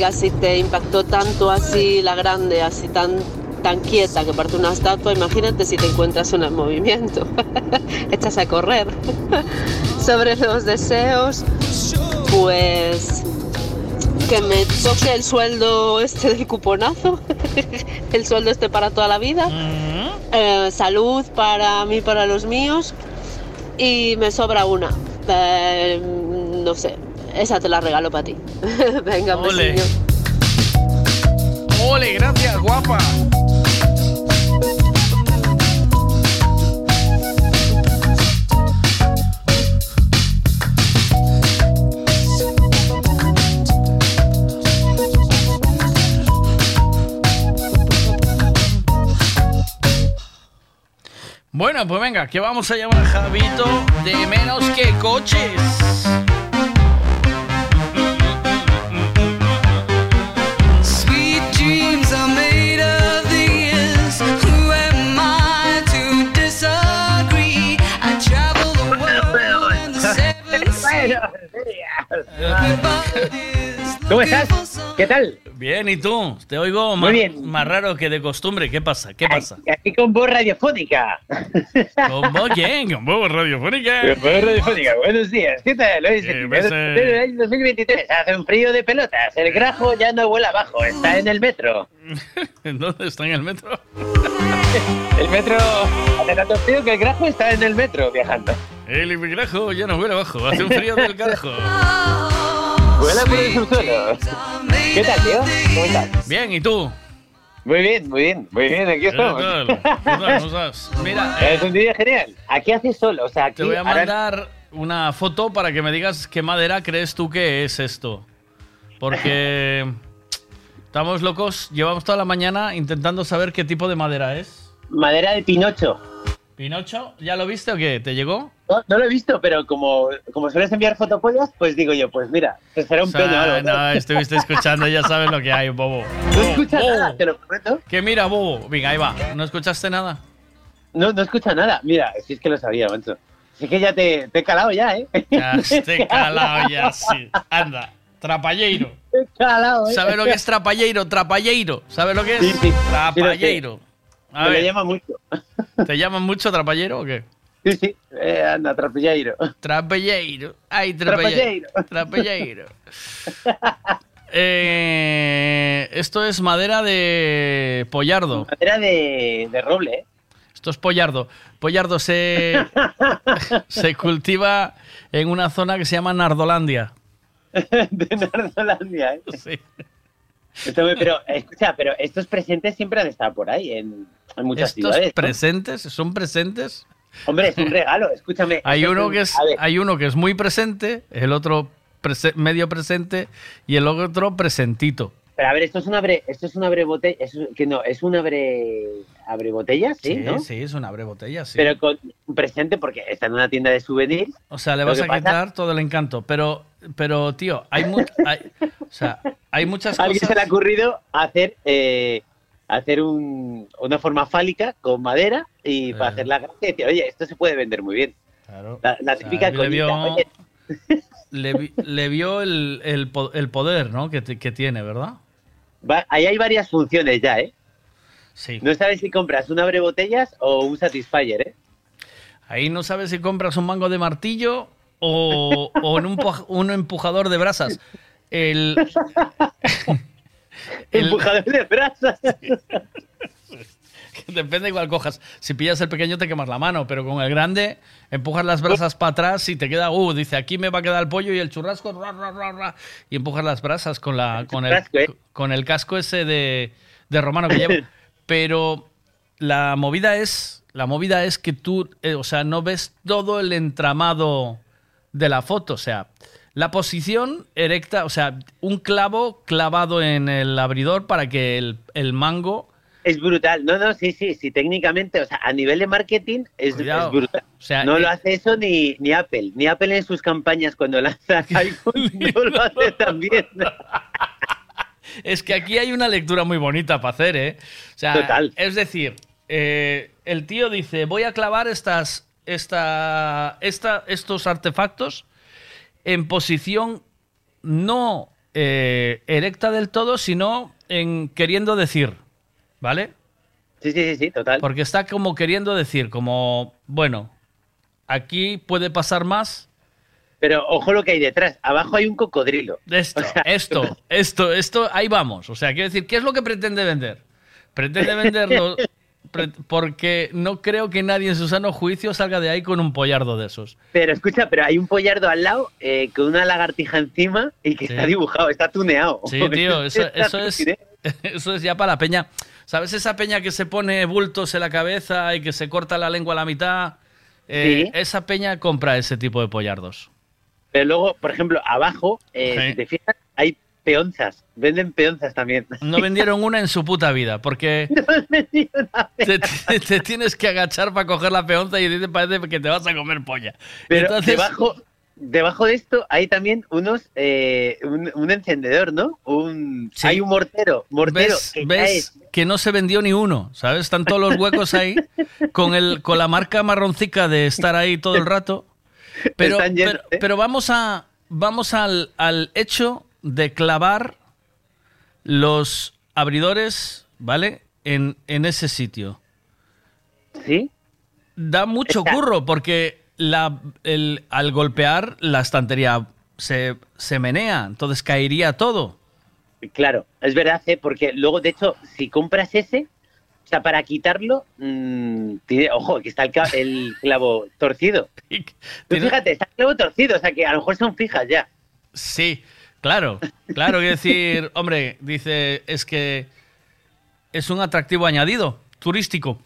A ver, Veiga, si te impactó tanto así la grande, así tan, tan quieta que parte una estatua, imagínate si te encuentras una en movimiento. Echas a correr. Sobre los deseos, pues que me toque el sueldo este del cuponazo, el sueldo este para toda la vida, Eh, salud para mí, para los míos, y me sobra una. Eh, no sé, esa te la regalo para ti. Venga, un Ole. Ole, gracias, guapa. Bueno, pues venga, que vamos a llamar a Javito de menos que coches. ¿Cómo estás? ¿Qué tal? Bien, ¿y tú? Te oigo Muy más, bien. más raro que de costumbre. ¿Qué pasa? ¿Qué pasa? Aquí con voz radiofónica. ¿Con voz quién? ¿Con voz radiofónica? Con voz radiofónica. Buenos días. ¿Qué tal? Hoy es el pues, eh. año 2023. Hace un frío de pelotas. El grajo ya no vuela abajo. Está en el metro. ¿En dónde está en el metro? El metro hace tanto frío que el grajo está en el metro viajando. El grajo ya no vuela abajo. Hace un frío del carajo. Vuela por el subsuelo. ¿Qué tal, tío? ¿Cómo estás? Bien, ¿y tú? Muy bien, muy bien, muy bien, aquí estamos. tal? ¿Qué tal? ¿Cómo estás? Mira, es un día genial. Aquí hace sol, o sea, aquí Te voy a mandar una foto para que me digas qué madera crees tú que es esto. Porque estamos locos, llevamos toda la mañana intentando saber qué tipo de madera es. madera de pinocho. ¿Pinocho? ¿Ya lo viste o qué? ¿Te llegó? No, no lo he visto, pero como, como sueles enviar fotopollas, pues digo yo, pues mira, pues será un O sea, pene o algo. no, estuviste escuchando, ya sabes lo que hay, bobo. No escucha nada, te lo prometo. Que mira, bobo. Venga, ahí va. ¿No escuchaste nada? No, no escucha nada. Mira, si es que lo sabía, mancho. Si es que ya te, te he calado ya, ¿eh? Ya esté calado ya, sí. Anda, trapalleiro. Te he calado, ¿eh? ¿Sabes lo que es trapalleiro? Trapalleiro. ¿Sabes lo que es? Sí, sí. Trapalleiro. A Me lo ver, llama mucho. ¿te llaman mucho trapallero o qué? Sí, sí. Eh, anda, trapilleiro. Trapalleiro. Ay, trapalleiro. Trapalleiro. Eh, esto es madera de pollardo. Madera de, de roble, ¿eh? Esto es pollardo. Pollardo se, se cultiva en una zona que se llama Nardolandia. de Nardolandia, ¿eh? Sí. Esto pero, escucha, pero estos presentes siempre han estado por ahí, en, en muchas Estos ciudades. ¿no? presentes, ¿son presentes? Hombre, es un regalo, escúchame. Hay uno que es, hay uno que es muy presente, el otro prese- medio presente y el otro presentito. Pero a ver, esto es un abre, esto es un abre botella, es, que no, es un abre, abre botellas, ¿sí, Sí, ¿no? sí, es una abre botella, sí. Pero con presente porque está en una tienda de souvenirs. o sea, le vas a pasa- quitar todo el encanto. Pero, pero tío, hay, hay- o sea, hay muchas A alguien cosas. se le ha ocurrido hacer, eh, hacer un- una forma fálica con madera y para hacer la gracia y decir, oye, esto se puede vender muy bien. Claro. La, la O sea, típica le coñita, vio, oye, le, vi- le vio el, el po- el poder, ¿no? Que, que tiene, ¿verdad? va- ahí hay varias funciones ya, ¿eh? Sí. No sabes si compras un abre botellas o un satisfier, ¿eh? Ahí no sabes si compras un mango de martillo o, o en un, un empujador de brasas. El, el- Empujador de brasas. Depende de cuál cojas. Si pillas el pequeño te quemas la mano, pero con el grande empujas las brasas para atrás y te queda, uh, dice, aquí me va a quedar el pollo y el churrasco, ra, ra, ra, ra, y empujas las brasas con, la, con, el, churrasco, ¿eh? con el casco ese de, de romano que lleva. Pero la movida es, la movida es que tú, eh, o sea, no ves todo el entramado de la foto, o sea, la posición erecta, o sea, un clavo clavado en el abridor para que el, el mango Es brutal. No, no, sí, sí, sí, técnicamente, o sea, a nivel de marketing es brutal. O sea, no eh, lo hace eso ni, ni Apple. Ni Apple en sus campañas cuando lanza iPhone no lo hace también. Es que aquí hay una lectura muy bonita para hacer, ¿eh? O sea, Total. Es decir, eh, el tío dice, voy a clavar estas, esta, esta, estos artefactos en posición no eh, erecta del todo, sino en queriendo decir, ¿vale? Sí, sí, sí, sí, total. Porque está como queriendo decir, como, bueno, aquí puede pasar más. Pero ojo lo que hay detrás. Abajo hay un cocodrilo. Esto, esto, esto, esto, ahí vamos. O sea, quiero decir, ¿qué es lo que pretende vender? Pretende venderlo pre- porque no creo que nadie en su sano juicio salga de ahí con un pollardo de esos. Pero escucha, pero hay un pollardo al lado eh, con una lagartija encima y que Sí. está dibujado, está tuneado. Sí, tío, eso, es, eso es ya para la peña. ¿Sabes esa peña que se pone bultos en la cabeza y que se corta la lengua a la mitad? Eh, Sí. Esa peña compra ese tipo de pollardos. Pero luego, por ejemplo, abajo, eh, Sí. si te fijas, hay peonzas. Venden peonzas también. No vendieron una en su puta vida, porque te, te- te tienes que agachar para coger la peonza y te parece que te vas a comer polla. Pero Entonces, debajo, debajo de esto hay también unos eh, un, un encendedor, ¿no? Un, Sí. Hay un mortero, mortero ves, que ves no se vendió ni uno, ¿sabes? Están todos los huecos ahí con, el, con la marca marroncica de estar ahí todo el rato. Pero, llenos, pero, ¿eh? pero vamos, a, vamos al, al hecho de clavar los abridores, ¿vale? En, en ese sitio. ¿Sí? Da mucho Está- curro porque la, el- al golpear la estantería se, se menea, entonces caería todo. Claro, es verdad, ¿eh? porque luego, de hecho, si compras ese, o sea, para quitarlo, mm, tiene- ojo, que está el clavo torcido. Tú fíjate, está el clavo torcido, o sea, que a lo mejor son fijas ya. Sí, claro, claro, quiero decir, hombre, dice, es que es un atractivo añadido, turístico.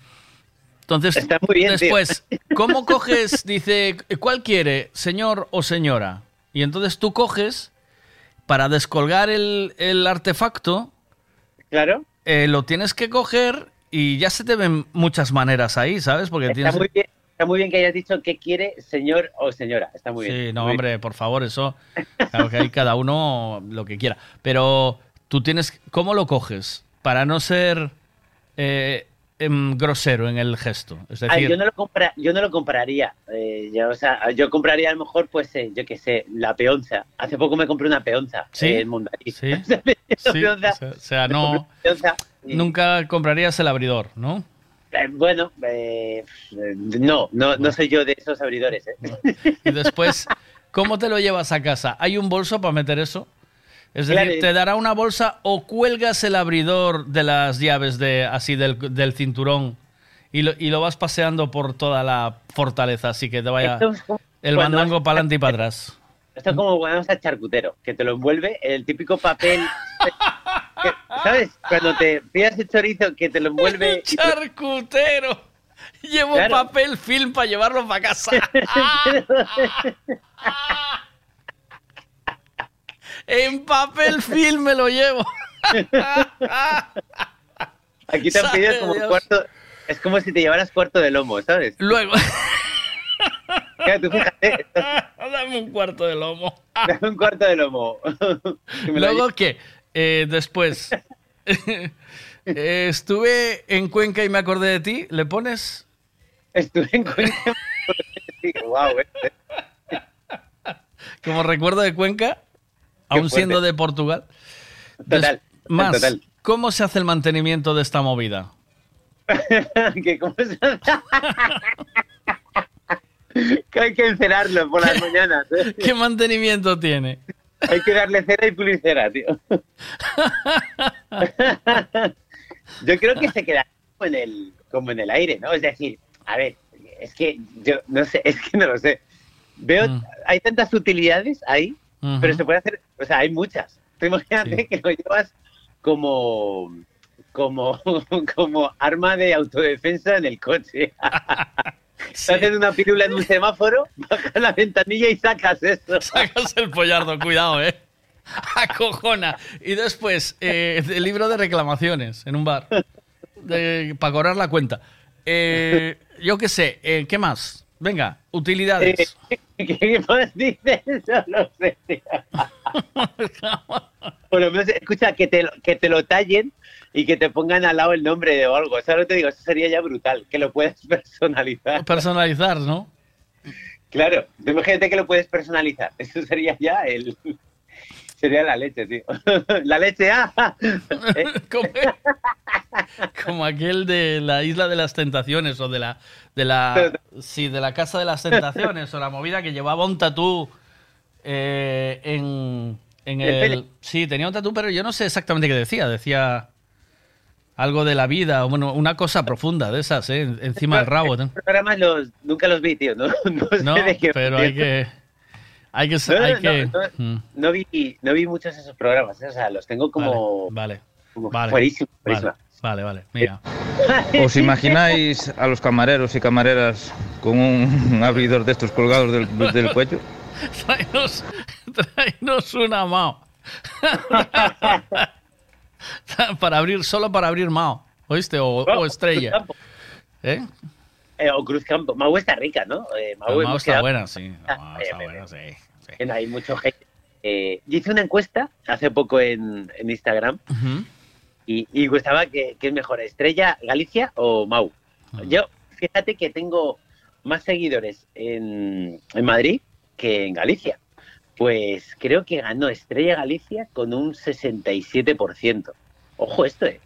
Entonces, Está muy bien, tío. después, ¿cómo coges? Dice, ¿cuál quiere, señor o señora? Y entonces tú coges para descolgar el, el artefacto. Claro. eh, lo tienes que coger y ya se te ven muchas maneras ahí, ¿sabes? Porque Está tienes. muy, bien, está muy bien que hayas dicho qué quiere señor o señora. Está muy bien. Sí, no, Muy hombre, por favor, eso. Claro que hay cada uno lo que quiera. Pero tú tienes. ¿Cómo lo coges? Para no ser eh, em, grosero en el gesto. Es Ah, decir, yo, no lo compra, yo no lo compraría. eh, ya, o sea, yo compraría a lo mejor, pues, eh, yo qué sé, la peonza. Hace poco me compré una peonza ¿Sí? eh, en Mundarí. Sí. La sí, peonza, o sea, o sea, me no. Nunca comprarías el abridor, ¿no? Eh, bueno, eh, no, no, no soy yo de esos abridores. ¿eh? Y después, ¿cómo te lo llevas a casa? ¿Hay un bolso para meter eso? Es decir, Claro. ¿te dará una bolsa o cuelgas el abridor de las llaves de así del, del cinturón y lo, y lo vas paseando por toda la fortaleza, así que te vaya Esto es como el mandango para adelante y para atrás? Esto es como cuando vas al charcutero, que te lo envuelve el típico papel. ¿Sabes? Cuando te pidas el chorizo, que te lo envuelve. te- ¡Charcutero! Llevo Claro. papel film para llevarlo para casa. en papel film me lo llevo. Aquí te han pedido como Dios. cuarto. Es como si te llevaras cuarto de lomo, ¿sabes? Luego. Claro, tú fíjate, Dame un cuarto de lomo. dame un cuarto de lomo. Luego, ¿qué? Eh, después. eh, estuve en Cuenca y me acordé de ti. ¿Le pones? Estuve en Cuenca. wow, eh. Como recuerdo de Cuenca, aún siendo de Portugal. Total, Más, total. ¿cómo se hace el mantenimiento de esta movida? que cómo se que hay que encerarlo por las mañanas. ¿eh? ¿Qué mantenimiento tiene? Hay que darle cera y pulir cera, tío. Yo creo que se queda como en el, como en el aire, ¿no? Es decir, a ver, es que yo no sé, es que no lo sé. Veo, hay tantas utilidades ahí, Ujú. pero se puede hacer, o sea, hay muchas. Tú imagínate que lo llevas como, como, como arma de autodefensa en el coche. Te haces una pirula en un semáforo, bajas la ventanilla y sacas eso. Sacas el pollardo, cuidado, ¿eh? Acojona. Y después, eh, el libro de reclamaciones en un bar. De- para cobrar la cuenta. Eh, yo qué sé, eh, ¿qué más? Venga, utilidades. ¿Qué más dices? No lo sé. Por lo menos, escucha, que te, que te lo tallen y que te pongan al lado el nombre de algo. ¿Sabes lo que te digo? Eso sería ya brutal, que lo puedas personalizar. Personalizar, ¿no? Claro, imagínate que lo puedes personalizar. Eso sería ya el... Sería la leche, tío. La leche, ah. ¿Eh? Como, como aquel de la isla de las tentaciones o de la de la sí, de la casa de las tentaciones o la movida que llevaba un tatú eh, en, en el sí tenía un tatú pero yo no sé exactamente qué decía decía algo de la vida o bueno una cosa profunda de esas ¿eh? encima del rabo ¿no? Esos programas los, nunca los vi, tío. No, no sé No, de qué pero hay que hay que No, no, hay no, que no, Mm, no vi, no vi muchos de esos programas, ¿eh? o sea, los tengo como, vale como vale fuerísimo, vale, fuerísimo. vale vale mira ¿Os imagináis a los camareros y camareras con un abridor de estos colgados del, del cuello? Tráenos, tráenos una Mao. para abrir, solo para abrir Mao. ¿Oíste? O, o estrella. ¿Eh? Eh, o Cruz Campo. Mau está rica, ¿no? Eh, Mau está quedado- buena, sí. Ah, Mao eh, está eh, buena, sí. eh, Hay mucho. Eh, yo hice una encuesta hace poco en, en Instagram y, y gustaba que, que es mejor, Estrella Galicia o Mau. Yo, fíjate que tengo más seguidores en, en Madrid que en Galicia. Pues creo que ganó Estrella Galicia con un 67%. Ojo esto, ¿eh?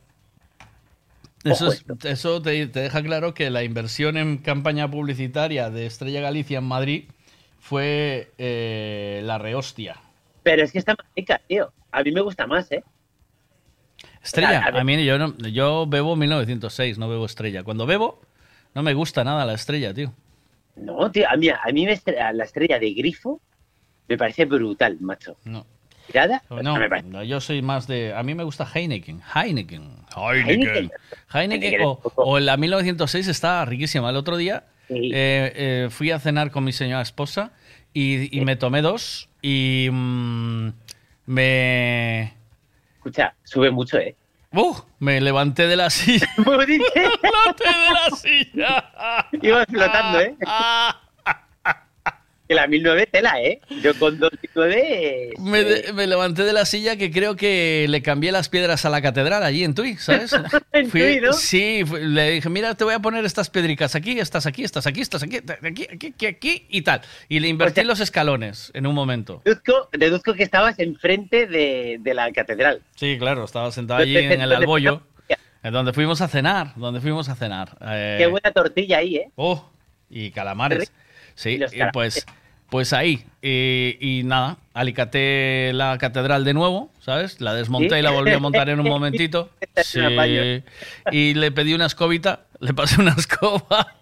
Eso, es- eso te, te deja claro que la inversión en campaña publicitaria de Estrella Galicia en Madrid fue eh, la rehostia. Pero es que está más rica, tío. A mí me gusta más, ¿eh? Estrella, A a mí yo, no- yo bebo 1906, no bebo estrella. Cuando bebo, no me gusta nada la estrella, tío. No, tío, a mí, a mí me la estrella de grifo me parece brutal, macho. No. ¿Tirada? No, me parece. no, yo soy más de. A mí me gusta Heineken. Heineken. Heineken. Heineken. Heineken o, o la 1906 está riquísima. El otro día eh, eh, fui a cenar con mi señora esposa y, y me tomé dos y mm, me. Escucha, sube mucho, ¿eh? ¡Uh! Me levanté de la silla. me levanté de la silla. Ibas flotando, ¿eh? que la 1009 tela, ¿eh? Yo con 209... Me, de- me levanté de la silla que creo que le cambié las piedras a la catedral allí en Tui, ¿sabes? En Fui- Tui, ¿no? Sí, fui- le dije, mira, te voy a poner estas piedricas aquí, estas aquí, estas aquí, estas aquí, aquí, aquí, aquí, aquí y tal. Y le invertí los escalones en un momento. Deduzco, deduzco que estabas enfrente de, de la catedral. Sí, claro, estaba sentado allí en el albollo, en donde fuimos a cenar, donde fuimos a cenar. Eh, Qué buena tortilla ahí, ¿eh? Oh, y calamares. Sí, pues, pues ahí. Y, y nada, alicaté la catedral de nuevo, ¿sabes? La desmonté ¿Sí? y la volví a montar en un momentito. Sí. Y le pedí una escobita, le pasé una escoba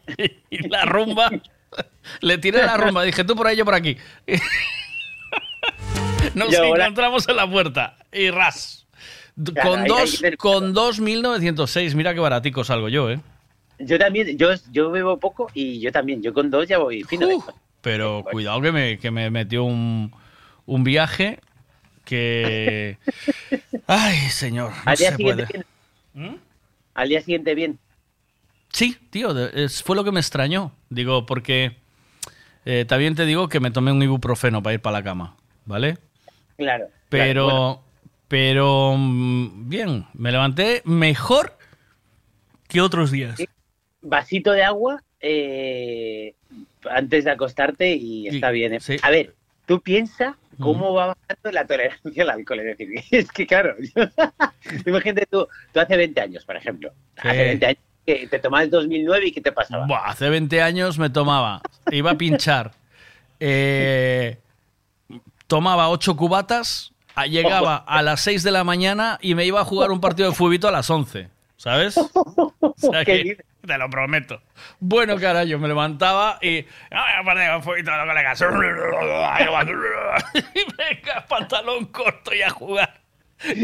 y la rumba. Le tiré la rumba, dije tú por ahí, yo por aquí. Nos ahora- encontramos en la puerta y ras. Claro, Con dos, con dos 1906, mira qué baratico salgo yo, ¿eh? Yo también, yo, yo bebo poco y yo también. Yo con dos ya voy fino. ¿eh? Pero cuidado que me, que me metió un, un viaje que... Ay, señor, no Al día se puede. bien. Al día siguiente bien. Sí, tío, fue lo que me extrañó. Digo, porque eh, también te digo que me tomé un ibuprofeno para ir para la cama, ¿vale? Claro. Pero, claro, bueno. pero mm, bien, me levanté mejor que otros días. Vasito de agua eh, antes de acostarte y está bien. ¿eh? A ver, tú piensa cómo va bajando la tolerancia al alcohol. Es decir, es que claro, imagínate tú, tú hace 20 años, por ejemplo, hace Sí. 20 años que te tomabas 2009 y ¿qué te pasaba? Buah, hace 20 años me tomaba, iba a pinchar, eh, tomaba 8 cubatas, llegaba a las 6 de la mañana y me iba a jugar un partido de fubito a las 11, ¿sabes? O sea que, te lo prometo. Bueno, carajo, me levantaba y... "Ah, partido de fubito, colegas". Y venga, pantalón corto y a jugar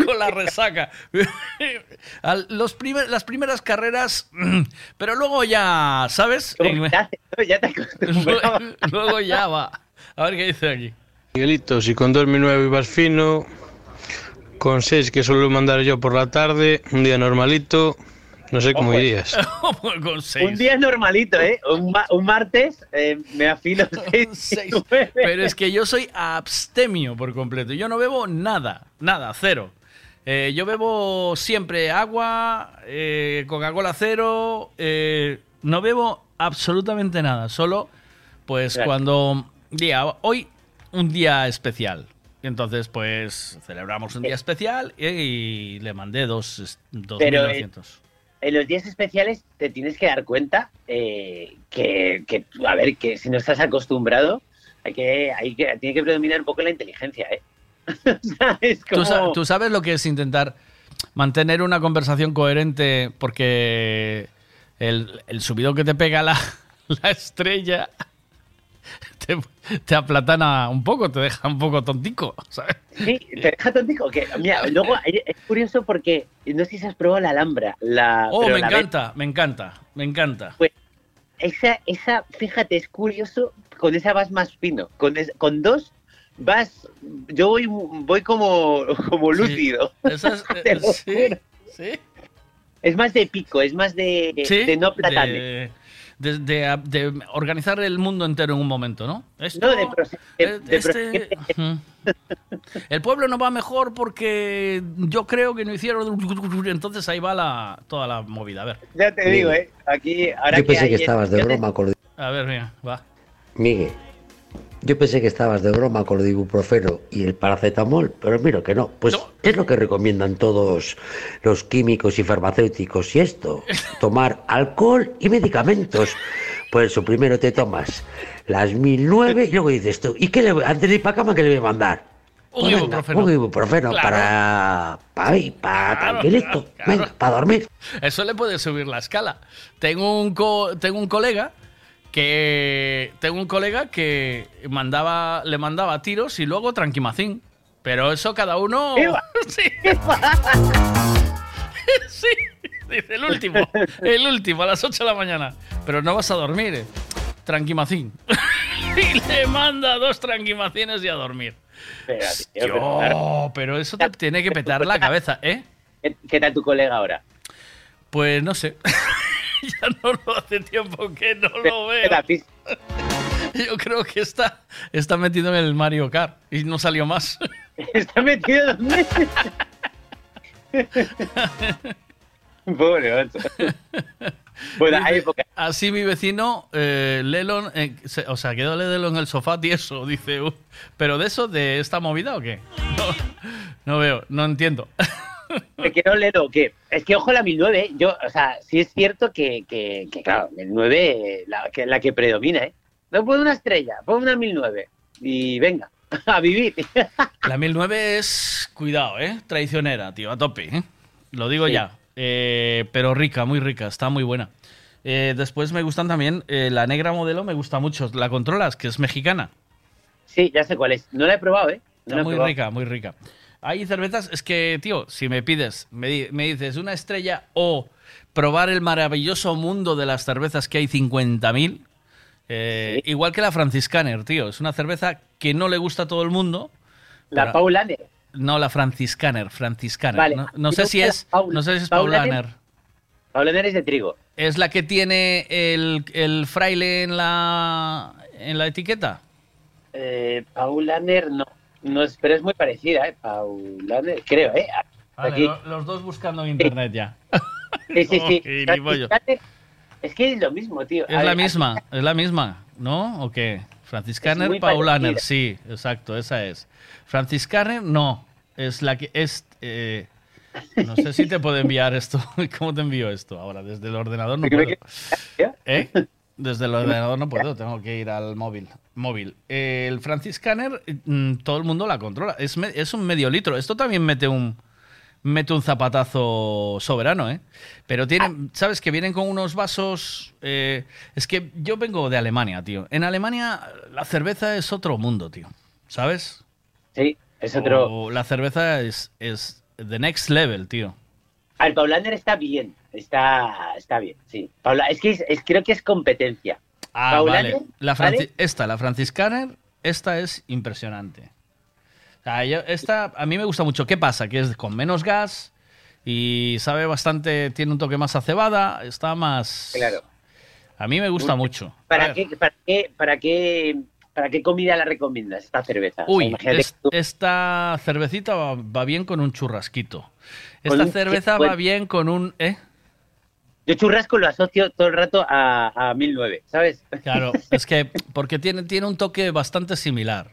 con la resaca. Los primer- las primeras carreras, pero luego ya, ¿sabes? Ya te Luego ya va. A ver qué dice aquí. Miguelito, si con 2009 ibas fino, con 6 que suelo mandar yo por la tarde, un día normalito, no sé cómo Ojo, eh. irías. con seis. Un día normalito, ¿eh? Un, ma- un martes eh, me afilo seis. Pero es que yo soy abstemio por completo. Yo no bebo nada, nada, cero. Eh, yo bebo siempre agua, eh, Coca-Cola cero, eh, no bebo absolutamente nada. Solo, pues cuando día hoy un día especial. Entonces, pues celebramos un día especial y, y le mandé dos, dos Pero, 1900. En los días especiales te tienes que dar cuenta eh, que, que, a ver, que si no estás acostumbrado, hay que, hay que, tiene que predominar un poco la inteligencia, ¿eh? O sea, es ¿Tú, como... sa- tú sabes lo que es intentar mantener una conversación coherente porque el, el subido que te pega la, la estrella te, te aplatana un poco, te deja un poco tontico, ¿sabes? Sí, te deja tontico. Que, mira, luego es curioso porque no sé si has probado la Alhambra. La, Oh, me la encanta, me encanta, me encanta. Pues esa, esa, fíjate, es curioso, con esa vas más fino. Con, es- con dos vas, yo voy, voy como, como lúcido. Lo sí. Es más de pico, es más de, Sí, de no platane. de, de- de- de organizar el mundo entero en un momento, ¿no? Esto- No, de, de- eh, este-. El pueblo no va mejor porque yo creo que no hicieron. Entonces ahí va la, toda la movida. A ver. Ya te digo, ¿eh? Aquí, ahora Yo pensé hay que estabas de broma de- A ver, mira, va. Miguel, Yo pensé que estabas de broma con lo de ibuprofeno y el paracetamol, pero miro que no. Pues es lo que recomiendan todos los químicos y farmacéuticos y esto, tomar alcohol y medicamentos. Por eso primero te tomas las 1009 y luego dices tú, ¿y qué le voy, antes de ir para cama qué le voy a mandar? Un Pues venga, ibuprofeno. Un ibuprofeno Claro. para, para, para Claro, tranquilito, claro. venga, para dormir. Eso le puede subir la escala. Tengo un, co- tengo un colega que tengo un colega que mandaba le mandaba tiros y luego tranquimacín. Pero eso cada uno sí. sí. Dice el último, el último a las 8 de la mañana. Pero no vas a dormir. eh. Tranquimacín. y le manda dos tranquimacines y a dormir. Tío, pero. Yo, pero eso te tiene que petar la cabeza, ¿eh? ¿Qué, qué tal tu colega ahora? Pues no sé. ya no lo hace tiempo que no lo veo. Yo creo que está, está metido en el Mario Kart y no salió más. Está metido donde. Pobre macho. Bueno, hay época. Así mi vecino, eh, Lelon, eh, se- o sea, quedó Lelo en el sofá tieso, dice. "Uh, ¿Pero de eso, de esta movida o qué? No, no veo, no entiendo. Me quiero leer o qué. Es que ojo la 1009, ¿eh? yo, o sea, sí es cierto que, que, que, claro, el 9 eh, la que, la que predomina, ¿eh? No pon una estrella, pon una 1009 y venga, a vivir. La 1009 es, cuidado, ¿eh? Traicionera, tío, a tope, ¿eh? Lo digo Sí. ya. Eh, pero rica, muy rica, está muy buena. Eh, después me gustan también, eh, la negra modelo me gusta mucho. ¿La controlas? Que es mexicana. Sí, ya sé cuál es. No la he probado, ¿eh? Está No he muy probado. rica, muy rica. Hay cervezas, es que, tío, si me pides, me, di- me dices una estrella o probar el maravilloso mundo de las cervezas que hay 50.000, eh, igual que la Franciscaner, tío. Es una cerveza que no le gusta a todo el mundo. La pero- Paulaner. No, la Franciscaner, Franciscaner. Vale. No, no ¿Y sé si es, Paul- no sé si es? Paulaner. Paulaner es de trigo. ¿Es la que tiene el, el fraile en la, en la etiqueta? Eh, Paulaner no. No es, pero es muy parecida, ¿eh? Paulaner, creo, ¿eh? Vale, Aquí. lo- los dos buscando en internet ya. Sí, sí, sí. Oh. Es que es lo mismo, tío. Es A la ver, misma, es la misma, ¿no? ¿O qué? Franciscaner Paulaner, sí, exacto, esa es. Franciscaner, no, es la que es. eh, no sé si te puedo enviar esto. ¿Cómo te envío esto ahora? Desde el ordenador no ¿Qué me puedo. ¿Eh? Desde el ordenador no puedo, tengo que ir al móvil. móvil. El Franciscaner, mm, todo el mundo la controla. Es, me- es un medio litro. Esto también mete un, mete un zapatazo soberano, ¿eh? Pero tienen, ¿sabes? Que vienen con unos vasos. eh, es que yo vengo de Alemania, tío. En Alemania la cerveza es otro mundo, tío. ¿Sabes? Sí, es otro. O la cerveza es, es the next level, tío. Ah, El Paulaner está bien. Está, está bien, sí. Paula, es que es- es- creo que es competencia. Ah, Paulaner, vale. La ¿vale? Franci- Esta, la Franciscaner, esta es impresionante. O sea, yo- esta a mí me gusta mucho. ¿Qué pasa? Que es con menos gas y sabe bastante, tiene un toque más a cebada, está más... Claro. A mí me gusta mucho. ¿Para qué, para, qué, para, qué, ¿Para qué comida la recomiendas esta cerveza? O sea, Uy, esta cervecita va, va bien con un churrasquito. Esta cerveza va bien con un... ¿eh? Yo churrasco lo asocio todo el rato a, a 1009, ¿sabes? Claro, es que porque tiene, tiene un toque bastante similar.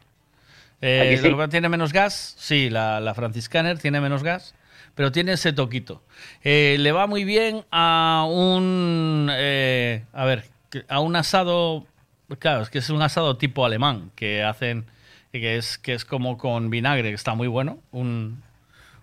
Eh, ¿A que sí? ¿Tiene menos gas? Sí, la, la Franciscaner tiene menos gas, pero tiene ese toquito. Eh, le va muy bien a un... eh, a ver, a un asado... Claro, es que es un asado tipo alemán que hacen... Que es, que es como con vinagre, que está muy bueno. Un,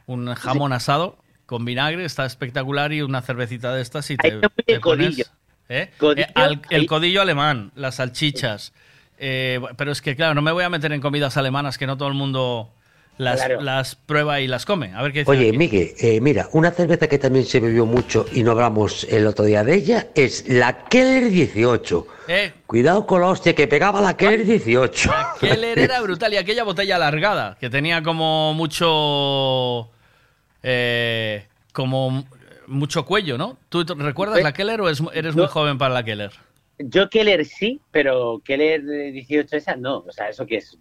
un jamón asado con vinagre, está espectacular y una cervecita de estas y te, Ahí está muy te el codillo. pones- ¿eh? Codillo, Eh, al- el ahí. codillo alemán, las salchichas. Eh, pero es que, claro, no me voy a meter en comidas alemanas que no todo el mundo las, Claro. las prueba y las come. A ver qué dice Oye, aquí. Miguel, eh, mira, una cerveza que también se bebió mucho y no hablamos el otro día de ella es la Keller 18. Eh, Cuidado con la hostia que pegaba la Keller 18. Keller era brutal y aquella botella alargada, que tenía como mucho. Eh, como mucho cuello, ¿no? ¿Tú recuerdas la Keller o es- eres muy joven para la Keller? Yo Keller sí, pero Keller eh, 18 esa no. O sea, ¿eso qué es?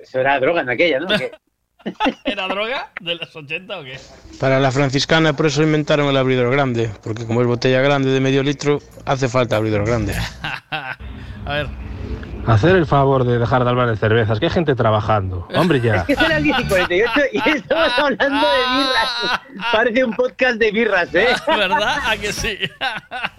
Eso era droga en aquella, ¿no? ¿Qué? ¿Era droga de los 80 o qué? Para la franciscana por eso inventaron el abridor grande, porque como es botella grande de medio litro, hace falta abridor grande. A ver. Hacer el favor de dejar de hablar de cervezas, que hay gente trabajando. Hombre, Es ya. que son las 10 y 48 y estamos hablando de birras. Parece un podcast de birras, ¿eh? ¿Verdad? ¿A que sí?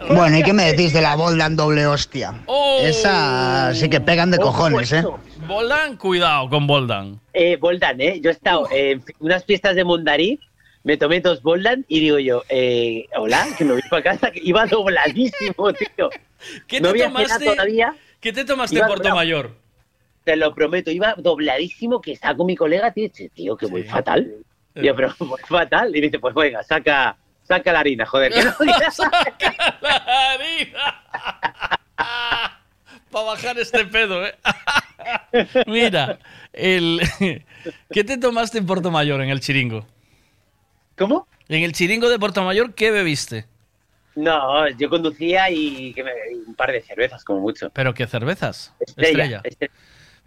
Bueno, ¿y qué me decís de la Boldan doble hostia? Oh. Esa sí que pegan de Ojo, cojones, ¿eh? Eso. Boldan, cuidado con Boldan. Eh, Boldan, ¿eh? Yo he estado en unas fiestas de Mondariz, me tomé dos Boldan y digo yo, eh, hola, que me voy para casa, que iba dobladísimo, tío. ¿Qué no te había tomaste? todavía. ¿Qué te tomaste en doblado. Mayor? Te lo prometo, iba dobladísimo, que estaba con mi colega, tío, tío, que voy fatal. Y yo, pero voy fatal. Y me dice, pues venga, saca, saca la harina, joder. que no Para bajar este pedo, ¿eh? Mira, el... ¿qué te tomaste en Porto Mayor, en el chiringo? ¿Cómo? En el chiringo de Porto Mayor, ¿qué bebiste? No, yo conducía y que me bebí un par de cervezas, como mucho. ¿Pero qué cervezas? Estrella. Estrella.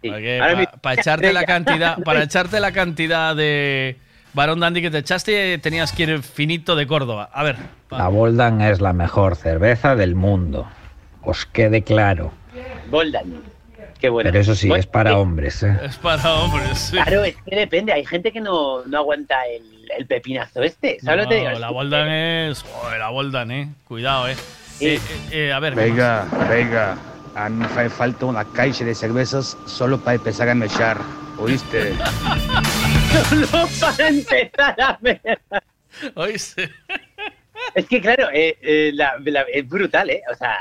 Estrella. Ahora Para mi- echarte la cantidad, para echarte la cantidad de varón dandy que te echaste, tenías que ir finito de Córdoba. A ver, La Boldan es la mejor cerveza del mundo. Os quede claro. Boldan. Qué bueno. Pero eso sí, Bueno, es para hombres, ¿eh? es para hombres. sí. Claro, es que depende. Hay gente que no, no aguanta el, el pepinazo este. ¿Sabes lo que te digo? No, la Boldan es. Joder, la Boldan, eh. Cuidado, eh. Eh, eh, eh, a ver. ¿qué Venga, venga. A mí me falta una caixa de cervezas solo para empezar a mechar. ¿Oíste? Solo para empezar a ver. ¿Oíste? Es que claro, eh, eh, la- la- es brutal, ¿eh? O sea,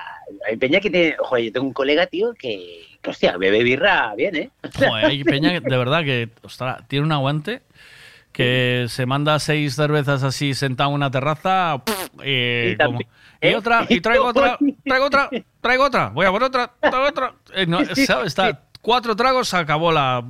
hay peña que tiene... Joder, yo tengo un colega, tío, que... que, hostia, bebe birra bien, ¿eh? Joder, hay peña que, de verdad que ostras, tiene un aguante que se manda seis cervezas así sentado en una terraza pff, eh, Y también- como- y otra y traigo otra traigo otra traigo otra voy a por otra traigo otra Eh, no, ¿sabes? Está cuatro tragos se acabó la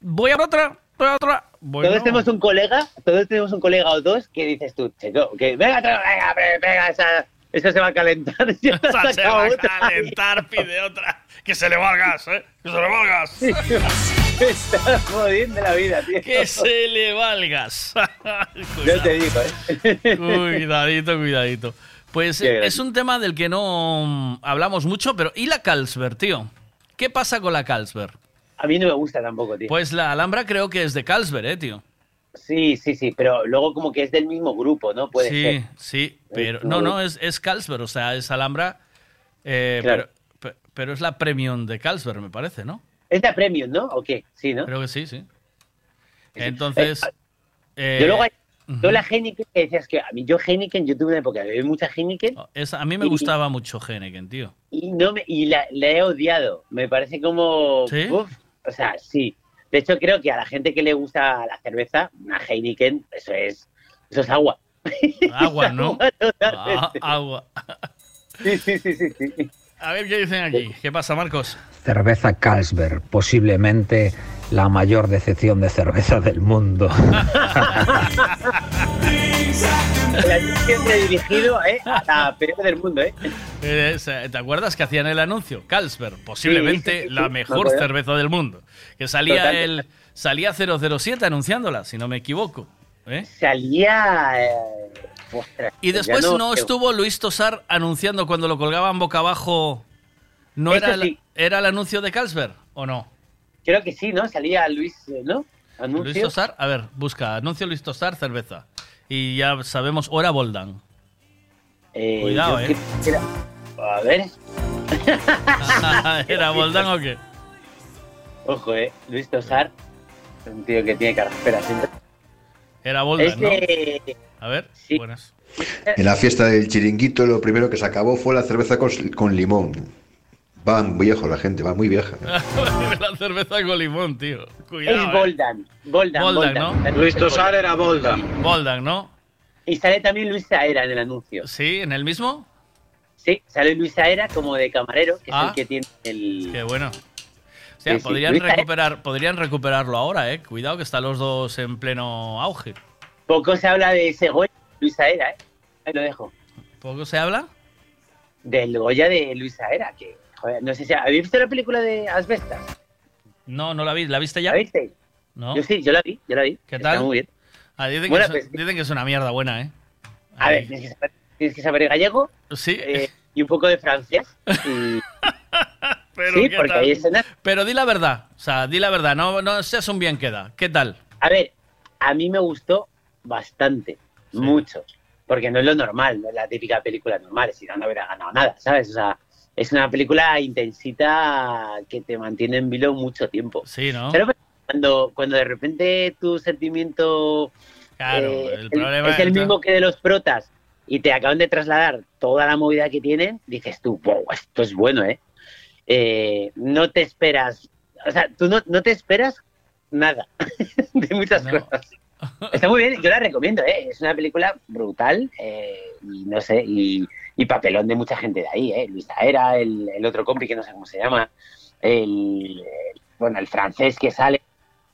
voy a por otra voy a otra Bueno, Todos tenemos un colega, todos tenemos un colega o dos que dices tú, chico, que venga, venga, venga, esa, eso se va a calentar. Ya Esa se va a otra. calentar, pide otra. Que se le va el gas, ¿eh? Que se le va el gas. Me estás jodiendo la vida, tío. Que se le va el gas. Yo te digo, ¿eh? Cuidadito, cuidadito. Pues Qué grande. es un tema del que no mm, hablamos mucho, pero ¿y la Carlsberg, tío? ¿Qué pasa con la Carlsberg? A mí no me gusta tampoco, tío. Pues la Alhambra creo que es de Carlsberg, ¿eh, tío? Sí, sí, sí, pero luego como que es del mismo grupo, ¿no? Puede sí, ser. sí, pero no, no, es, es Carlsberg, o sea, es Alhambra, eh, Claro. pero, pe- pero es la Premium de Carlsberg, me parece, ¿no? Es la Premium, ¿no? ¿O qué? Sí, ¿no? Creo que sí, sí. Entonces... eh, yo luego hay, yo la Heineken que decías que a mí yo Heineken, yo tuve una época beber mucha Heineken es- a mí me y- gustaba mucho Heineken, tío. y no me y la, la he odiado. Me parece como ¿Sí? uf, o sea, sí. De hecho creo que a la gente que le gusta la cerveza, una Heineken, eso es eso es agua. Agua, ¿no? Agua Ah, agua. Sí, sí, sí, sí, sí. A ver qué dicen aquí. ¿Qué pasa, Marcos? Cerveza Carlsberg, posiblemente la mayor decepción de cerveza del mundo. Anuncio dirigido ¿eh? a la peor del mundo, ¿eh? Eh, ¿Te acuerdas que hacían el anuncio? Carlsberg, posiblemente Sí, sí, sí, la mejor cerveza del mundo. Que salía Total. el salía 007 anunciándola, si no me equivoco. ¿eh? Salía eh, ostras, Y ya después no, estuvo Luis Tosar anunciando cuando lo colgaban boca abajo. ¿No Eso era el, era el anuncio de Carlsberg o no? Creo que sí, ¿no? Salía Luis, eh, ¿no? Anuncio. Luis Tosar, a ver, busca anuncio Luis Tosar, cerveza. Y ya sabemos, hora Boldan. Eh, Cuidado, eh. creo que era- A ver, ¿Era Boldan o qué? ojo, eh. Luis Tosar, un tío que tiene carrera siempre. Era Boldan, Es ¿no? A ver, buenas. En la fiesta del chiringuito lo primero que se acabó fue la cerveza con, con limón. Va viejo la gente, va muy vieja. la cerveza con limón, tío. Cuidado. Es eh. Boldan. Boldan, Boldan, Boldan. ¿no? Luis Tosar era Boldan. Boldan, ¿no? Y sale también Luis Saera en el anuncio. Sí, ¿en el mismo? Sí, sale Luis Saera como de camarero, que es Ah. el que tiene el... Qué bueno. O sea, Sí, podrían, recuperar, podrían recuperarlo ahora, ¿eh? Cuidado que están los dos en pleno auge. Poco se habla de ese Goya de Luis Saera, ¿eh? Ahí lo dejo. ¿Poco se habla? Del Goya de Luis Saera, que, joder, no sé si... ¿Habéis visto la película de Asbestas? No, no la vi. ¿La viste ya? ¿La viste? No. Yo sí, yo la vi, yo la vi. ¿Qué Está tal? muy bien. Ah, dicen, Bueno, que es, pues- dicen que es una mierda buena, ¿eh? A ver, tienes que saber, tienes que saber gallego Sí. eh, y un poco de francés. Y, Pero, Sí, ¿qué porque tal? hay escenas- Pero di la verdad, o sea, di la verdad, no, no seas un bien queda. ¿Qué tal? A ver, a mí me gustó bastante, mucho, porque no es lo normal, no es la típica película normal, si no, no hubiera ganado nada, ¿sabes? O sea, es una película intensita que te mantiene en vilo mucho tiempo. Sí, ¿no? Pero cuando, cuando de repente tu sentimiento Claro, eh, el es- problema es el mismo que de los protas y te acaban de trasladar toda la movida que tienen, dices tú, wow, esto es bueno, ¿eh? Eh, no te esperas, o sea, tú no, no te esperas nada de muchas cosas. Está muy bien, yo la recomiendo, ¿eh? Es una película brutal eh, y no sé, y, y papelón de mucha gente de ahí, ¿eh? Luis Taera, el, el otro compi que no sé cómo se llama, el, el- bueno, el francés que sale,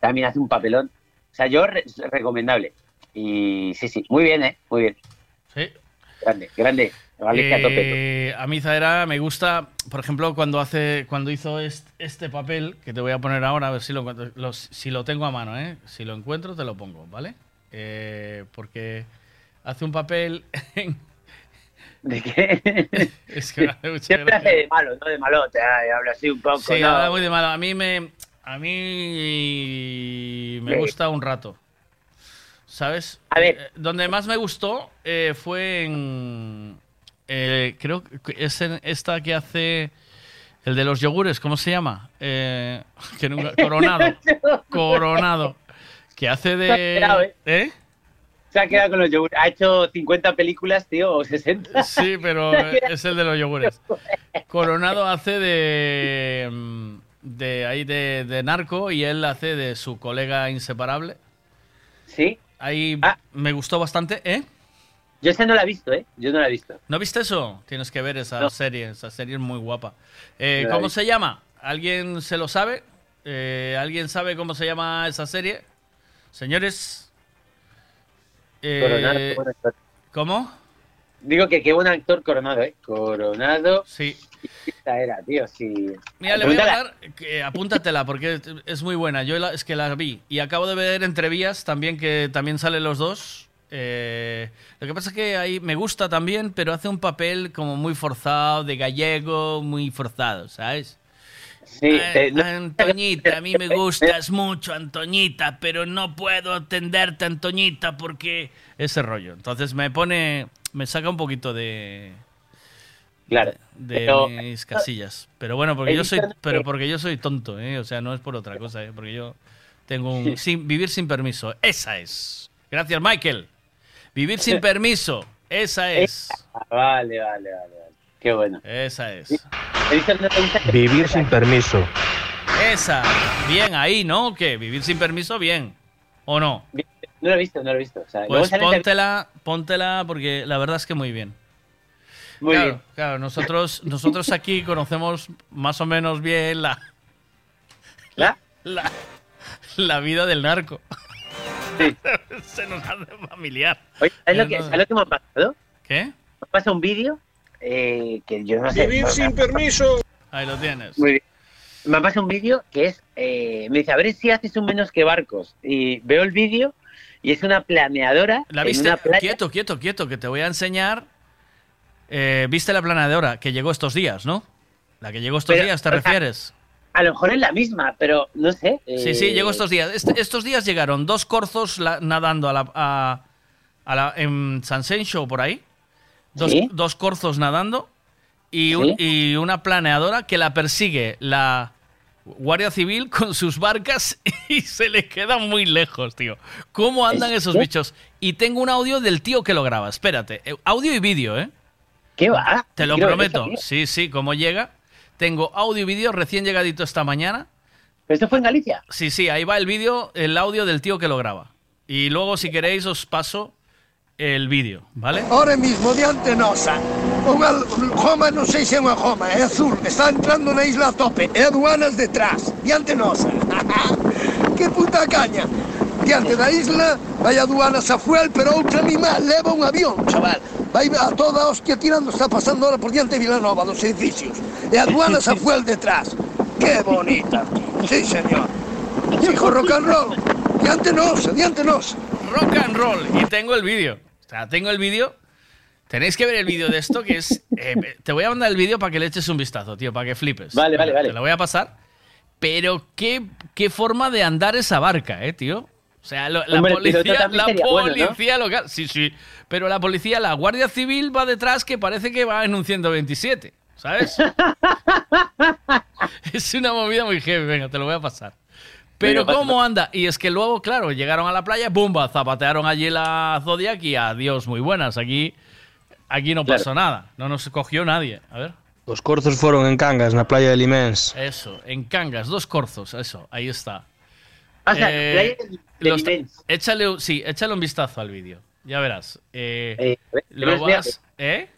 también hace un papelón. O sea, yo, re- recomendable. Y sí, sí, muy bien, ¿eh? Muy bien. Sí. Grande, grande. Eh, a mí Zaera me gusta, por ejemplo, cuando hace, cuando hizo est- este, papel que te voy a poner ahora, a ver si lo- si lo tengo a mano, ¿eh? Si lo encuentro te lo pongo, ¿vale? Eh, porque hace un papel en- ¿De qué? es que me hace mucha Siempre hace de malo, ¿no? De malote, habla así un poco. Sí, ¿no? habla muy de malo. A mí me, a mí me Sí. gusta un rato. ¿Sabes? A ver. Eh, donde más me gustó eh, fue en. eh, creo que es en esta que hace. El de los yogures, ¿cómo se llama? Eh, que nunca- coronado. Coronado. Que hace de. ¿eh? Se ha quedado con los yogures. Ha hecho 50 películas, tío, o 60. Sí, pero es el de los yogures. Coronado hace de. mm, de ahí de, de narco y él hace de su colega inseparable. Sí. Ahí me gustó bastante, ¿eh? Yo esa no la he visto, ¿eh? Yo no la he visto. ¿No viste eso? Tienes que ver esa No. serie. Esa serie es muy guapa. Eh, No ¿Cómo se llama? ¿Alguien se lo sabe? Eh, ¿Alguien sabe cómo se llama esa serie? Señores. Eh, Coronado. ¿Cómo? Digo que qué buen actor Coronado, ¿eh? Coronado. Sí. Esta era, tío, sí. Mira, le voy a dar, apúntatela porque es muy buena. Yo la- es que la vi y acabo de ver Entrevías también, que también salen los dos. Eh, lo que pasa es que ahí me gusta también, pero hace un papel como muy forzado, de gallego, muy forzado, ¿sabes? Sí, Eh, eh, no- Antoñita, a mí me gustas mucho, Antoñita, pero no puedo atenderte, Antoñita, porque ese rollo. Entonces me pone, me saca un poquito de, Claro. de pero- mis casillas. Pero bueno, porque yo soy, pero porque yo soy tonto, ¿eh? O sea, no es por otra cosa, ¿eh? Porque yo tengo un sin, vivir sin permiso. Esa es. Gracias, Michael. Vivir sin permiso. Esa es. Ah, Vale, vale, vale, vale. Qué bueno. Esa es. Vivir sin permiso. Esa. Bien ahí, ¿no? ¿Qué? Vivir sin permiso, bien. ¿O no? No lo he visto, no lo he visto. O sea, luego Pues póntela, póntela porque la verdad es que muy bien. Muy claro, bien. Claro, nosotros, nosotros aquí conocemos más o menos bien la, ¿La? la, la vida del narco. Sí. Se nos hace familiar. Oye, ¿sabes lo, que, ¿sabes lo que me ha pasado? ¿Qué? Me ha pasado un vídeo eh, que yo no sé. Vivir no- sin permiso. Ahí lo tienes. Muy bien. Me ha pasado un vídeo que es, eh, me dice, a ver si haces un menos que barcos. Y veo el vídeo y es una planeadora. ¿La en viste? una playa. Quieto, quieto, quieto, que te voy a enseñar. Eh, ¿Viste la planeadora que llegó estos días, no? La que llegó estos Pero, días, ¿te refieres? A lo mejor es la misma, pero no sé. Sí, sí, eh, llegó estos días. Estos días llegaron dos corzos la- nadando a la, a, a la- en San Show por ahí. Dos, Sí. dos corzos nadando y, un- y una planeadora que la persigue la Guardia Civil con sus barcas y se le queda muy lejos, tío. ¿Cómo andan esos bichos? Y tengo un audio del tío que lo graba. Espérate, eh, audio y vídeo, ¿eh? ¿Qué va? Te lo Quiero prometo. eso. Sí, sí, cómo llega. Tengo audio y vídeo recién llegadito esta mañana. ¿Esto fue en Galicia? Sí, sí, ahí va el vídeo, el audio del tío que lo graba. Y luego, si queréis, os paso el vídeo, ¿vale? Ahora mismo, diante nosa, unha Joma, non sei se é unha Joma, é azul, está entrando na isla a tope, e aduanas detrás, diante nosa. que puta caña. Diante da isla, vai aduanas a fuel, pero outra animal leva un avión, chaval. Vai a toda hostia tirando, está pasando ahora por diante de Vilanova, dos edificios. E aduanas a fuel detrás. Que bonita. Sí, señor. Hijo rock and roll. Diante nosa, diante nosa. Rock and roll. Y tengo el vídeo. Sea, tengo el vídeo. Tenéis que ver el vídeo de esto, que es... eh, te voy a mandar el vídeo para que le eches un vistazo, tío, para que flipes. Vale, vale, vale. Te lo voy a pasar. Pero qué, qué forma de andar esa barca, eh, tío. O sea, lo- la Hombre, policía, la sería bueno, ¿no? policía local... Sí, sí. Pero la policía, la Guardia Civil va detrás que parece que va en un 127, ¿sabes? es una movida muy heavy, venga, te lo voy a pasar. Pero ¿cómo anda? Y es que luego, claro, llegaron a la playa, ¡bumba! Zapatearon allí la Zodiac y adiós, muy buenas. Aquí, aquí no Claro. pasó nada. No nos cogió nadie. A ver. Los corzos fueron en Cangas, na playa de Limens. Eso, en Cangas, dos corzos, eso, ahí está. Ah, o sea, Eh, playa de los- Limens. échale, un- sí, échale un vistazo al vídeo. Ya verás. Eh, Eh, ver, lo vas, ¿Eh?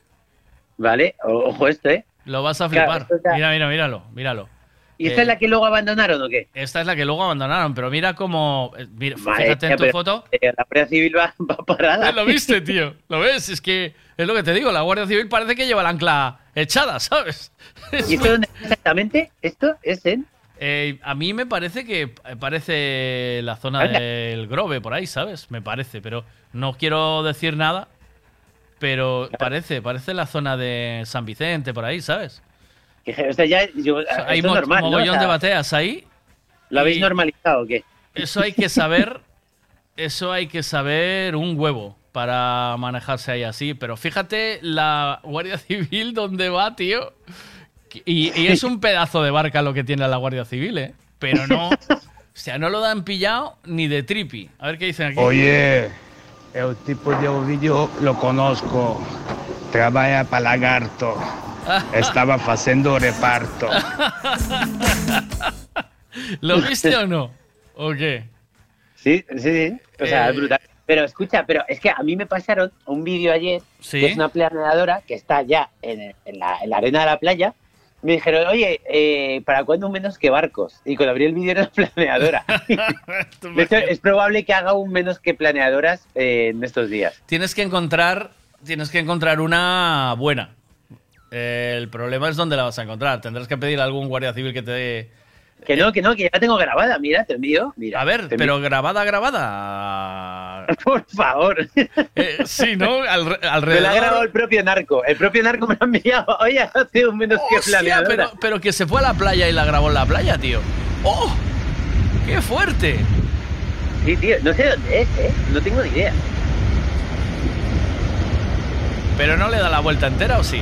Vale, ojo esto, ¿eh? Lo vas a flipar. está- Mira, mira, míralo, míralo. ¿Y esta Eh, es la que luego abandonaron o qué? Esta es la que luego abandonaron, pero mira cómo. eh, Mira, Madre fíjate en tu foto. eh, la Guardia Civil va, va parada. ¿Lo viste, tío? ¿Lo ves? Es que es lo que te digo, la Guardia Civil parece que lleva la ancla echada, ¿sabes? ¿Y esto dónde exactamente? ¿Esto es en? Eh, a mí me parece que eh, parece la zona Anda. del Grove, por ahí, ¿sabes? Me parece, pero no quiero decir nada. Pero parece, parece la zona de San Vicente, por ahí, ¿sabes? Que, o sea, ya, yo, esto Hay es normal, ¿no? mogollón O sea, de bateas ahí. ¿Lo habéis normalizado o qué? Eso hay que saber. Eso hay que saber un huevo para manejarse ahí así. Pero fíjate la Guardia Civil donde va, tío. Y, y es un pedazo de barca lo que tiene la Guardia Civil, ¿eh? Pero no. O sea, no lo dan pillado ni de tripi. A ver qué dicen aquí. Oye, el tipo de Ovidio lo conozco. Trabaja para Lagarto. Estaba haciendo reparto. ¿Lo viste o no? ¿O qué? Sí, sí, sí. O sea, Eh, es brutal. Pero escucha, pero es que a mí me pasaron un vídeo ayer, Sí. que es una planeadora que está ya en, en la, en la arena de la playa. Me dijeron, oye, eh, ¿para cuándo menos que barcos? Y cuando abrí el vídeo era planeadora. de hecho, es probable que haga un menos que planeadoras eh, en estos días. Tienes que encontrar. Tienes que encontrar una buena. Eh, el problema es dónde la vas a encontrar. Tendrás que pedir a algún guardia civil que te dé. Que no, que no, que ya la tengo grabada, mira, te envío. Mira, A ver, pero envío. grabada, grabada. Por favor. Eh, sí, ¿no? Al- Me alrededor. la ha grabado el propio narco. El propio narco me lo ha enviado. Oye, hace un menos que Hostia, planeadora. pero, pero que se fue a la playa y la grabó en la playa, tío. ¡Oh! ¡Qué fuerte! Sí, tío, no sé dónde es, ¿eh? No tengo ni idea. ¿Pero no le da la vuelta entera o sí?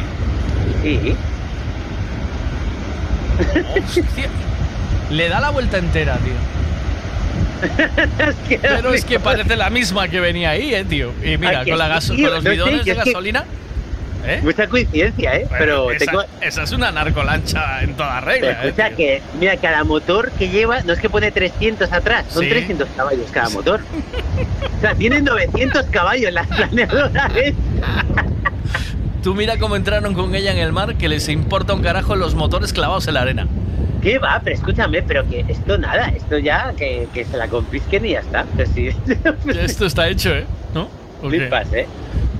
Hostia. Le da la vuelta entera, tío. Pero es que parece la misma que venía ahí, eh, tío. Y mira, con, la gaso- tío, con los no bidones de gasolina. ¿eh? Mucha coincidencia, ¿eh? Bueno, pero esa, tengo... esa es una narcolancha en toda Pero regla, eh, escucha tío. que, mira, cada motor que lleva, no es que pone 300 atrás, son Sí. 300 caballos cada motor. o sea, tienen 900 caballos las planeadoras, ¿eh? Tú mira cómo entraron con ella en el mar, que les importa un carajo los motores clavados en la arena. ¿Qué va? Pero escúchame, pero que esto nada, esto ya, que, que se la confisquen y ya está. Pero sí, Esto está hecho, ¿eh? ¿No? ¿O qué? flipas, ¿eh?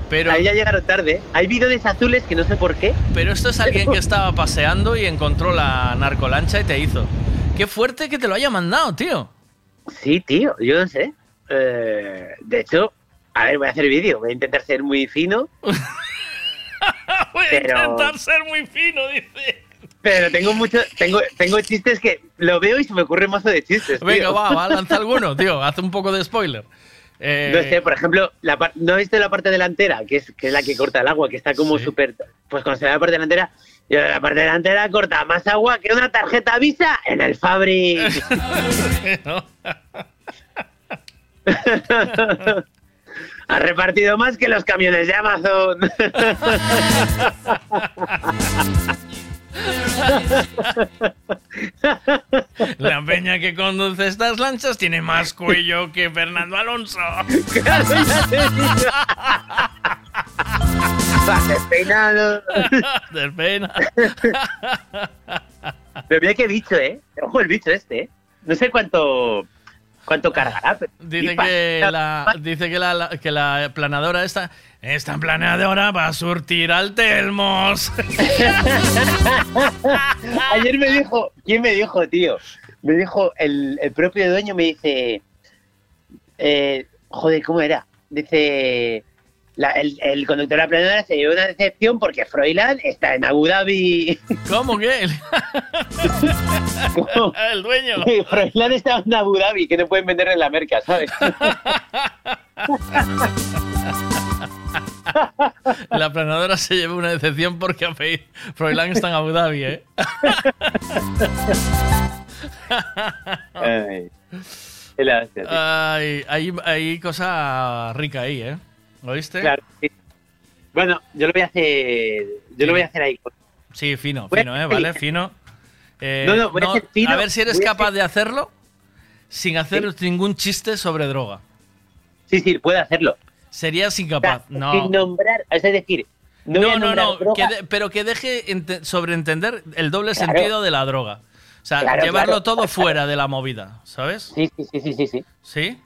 Pero, Ahí ya llegaron tarde. Hay bidones azules que no sé por qué. pero esto es alguien que estaba paseando y encontró la narcolancha y te hizo. Qué fuerte que te lo haya mandado, tío. Sí, tío, yo no sé. Eh, de hecho, a ver, voy a hacer vídeo, voy a intentar ser muy fino. Voy a Pero- intentar ser muy fino, dice. Pero tengo mucho, tengo, tengo chistes que lo veo y se me ocurre mazo de chistes. tío. Venga, va, va, lanza alguno, tío. Haz un poco de spoiler. Eh, No sé, por ejemplo, la par- ¿no viste la parte delantera? Que es, que es la que corta el agua, que está como súper... Pues cuando se ve la parte delantera, y la parte delantera corta más agua que una tarjeta Visa en el Fabric. ha repartido más que los camiones de Amazon. La peña que conduce estas lanchas tiene más cuello que Fernando Alonso. Despeinado. Despeina. Pero mira qué bicho, ¿eh? Ojo el bicho este, ¿eh? No sé cuánto cuánto cargará. Dice que la, dice que la, la- que la planadora esta, esta planadora va a surtir al Telmos. Ayer me dijo, ¿quién me dijo, tío? Me dijo el, el propio dueño, me dice, eh, joder, ¿cómo era? Dice, la- el, el conductor de la planadora se llevó una decepción porque Froilán está en Abu Dhabi. ¿Cómo que? el dueño. Froilán está en Abu Dhabi, que no pueden vender en la merca, ¿sabes? La planadora se llevó una decepción porque Froilán está en Abu Dhabi, ¿eh? Ay, hay, hay cosa rica ahí, ¿eh? ¿Oíste? Claro, sí. Bueno, yo lo voy a hacer. Yo lo voy a hacer ahí. Sí, fino, Voy fino, ¿eh? Vale, fino. Eh, No, no, voy a hacer fino, a ver si eres capaz de hacerlo sin hacer ningún chiste sobre droga. Sí, sí, puede hacerlo. Serías incapaz. Sin No. nombrar, es decir, no, No, no, no, droga. que de- pero que deje ente- sobreentender el doble Claro. sentido de la droga. O sea, Claro, llevarlo claro. todo fuera de la movida, ¿sabes? Sí, sí, sí, sí, sí, sí.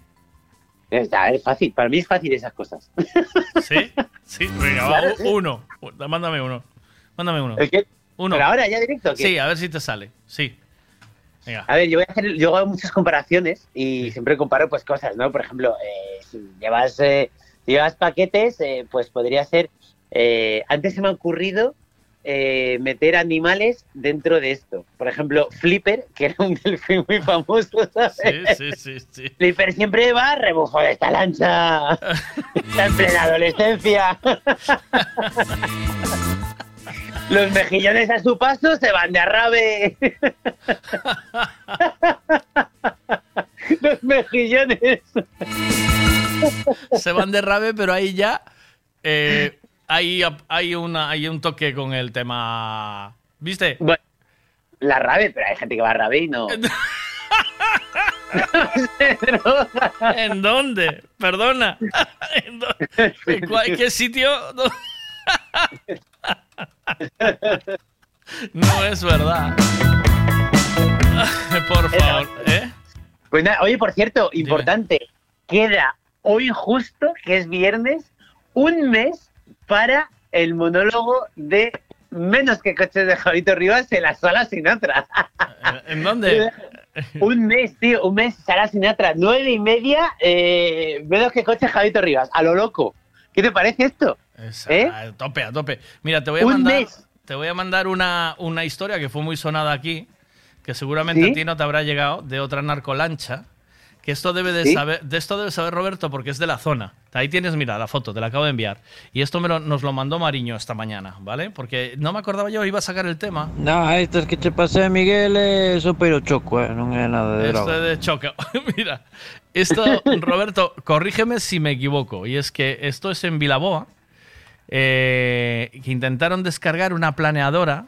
Es fácil, para mí es fácil esas cosas. ¿Sí? Sí, venga, Claro, uno. Mándame uno. Mándame uno. ¿El qué? Uno. ¿Pero ahora ya directo? Sí, a ver si te sale. Sí. Venga. A ver, yo voy a hacer, yo hago muchas comparaciones y siempre comparo pues cosas, ¿no? Por ejemplo, eh, si llevas, eh, si llevas paquetes, eh, pues podría ser, eh, antes se me ha ocurrido eh, meter animales dentro de esto. Por ejemplo, Flipper, que era un delfín muy famoso, ¿sabes? Sí, sí, sí, sí. Flipper siempre va rebufo de esta lancha. Está en plena adolescencia. Los mejillones a su paso se van de arrabe. Los mejillones. Se van de rave, pero ahí ya eh, hay, hay, una, hay un toque con el tema. ¿Viste? Bueno, la rave, pero hay gente que va a rave y no. ¿En dónde? Perdona. ¿En dó- ¿En cuál- qué sitio? No es verdad. Por favor, ¿eh? Pues nada, oye, por cierto, importante, queda hoy justo, que es viernes, un mes para el monólogo de Menos que coches de Javito Rivas en la sala Sinatra. ¿En dónde? un mes, tío, un mes, sala Sinatra, nueve y media, eh, menos que coches Javito Rivas, a lo loco. ¿Qué te parece esto? ¿Eh? A tope, a tope. Mira, te voy a Un mandar, mes. te voy a mandar una, una historia que fue muy sonada aquí, que seguramente ¿Sí? a ti no te habrá llegado, de otra narcolancha. Que esto debe de ¿Sí? saber, de esto debe saber Roberto porque es de la zona. Ahí tienes, mira, la foto, te la acabo de enviar. Y esto me lo- nos lo mandó Mariño esta mañana, ¿vale? Porque no me acordaba yo, iba a sacar el tema. No, estas que te pasé, Miguel, só pero choco, eh, non é nada de Esto es de choque. Mira, esto, Roberto, corrígeme si me equivoco. Y es que esto es en Vilaboa, eh, que intentaron descargar una planeadora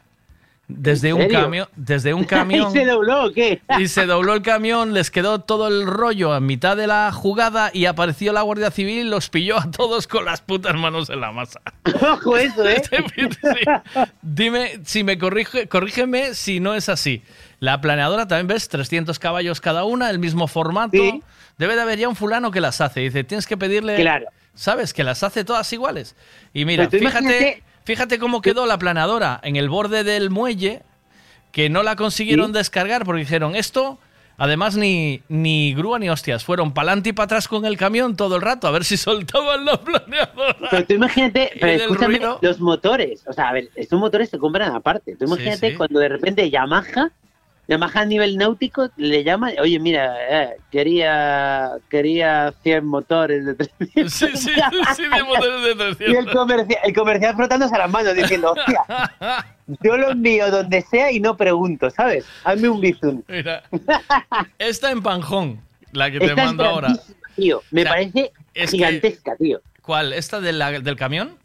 desde ¿En un camión, desde un camión. ¿Y se dobló o qué? Y se dobló el camión, les quedó todo el rollo a mitad de la jugada y apareció la Guardia Civil y los pilló a todos con las putas manos en la masa. Ojo eso, ¿eh? Dime si me corrige, corrígeme si no es así. La planeadora también ves 300 caballos cada una, el mismo formato. Debe de haber ya un fulano que las hace. Dice, tienes que pedirle. Claro. ¿Sabes? Que las hace todas iguales. Y mira, tú fíjate, fíjate cómo quedó la planeadora en el borde del muelle, que no la consiguieron ¿Sí? descargar porque dijeron, esto. Además, ni, ni grúa ni hostias. Fueron para adelante y para atrás con el camión todo el rato a ver si soltaban la planeadora. Pero tú imagínate, pero escúchame, los motores, o sea, a ver, estos motores se compran aparte. Tú imagínate sí. cuando de repente Yamaha, Yamaha a nivel náutico le llama, oye, mira, eh, quería quería 100 motores de 300. Sí, sí, sí, de motores de 300. Y el comercial, el comercial frotándose las manos diciendo, hostia, yo lo envío donde sea y no pregunto, ¿sabes? Hazme un bizum. Mira, esta en Panjón, la que te Esta es mando ahora. Tío, me O sea, parece es que- gigantesca, tío. ¿Cuál? ¿Esta de la- del camión?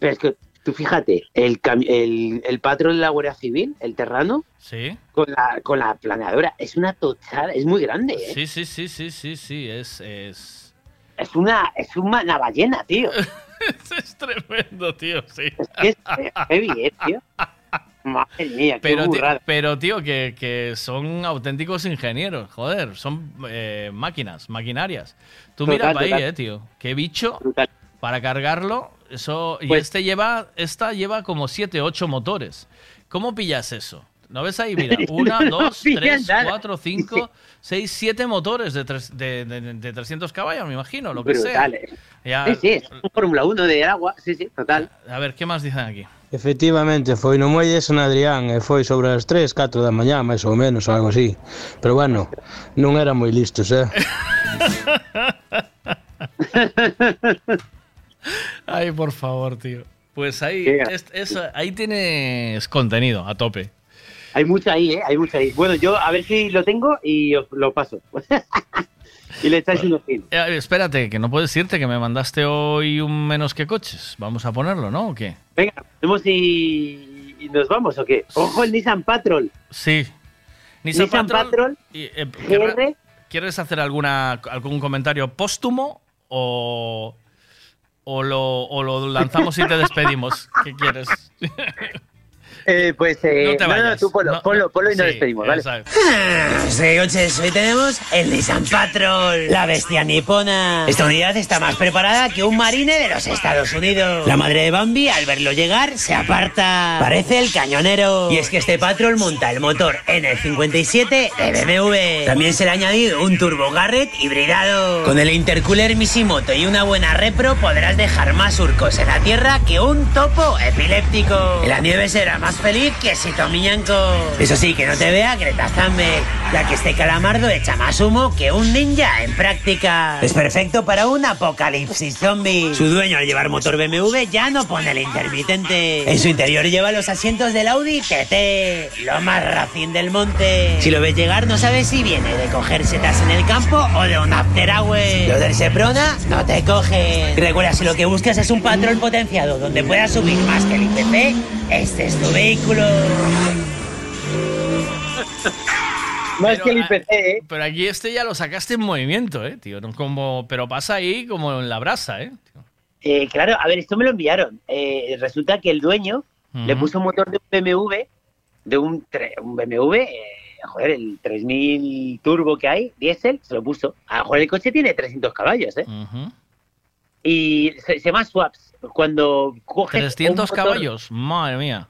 Pero es que tú fíjate, el, el, el patrón de la Guardia Civil, el terrano, Sí. con la, con la planeadora, es una tochada, es muy grande, ¿eh? Sí, sí, sí, sí, sí, sí, es, es... Es una, es una ballena, tío. es tremendo, tío, sí. Es heavy, ¿eh, tío? Madre mía, qué Pero, tío, pero, tío, que, que son auténticos ingenieros, joder, son eh, máquinas, maquinarias. Tú Total, mira para ahí, eh, tío. Qué bicho para cargarlo. Eso, y Pues- este lleva, esta lleva como 7, 8 motores. ¿Cómo pillas eso? ¿No ves ahí? Mira, una, No dos, pilla tres, nada. cuatro, cinco, seis, siete motores de, tres- de, de- de 300 caballos, me imagino, lo que Brutal, sea. eh. Ya- Sí, sí, es un Fórmula 1 de agua, sí, sí, total. A ver, ¿qué más dicen aquí? Efectivamente, foi no muelle de San Adrián e foi sobre as 3, 4 da mañá, máis ou menos, algo así. Pero bueno, non eran moi listos, eh? Ay, por favor, tío. Pues ahí, es- es- ahí tienes contenido a tope. Hay mucho ahí, ¿eh? Hay mucho ahí. Bueno, yo a ver si lo tengo y os lo paso. y le echáis unos tiros. Eh, espérate, que no puedes irte, que me mandaste hoy un menos que coches. Vamos a ponerlo, ¿no? ¿O qué? Venga, vemos si y nos vamos o qué. Ojo el Nissan Patrol. Sí. Nissan, Nissan Patrol. Patrol, y, eh, GR. ¿querrá- ¿Quieres hacer alguna, algún comentario póstumo o, o, lo, o lo lanzamos y te despedimos? ¿Qué quieres? Eh, pues eh, No te no, no, vayas. tú ponlo, No, ponlo, ponlo y nos sí, despedimos, ¿vale? Sí, coches, hoy tenemos el Nissan Patrol, la bestia nipona. Esta unidad está más preparada que un marine de los Estados Unidos. La madre de Bambi, al verlo llegar, se aparta. Parece el cañonero. Y es que este Patrol monta el motor N57 de BMW. También se le ha añadido un Turbo Garrett hibridado. Con el intercooler Misimoto y una buena repro podrás dejar más surcos en la tierra que un topo epiléptico. En la nieve será más feliz que si Tomiñanco. Eso sí, que no te vea Greta Thunberg, ya que este calamardo echa más humo que un ninja en práctica. Es perfecto para un apocalipsis zombie. Su dueño al llevar motor BMW ya no pone el intermitente. En su interior lleva los asientos del Audi TT, lo más racing del monte. Si lo ves llegar no sabes si viene de coger setas en el campo o de un after hour. Los del Seprona no te cogen. Recuerda, si lo que buscas es un patrón potenciado donde puedas subir más que el IPC, este es tu vehículo. Más que el IPC, ¿eh? Pero aquí este ya lo sacaste en movimiento, ¿eh, tío? No como, pero pasa ahí como en la brasa, ¿eh? Eh, claro, a ver, esto me lo enviaron. Eh, resulta que el dueño le puso un motor de un BMW, de un, un BMW, eh, joder, el 3000 turbo que hay, diésel, se lo puso. A lo mejor el coche tiene 300 caballos, ¿eh? Y se, se llama swaps. Cuando coges. un 300 motor- caballos, madre mía.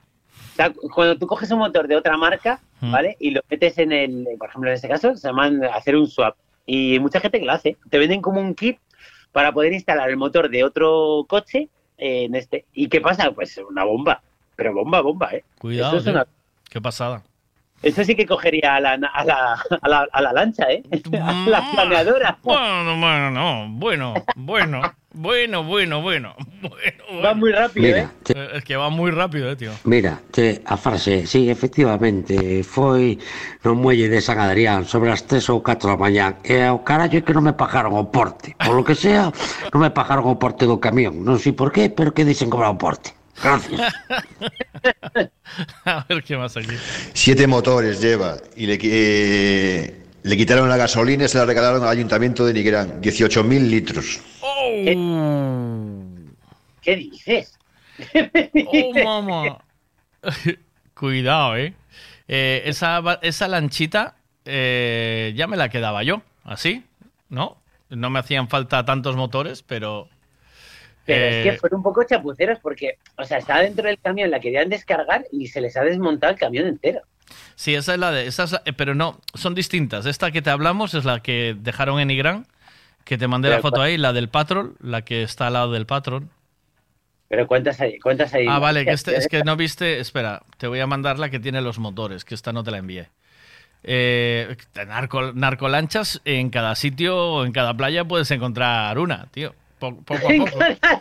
Sea, cuando tú coges un motor de otra marca, Mm. ¿vale? Y lo metes en el, por ejemplo, en este caso, se llaman hacer un swap. Y hay mucha gente que lo hace. Te venden como un kit para poder instalar el motor de otro coche en este. ¿Y qué pasa? Pues una bomba. Pero bomba, bomba, ¿eh? Cuidado, Eso, es una- Qué pasada. eso sí que cogería a la, a la, a la, a la lancha, ¿eh? A la planeadora. Bueno, bueno, no. Bueno, bueno, bueno, bueno, bueno. Va muy rápido, Mira, ¿eh? Eh, Es que va muy rápido, eh, tío. Mira, che, a frase, sí, efectivamente, foi no muelle de San Adrián sobre as 3 ou 4 da mañá e ao carallo é que non me pagaron o porte. Por lo que sea, non me pagaron o porte do camión. Non sei por qué, pero que dicen cobrar o porte. Gracias. A ver qué más aquí. Siete motores lleva y le, eh, le quitaron la gasolina y se la regalaron al ayuntamiento de Nigrán. 18.000 litros. ¿Qué dices? Oh, mamá. Cuidado, eh. Eh, esa, esa lanchita eh, ya me la quedaba yo, así, ¿no? No me hacían falta tantos motores, pero... Pero eh, es que fueron un poco chapuceros porque, o sea, estaba dentro del camión, la querían descargar y se les ha desmontado el camión entero. Sí, esa es la de... Esa es la- eh, pero no, son distintas. Esta que te hablamos es la que dejaron en Igrán, que te mandé la foto ahí, la del Patrol, la que está al lado del Patrol. Pero ¿cuántas hay? ¿Cuántas hay? Ah, vale, que este- es que no viste. Espera, te voy a mandar la que tiene los motores, que esta no te la envié. Eh, narco, narcolanchas en cada sitio, en cada playa puedes encontrar una, tío. Po- poco a poco.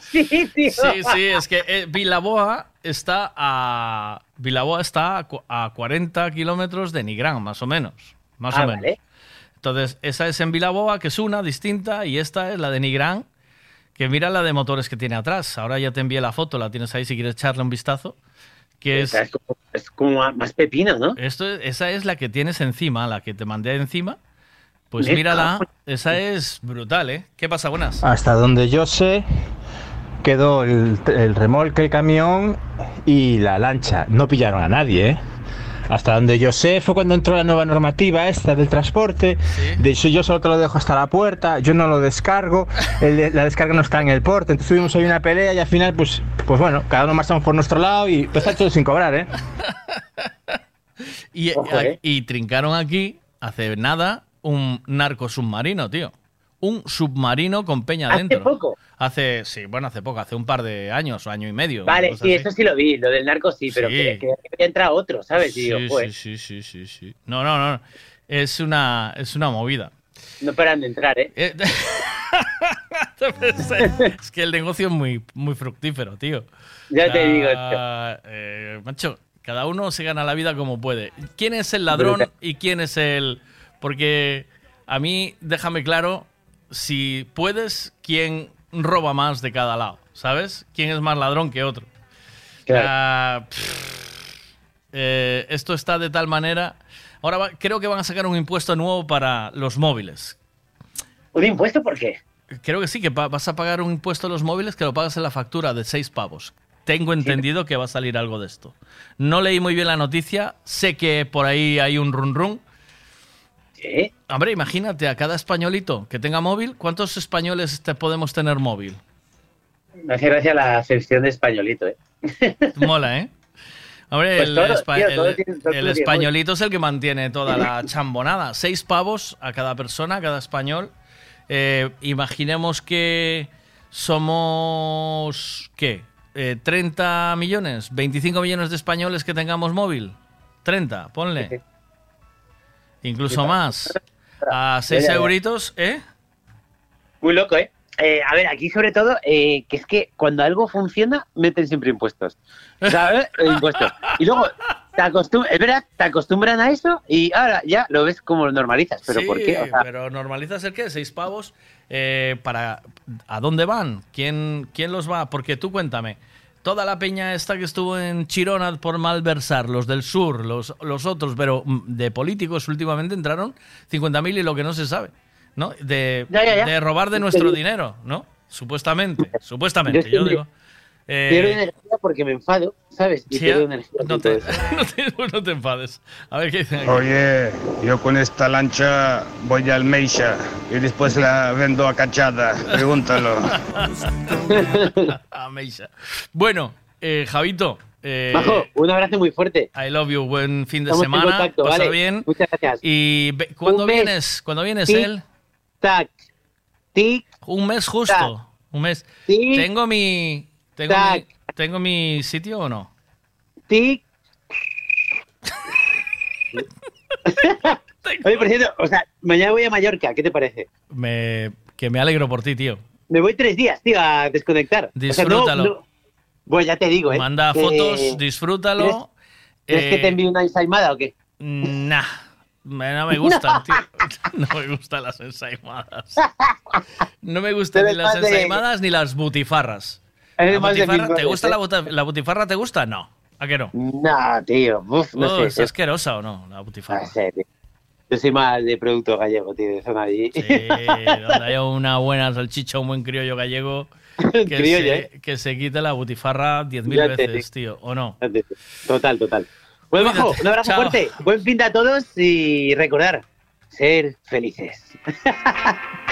Sí, sí, es que eh, Vilaboa está a. Vilaboa está a, cu- a 40 kilómetros de Nigrán, más o menos. Más Ah, o menos. vale. Entonces, esa es en Vilaboa, que es una distinta, y esta es la de Nigrán, que mira la de motores que tiene atrás. Ahora ya te envié la foto, la tienes ahí si quieres echarle un vistazo. Que es, es como, es como más pepino, ¿no? esto, esa es la que tienes encima, la que te mandé encima. Pues mírala, esa es brutal, ¿eh? ¿Qué pasa? Buenas. Hasta donde yo sé, quedó el, el remolque, el camión y la lancha. No pillaron a nadie, ¿eh? Hasta donde yo sé fue cuando entró la nueva normativa esta del transporte. De hecho, yo solo te lo dejo hasta la puerta, yo no lo descargo, el la descarga no está en el porte. Entonces tuvimos ahí una pelea y al final, pues, pues bueno, cada uno marchamos por nuestro lado y pues está todo sin cobrar, ¿eh? Y, Ojo, a- eh. y trincaron aquí, hace nada, un narco submarino, tío. Un submarino con peña ¿Hace dentro. poco? Hace, sí, bueno, hace poco, hace un par de años o año y medio. Vale, sí, así. eso sí lo vi, lo del narco sí, pero que, que entrado otro, ¿sabes? Digo, Sí, joder, sí, sí, sí, sí. No, no, no. Es una, es una movida. no paran de entrar, ¿eh? es que el negocio es muy, muy fructífero, tío. Ya te digo, Ah, eh, macho, cada uno se gana la vida como puede. ¿Quién es el ladrón y quién es el...? Porque a mí, déjame claro, si puedes, quién roba más de cada lado, ¿sabes? ¿Quién es más ladrón que otro? Ah, pff, eh, esto está de tal manera... Ahora va- creo que van a sacar un impuesto nuevo para los móviles. ¿Un impuesto por qué? Creo que sí, que vas a pagar un impuesto a los móviles que lo pagas en la factura de seis pavos. Tengo entendido que va a salir algo de esto. No leí muy bien la noticia, sé que por ahí hay un run run. Hombre, imagínate a cada españolito que tenga móvil, ¿cuántos españoles te podemos tener móvil? Me hace gracia la acepción de españolito, ¿eh? Mola, ¿eh? Hombre, Pues el, espa- tío, españolito es el que mantiene toda la chambonada. Seis pavos a cada persona, a cada español. Eh, imaginemos que somos, ¿qué? Eh, ¿30 millones? ¿25 millones de españoles que tengamos móvil? ¿30? Ponle. Incluso más. A 6 Ya, ya, ya. euritos, ¿eh? Muy loco, ¿eh? Eh, a ver, aquí sobre todo, eh, que es que cuando algo funciona, meten siempre impuestos. ¿Sabes? Eh, impuestos. Y luego, te acostum- es verdad, te acostumbran a eso y ahora ya lo ves como lo normalizas. ¿Pero Sí, por qué? O sea, pero normalizas el qué, seis pavos. eh, para ¿A dónde van? ¿Quién, ¿Quién los va? Porque tú cuéntame. Toda la peña esta que estuvo en Chirona por malversar, los del sur, los, los otros, pero mm, de políticos últimamente entraron 50.000 y lo que no se sabe, ¿no? De, Ya, ya, ya. de robar de nuestro dinero, ¿no? Supuestamente, supuestamente, Yo digo. Eh, pierdo energía porque me enfado, ¿sabes? Y sí, pierdo energía. no, te, todo eso. no, te, no te enfades. A ver qué dicen aquí. Oye, yo con esta lancha voy al Meisha y después la vendo a cachada. Pregúntalo. A Meisha. Bueno, eh, Javito. eh, Majo, un abrazo muy fuerte. I love you. Buen fin de Estamos en semana. contacto, Pasa ¿vale? bien. Muchas gracias. ¿Y cuándo vienes? ¿Cuándo vienes, Tic, él? Tac. Tic. Un mes justo. tac. Un mes. Tic, Tengo mi. Tengo mi, ¿Tengo mi sitio o no? Tic. Oye, por cierto, o sea, mañana voy a Mallorca, ¿qué te parece? Me, que me alegro por ti, tío. Me voy tres días, tío, a desconectar. O sea, no- Disfrútalo. no- Bueno, ya te digo, ¿eh? Manda fotos, disfrútalo. ¿Quieres, quieres que te envíe una ensaimada o qué? Nah. me- No me gustan, tío. No me gustan las ensaimadas. No me gustan ni las de- ensaimadas ni las butifarras. La butifarra- ¿Te gusta ¿eh? la, buta- la butifarra? ¿Te gusta? No. ¿A qué no? No, tío. Uf, no Oh, sé. ¿Es asquerosa o no, la butifarra? No sé, tío. Yo soy más de producto gallego, tío, de zona allí. Sí, donde haya una buena salchicha, un buen criollo gallego, que, Criollo, se, ¿eh? que se quite la butifarra 10.000 Ya te veces, tío, ¿o no? Total, total. Bueno, Cuídate. Majo, un abrazo Chao. fuerte. Buen fin de a todos y recordar, ser felices.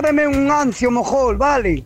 regálame un ancio mejor, vale.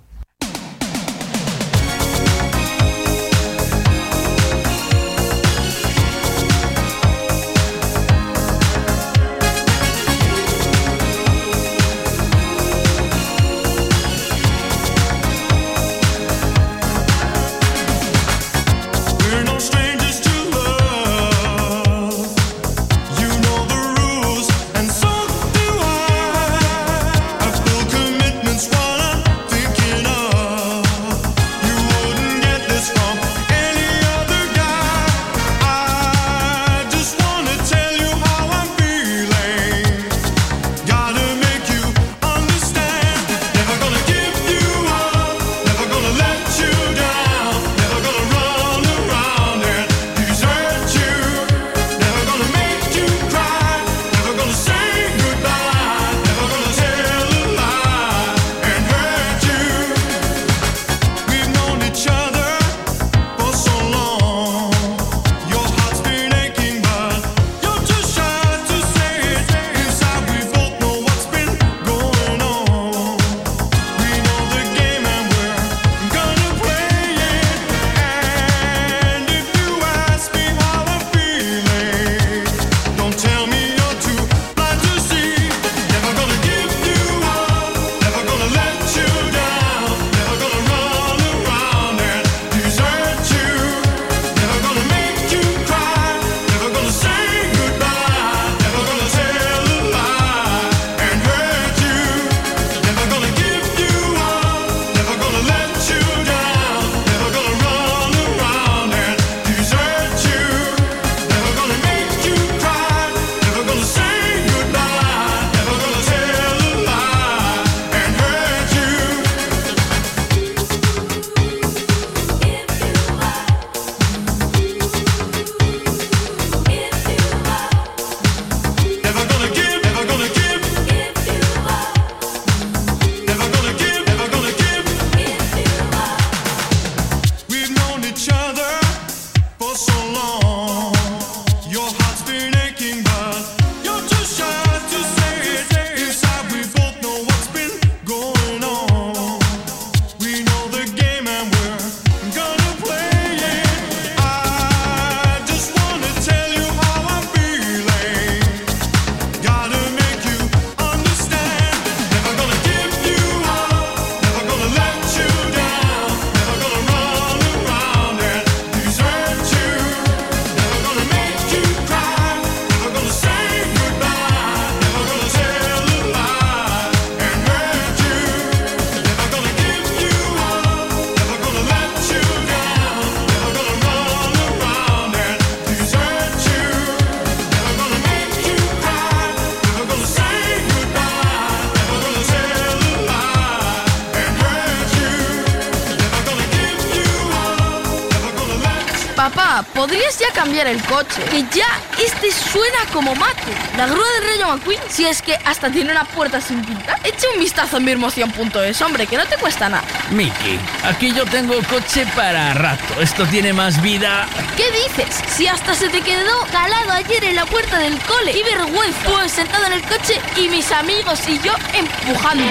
¿podrías ya cambiar el coche? Que ya este suena como mate. La grúa del Rayo McQueen, si es que hasta tiene una puerta sin pintar. Eche un vistazo en mirmoción.es, hombre, que no te cuesta nada. Mickey, aquí yo tengo coche para rato. Esto tiene más vida. ¿Qué dices? Si hasta se te quedó calado ayer en la puerta del cole. ¡Qué vergüenza! Pues sentado en el coche y mis amigos y yo empujando.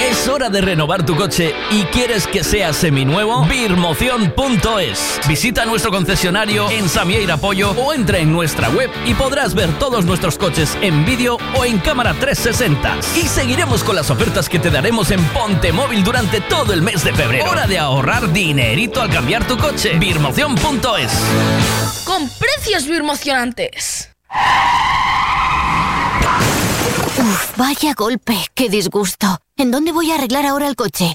Es hora de renovar tu coche y quieres que sea seminuevo. Birmoción.es. Visita nuestro concesionario en Samieira Pollo o entra en nuestra web y podrás ver todos nuestros coches en vídeo o en cámara 360. Y seguiremos con las ofertas que te daremos en Ponte Móvil durante todo el mes de febrero. Hora de ahorrar dinerito al cambiar tu coche. Birmoción.es. Con precios birmocionantes. Uf, vaya golpe, qué disgusto. ¿En dónde voy a arreglar ahora el coche?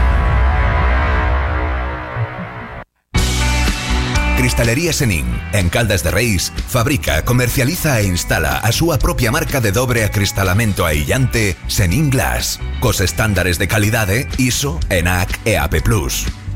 Cristalería Senin, en Caldas de Reis, fabrica, comercializa e instala a súa propia marca de dobre acristalamento aillante Senin Glass, cos estándares de calidade ISO, ENAC e AP+.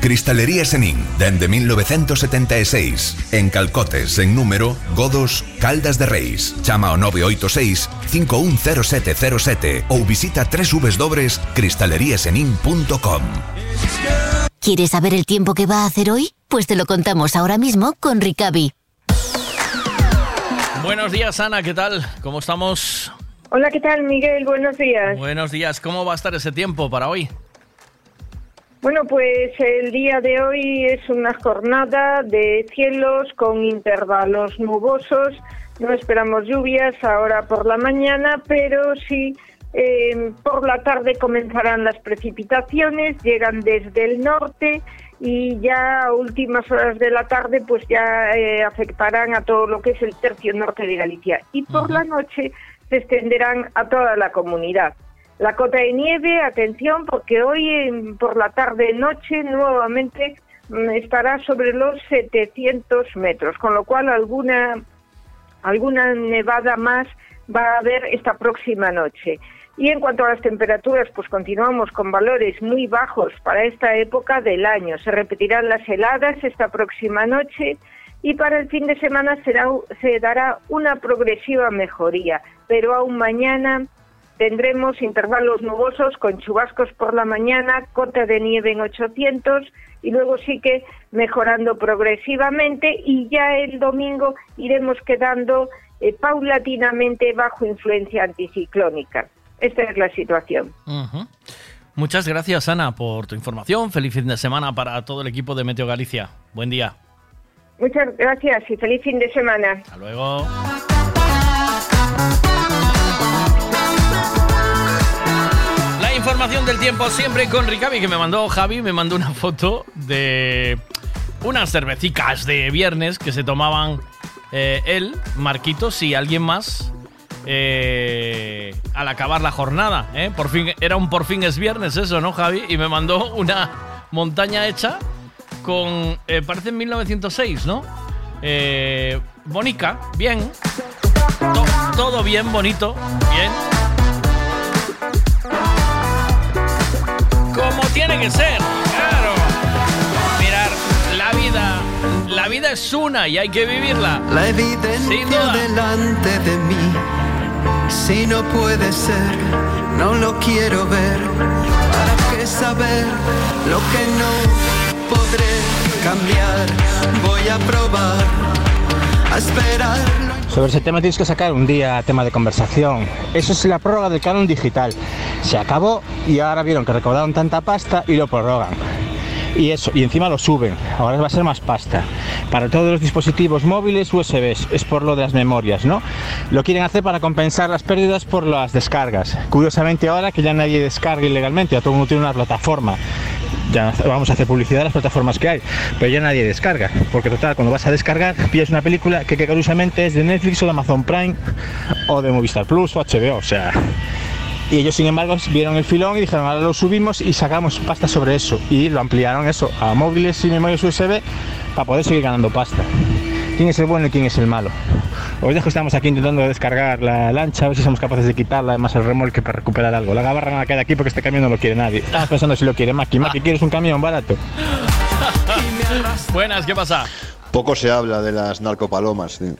Cristalería Senin, dende 1976, en Calcotes, en número, Godos, Caldas de Reis. Chama ao 986 510707 ou visita www.cristaleriasenin.com. ¿Quieres saber el tiempo que va a hacer hoy? Pues te lo contamos ahora mismo con Ricavi. Buenos días, Ana, ¿qué tal? ¿Cómo estamos? Hola, ¿qué tal, Miguel? Buenos días. Buenos días, ¿cómo va a estar ese tiempo para hoy? Bueno, pues el día de hoy es una jornada de cielos con intervalos nubosos. No esperamos lluvias ahora por la mañana, pero sí eh, por la tarde comenzarán las precipitaciones, llegan desde el norte y ya a últimas horas de la tarde pues ya eh, afectarán a todo lo que es el tercio norte de Galicia y por la noche se extenderán a toda la comunidad. La cota de nieve, atención, porque hoy por la tarde noche nuevamente mm, estará sobre los 700 metros, con lo cual alguna alguna nevada más va a haber esta próxima noche. Y en cuanto a las temperaturas, pues continuamos con valores muy bajos para esta época del año. Se repetirán las heladas esta próxima noche y para el fin de semana será, se dará una progresiva mejoría, pero aún mañana tendremos intervalos nubosos con chubascos por la mañana, cota de nieve en 800 y luego sí que mejorando progresivamente y ya el domingo iremos quedando eh, paulatinamente bajo influencia anticiclónica. Esta es la situación. Muchas gracias, Ana, por tu información. Feliz fin de semana para todo el equipo de Meteo Galicia. Buen día. Muchas gracias y feliz fin de semana. Hasta luego. Información del tiempo siempre con Ricavi, que me mandó Javi, me mandó una foto de unas cervecicas de viernes que se tomaban eh, él, Marquitos y alguien más eh, al acabar la jornada. ¿eh? Por fin, era un por fin es viernes eso, ¿no, Javi? Y me mandó una montaña hecha con, parece en 1906, ¿no? Bonica, bien. To- todo bien, bonito, bien. Tiene que ser, claro. Mirar, la vida, la vida es una y hay que vivirla. La evidencia delante de mí. Si no puede ser, no lo quiero ver. ¿Para qué saber lo que no podré cambiar? Voy a probar a esperar. Sobre ese tema tienes que sacar un día tema de conversación. Eso es la prórroga del canon digital. Se acabó y ahora vieron que recaudaron tanta pasta y lo prorrogan. Y eso, y encima lo suben. Ahora va a ser más pasta. para todos los dispositivos móviles USB, es por lo de las memorias, ¿no? Lo quieren hacer para compensar las pérdidas por las descargas. Curiosamente ahora que ya nadie descarga ilegalmente, ya todo el mundo tiene una plataforma ya vamos a hacer publicidad de las plataformas que hay, pero ya nadie descarga, porque total, cuando vas a descargar, pillas una película que, que curiosamente es de Netflix o de Amazon Prime o de Movistar Plus o HBO, o sea, y ellos, sin embargo, vieron el filón y dijeron, ahora lo subimos y sacamos pasta sobre eso. Y lo ampliaron eso a móviles sin memorias USB para poder seguir ganando pasta. ¿Quién es el bueno y quién es el malo? Os dejo, estamos aquí intentando descargar la lancha, a ver si somos capaces de quitarla, además el remolque para recuperar algo. La gabarra no la queda aquí porque este camión no lo quiere nadie. Estamos pensando si lo quiere Maki. Maki, ¿quieres un camión barato? Buenas, ¿qué pasa? Poco se habla de las narcopalomas. tío.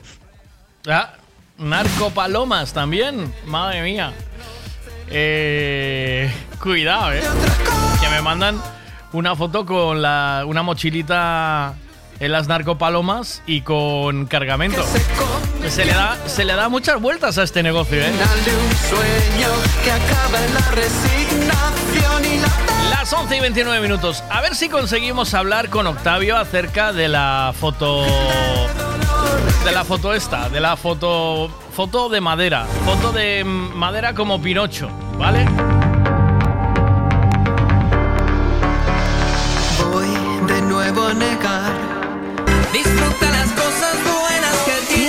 Ah, narcopalomas también. Madre mía. Eh, cuidado, eh. Que me mandan una foto con la, una mochilita en las narcopalomas y con cargamento. Se le, da, se le da muchas vueltas a este negocio, ¿eh? Las 11 y 29 minutos. A ver si conseguimos hablar con Octavio acerca de la foto. De la foto esta, de la foto. Foto de madera. Foto de madera como Pinocho, ¿vale? Voy de nuevo a negar.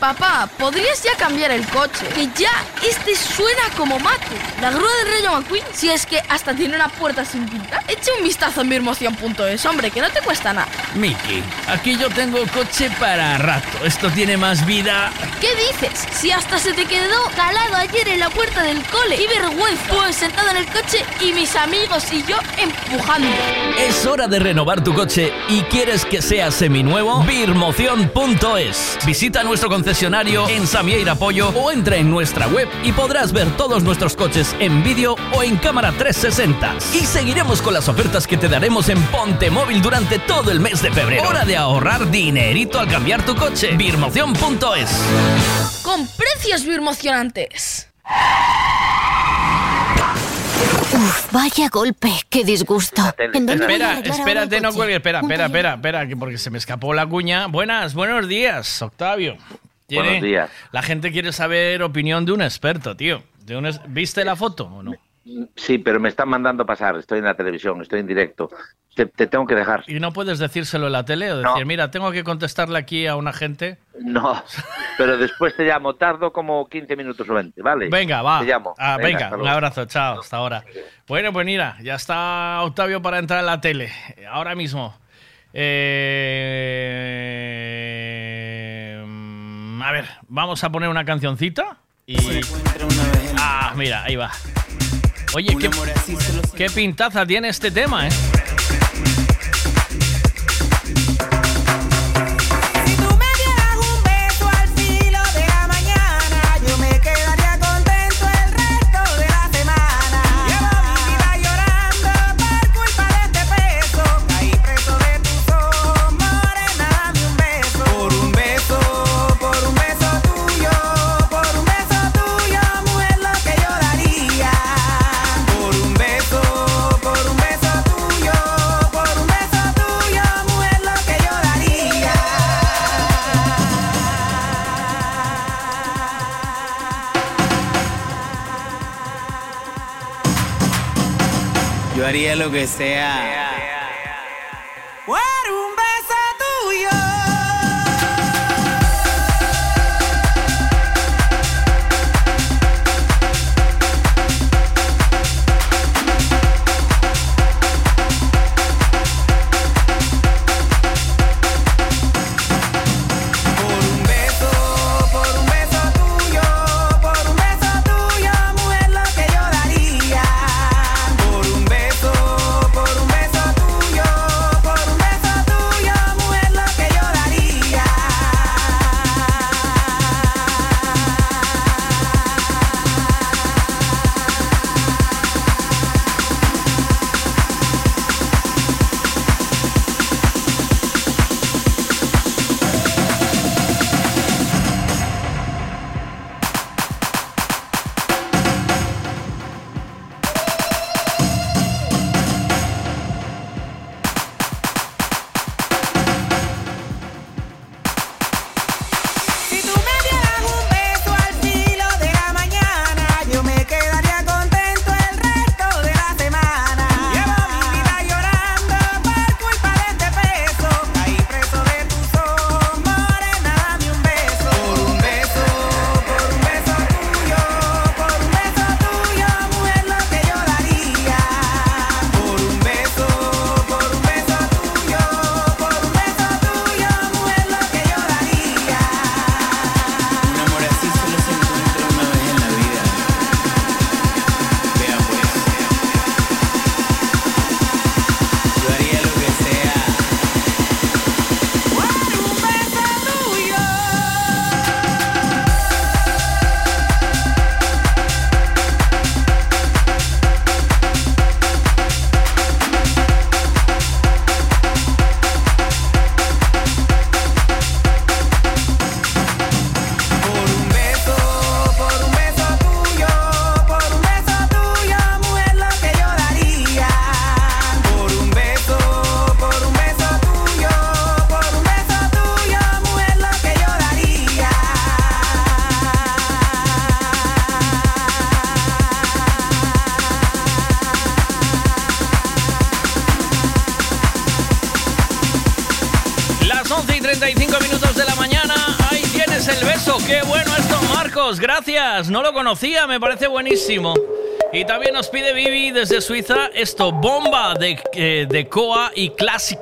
Papá, ¿podrías ya cambiar el coche? Que ya este suena como mate. La grúa del Rayo McQueen, si es que hasta tiene una puerta sin pintar. Echa un vistazo en mirmoción.es, hombre, que no te cuesta nada. Miki, aquí yo tengo coche para rato. Esto tiene más vida. ¿Qué dices? Si hasta se te quedó calado ayer en la puerta del cole. Y vergüenza. Pues sentado en el coche y mis amigos y yo empujando. Es hora de renovar tu coche y quieres que sea seminuevo. Birmoción.es. Visita nuestro concesionario en Samieira Pollo o entra en nuestra web y podrás ver todos nuestros coches en vídeo o en cámara 360. Y seguiremos con las ofertas que te daremos en Ponte Móvil durante todo el mes de febrero. Hora de ahorrar dinerito al cambiar tu coche. Birmoción.es. Con precios birmocionantes. Uf, vaya golpe, qué disgusto. ¿En dónde voy a Espera, espérate, no coche? cuelgues. Espera, espera, espera, espera, que porque se me escapó la cuña. Buenas, buenos días, Octavio. Tiene- Buenos días. La gente quiere saber opinión de un experto, tío. De un es- ¿Viste la foto o no? Sí, pero me están mandando pasar. Estoy en la televisión, estoy en directo. Te, te tengo que dejar. ¿Y no puedes decírselo en la tele o decir, mira, tengo que contestarle aquí a una gente? No, pero después te llamo. Tardo como 15 minutos o 20, ¿vale? Venga, va. Te llamo. Ah, venga, hasta un abrazo, chao, hasta ahora. Bueno, pues mira, ya está Octavio para entrar en la tele. Ahora mismo. Eh, a ver, vamos a poner una cancioncita. Y. Ah, mira, ahí va. Oye, qué, qué pintaza tiene este tema, ¿eh? Haría lo que sea. No lo conocía, me parece buenísimo. Y también nos pide Vivi desde Suiza esto, bomba de, eh, de Coa y Classic.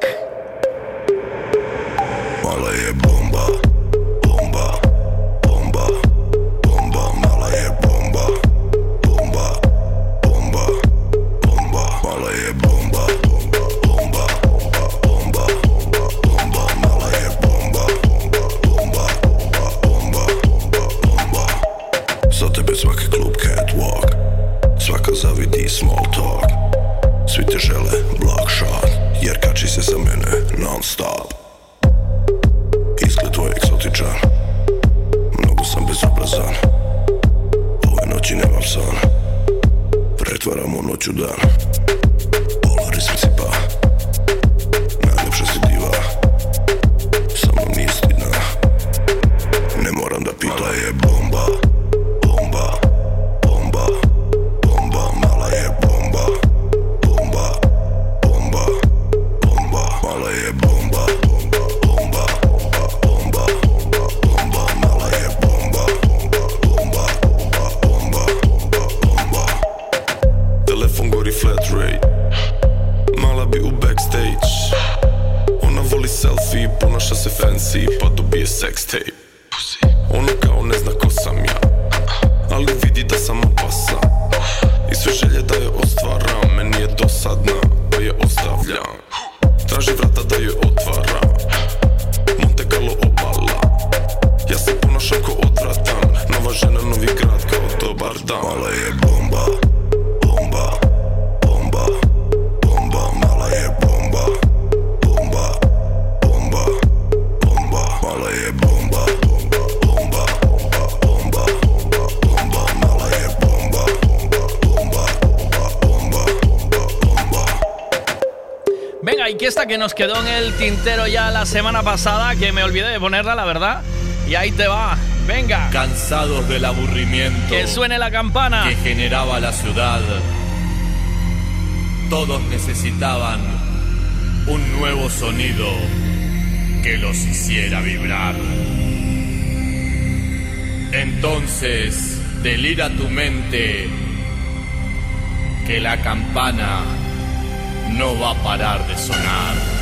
quedó en el tintero ya la semana pasada, que me olvidé de ponerla, la verdad. Y ahí te va. Venga. Cansados del aburrimiento. Que suene la campana. Que generaba la ciudad. Todos necesitaban un nuevo sonido que los hiciera vibrar. Entonces, delira tu mente que la campana no va a parar de sonar.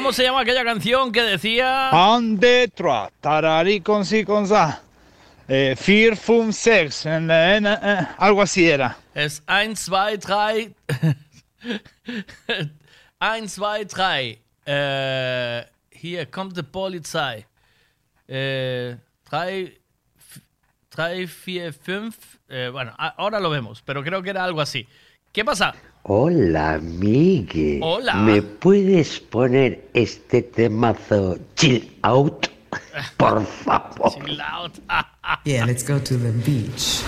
¿Cómo se llama aquella canción que decía? On the track, tarari con si con sa. Eh, Fear Fum Sex, en- eh, algo así era. Es 1, 2, 3. 1, 2, 3. Äh, hier kommt die Polizei. Äh, 3, 3, 4, 5. Eh, bueno, ahora lo vemos, pero creo que era algo así. ¿Qué pasa? Hola, Migue. Hola. ¿Me puedes poner este temazo chill out? Por favor. Chill out. Yeah, let's go to the beach.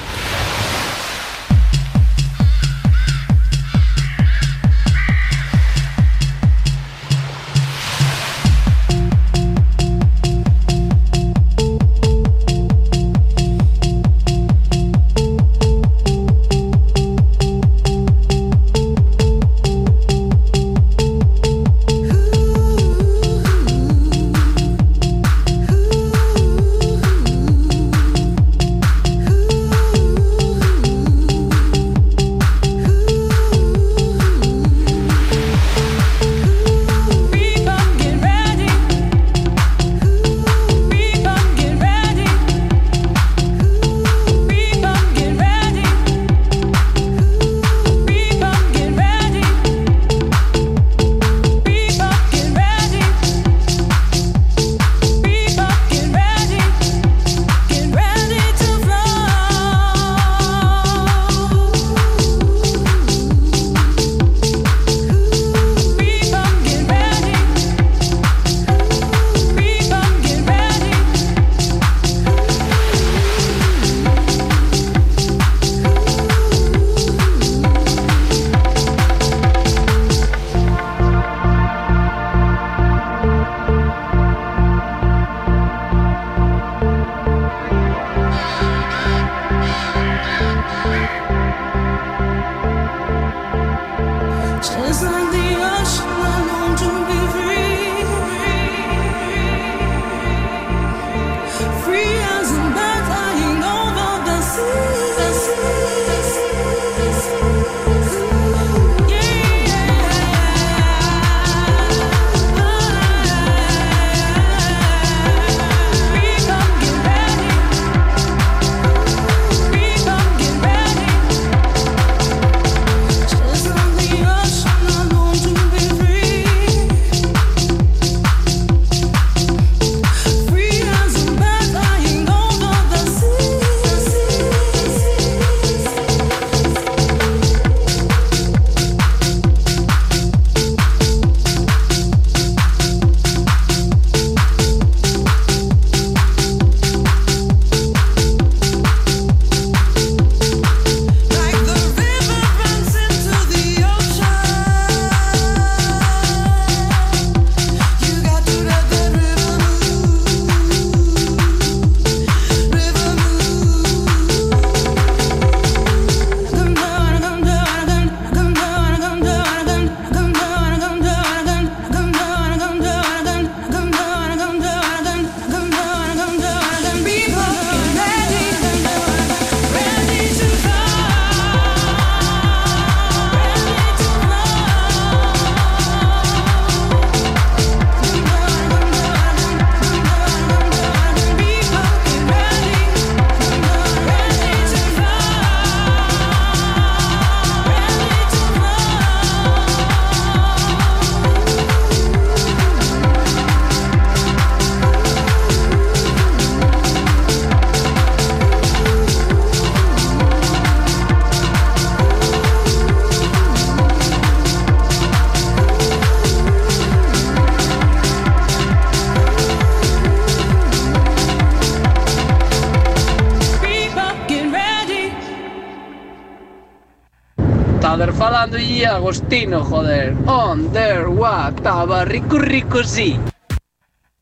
Agostino, joder. On there, what? Estaba rico, rico, sí.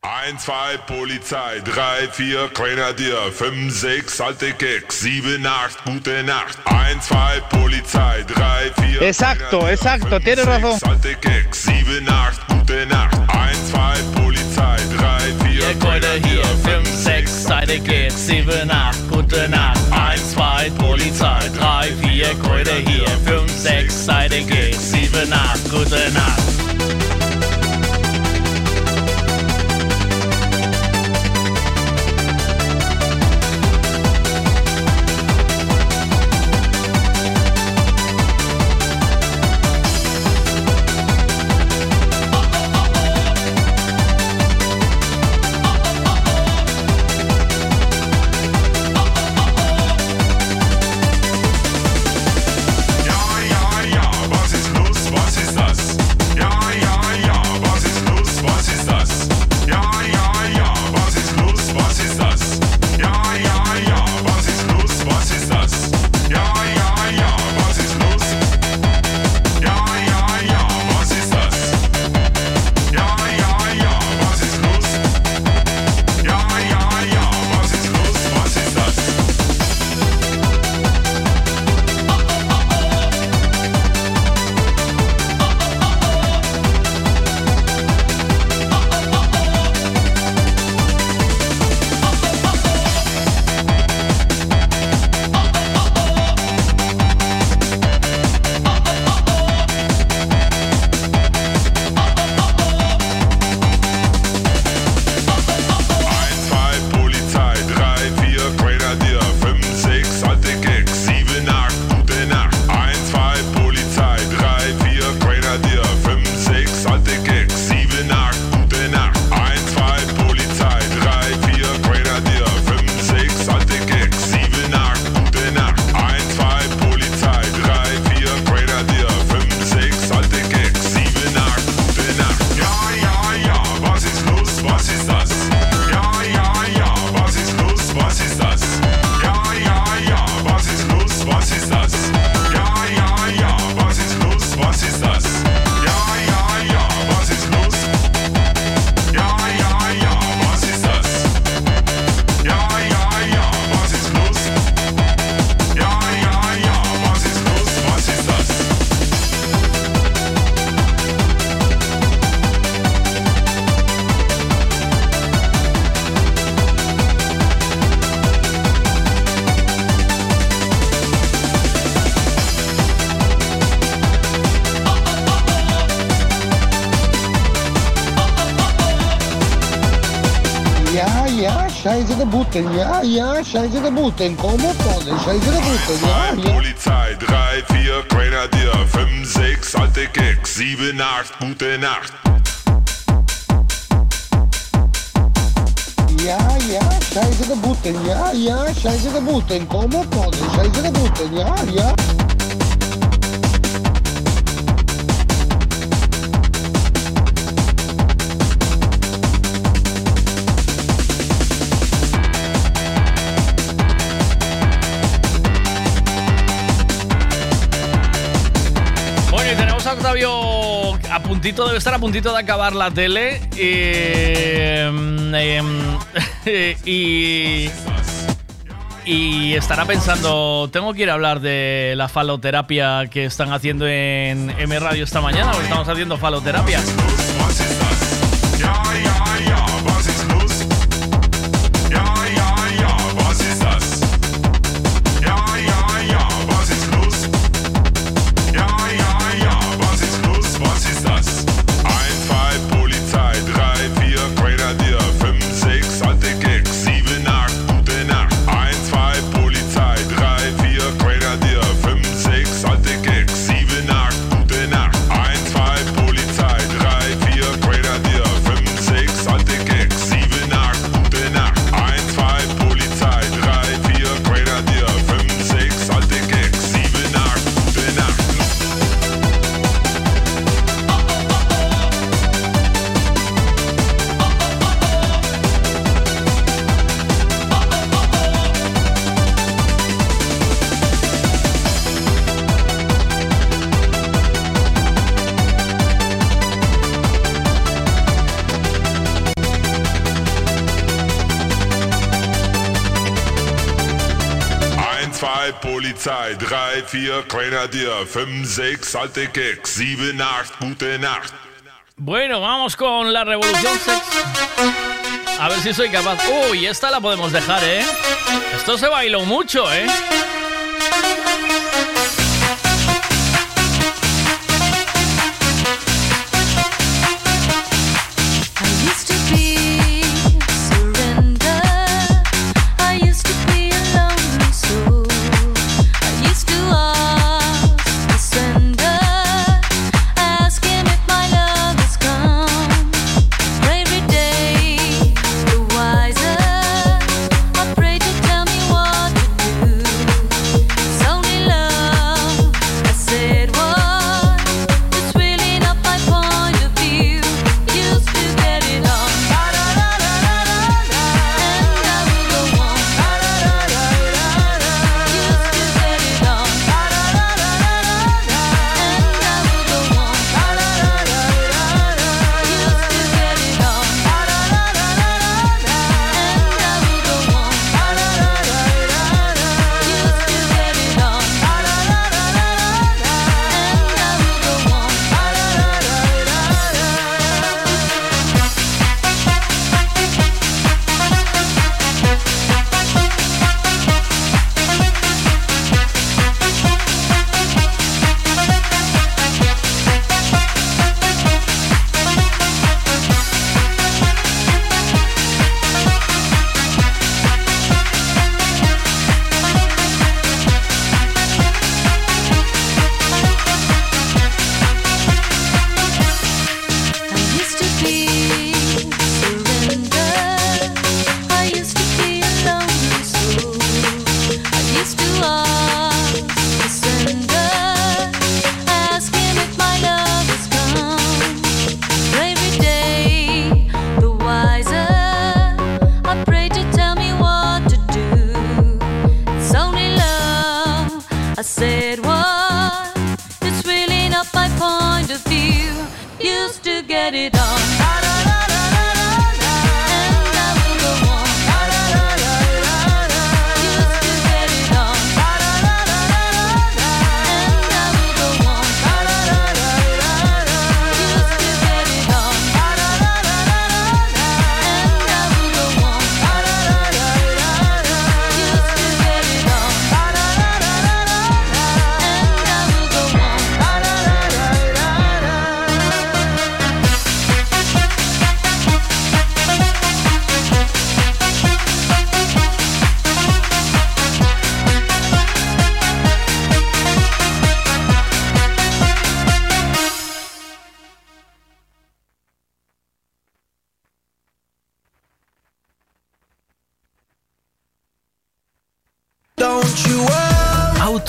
1, 2, Polizei, 3, 4, Grenadier, 5, 6, alte Keks, 7, 8, gute Nacht. 1, 2, Polizei, 3, 4, Exacto, exacto, tienes razón. alte Keks, 7, 8, gute Nacht. 1, 2, Polizei, 3, 4, Keule hier, 5, 6, Seite geht, 7, 8, gute Nacht. 1, 2, Polizei, 3, 4, Keule hier, 5, 6, Seite geht, scheiße de Buten, ja, ja, scheiße de Buten, como pode, scheiße de Buten, ja, ja. Polizei 3, 4, Grenadier 5, 6, alte Keks 7, 8, gute Nacht. Ja, ja, scheiße de Buten, ja, ja, scheiße de Buten, como pode, scheiße de Buten, ja, ja. Octavio a puntito, debe estar a puntito de acabar la tele. eh, em, y. Y estará pensando, tengo que ir a hablar de la faloterapia que están haciendo en M Radio esta mañana, porque estamos haciendo faloterapia. Bueno, vamos con la revolución sex. A ver si soy capaz. Uy, esta la podemos dejar, ¿eh? Esto se bailó mucho, ¿eh? it all.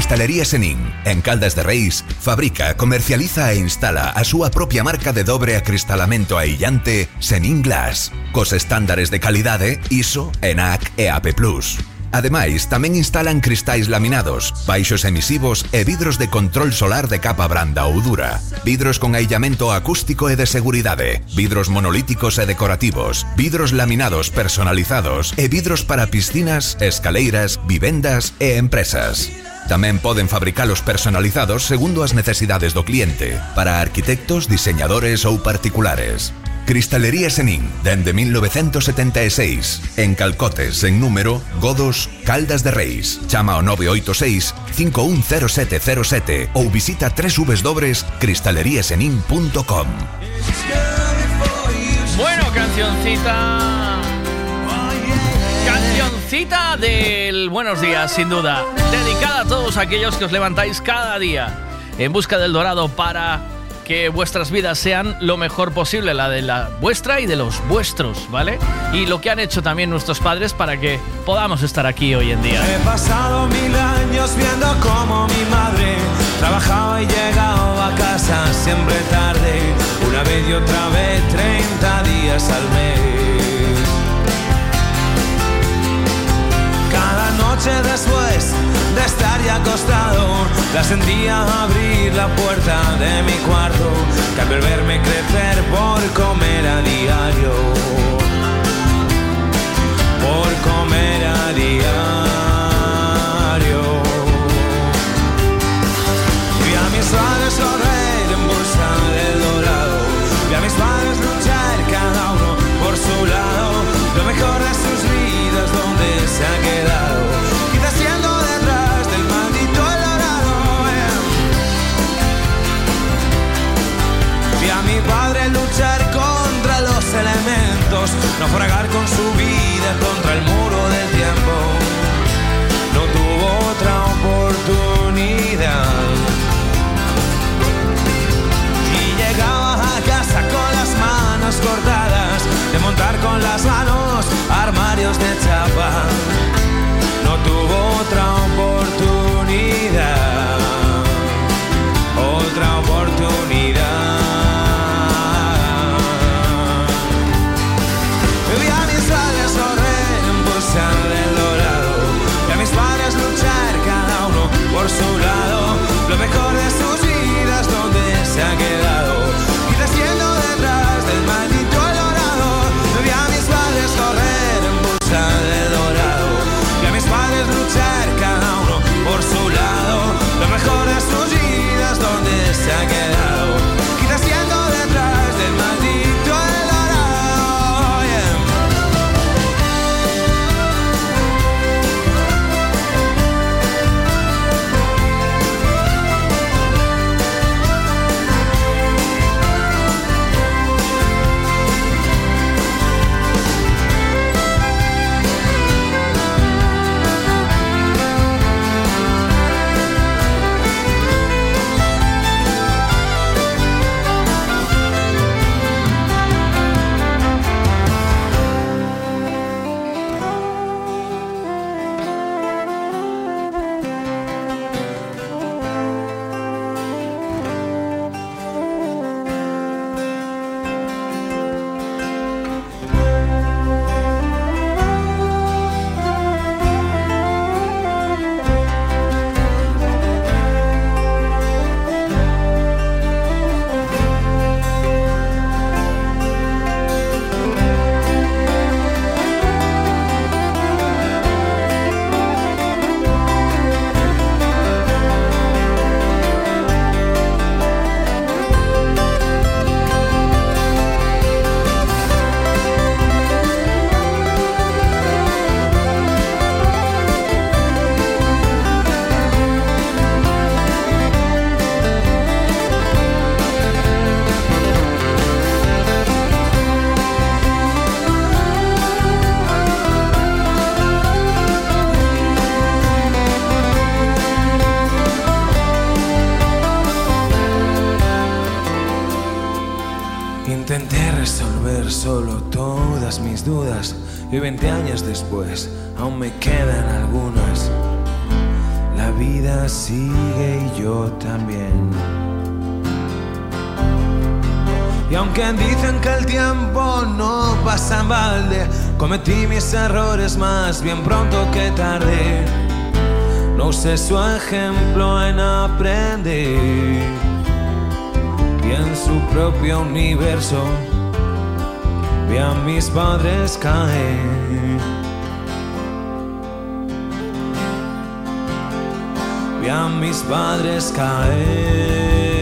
Cristalería Senin, en Caldas de Reis, fabrica, comercializa e instala a súa propia marca de dobre acristalamento aillante Senin Glass, cos estándares de calidade ISO, ENAC e AP+. Ademais, tamén instalan cristais laminados, baixos emisivos e vidros de control solar de capa branda ou dura, vidros con aillamento acústico e de seguridade, vidros monolíticos e decorativos, vidros laminados personalizados e vidros para piscinas, escaleiras, vivendas e empresas. Tamén poden fabricalos personalizados segundo as necesidades do cliente, para arquitectos, diseñadores ou particulares. Cristalería Senin, dende 1976, en Calcotes, en número, Godos, Caldas de Reis. Chama ao 986 510707 ou visita www.cristaleriasenin.com. Bueno, cancioncita. Cancioncita del Buenos Días, sin duda. Dedicada a todos aquellos que os levantáis cada día en busca del dorado para que vuestras vidas sean lo mejor posible, la de la vuestra y de los vuestros, ¿vale? Y lo que han hecho también nuestros padres para que podamos estar aquí hoy en día. He pasado mil años viendo cómo mi madre trabajaba y llegaba a casa siempre tarde, una vez y otra vez, 30 días al mes. Cada noche después de estar ya acostado, la sentía abrir la puerta de mi cuarto, que al verme crecer por comer a diario, por comer a diario. Vi a mis padres correr en busca del dorado, vi a mis padres luchar cada uno por su lado, lo mejor elementos, naufragar con su vida contra el muro del tiempo. No tuvo otra oportunidad. Y llegaba a casa con las manos cortadas, de montar con las manos armarios de chapa. No tuvo otra oportunidad. Cometí mis errores más bien pronto que tarde. No usé su ejemplo en aprender. Y en su propio universo vi a mis padres caer. Vi a mis padres caer.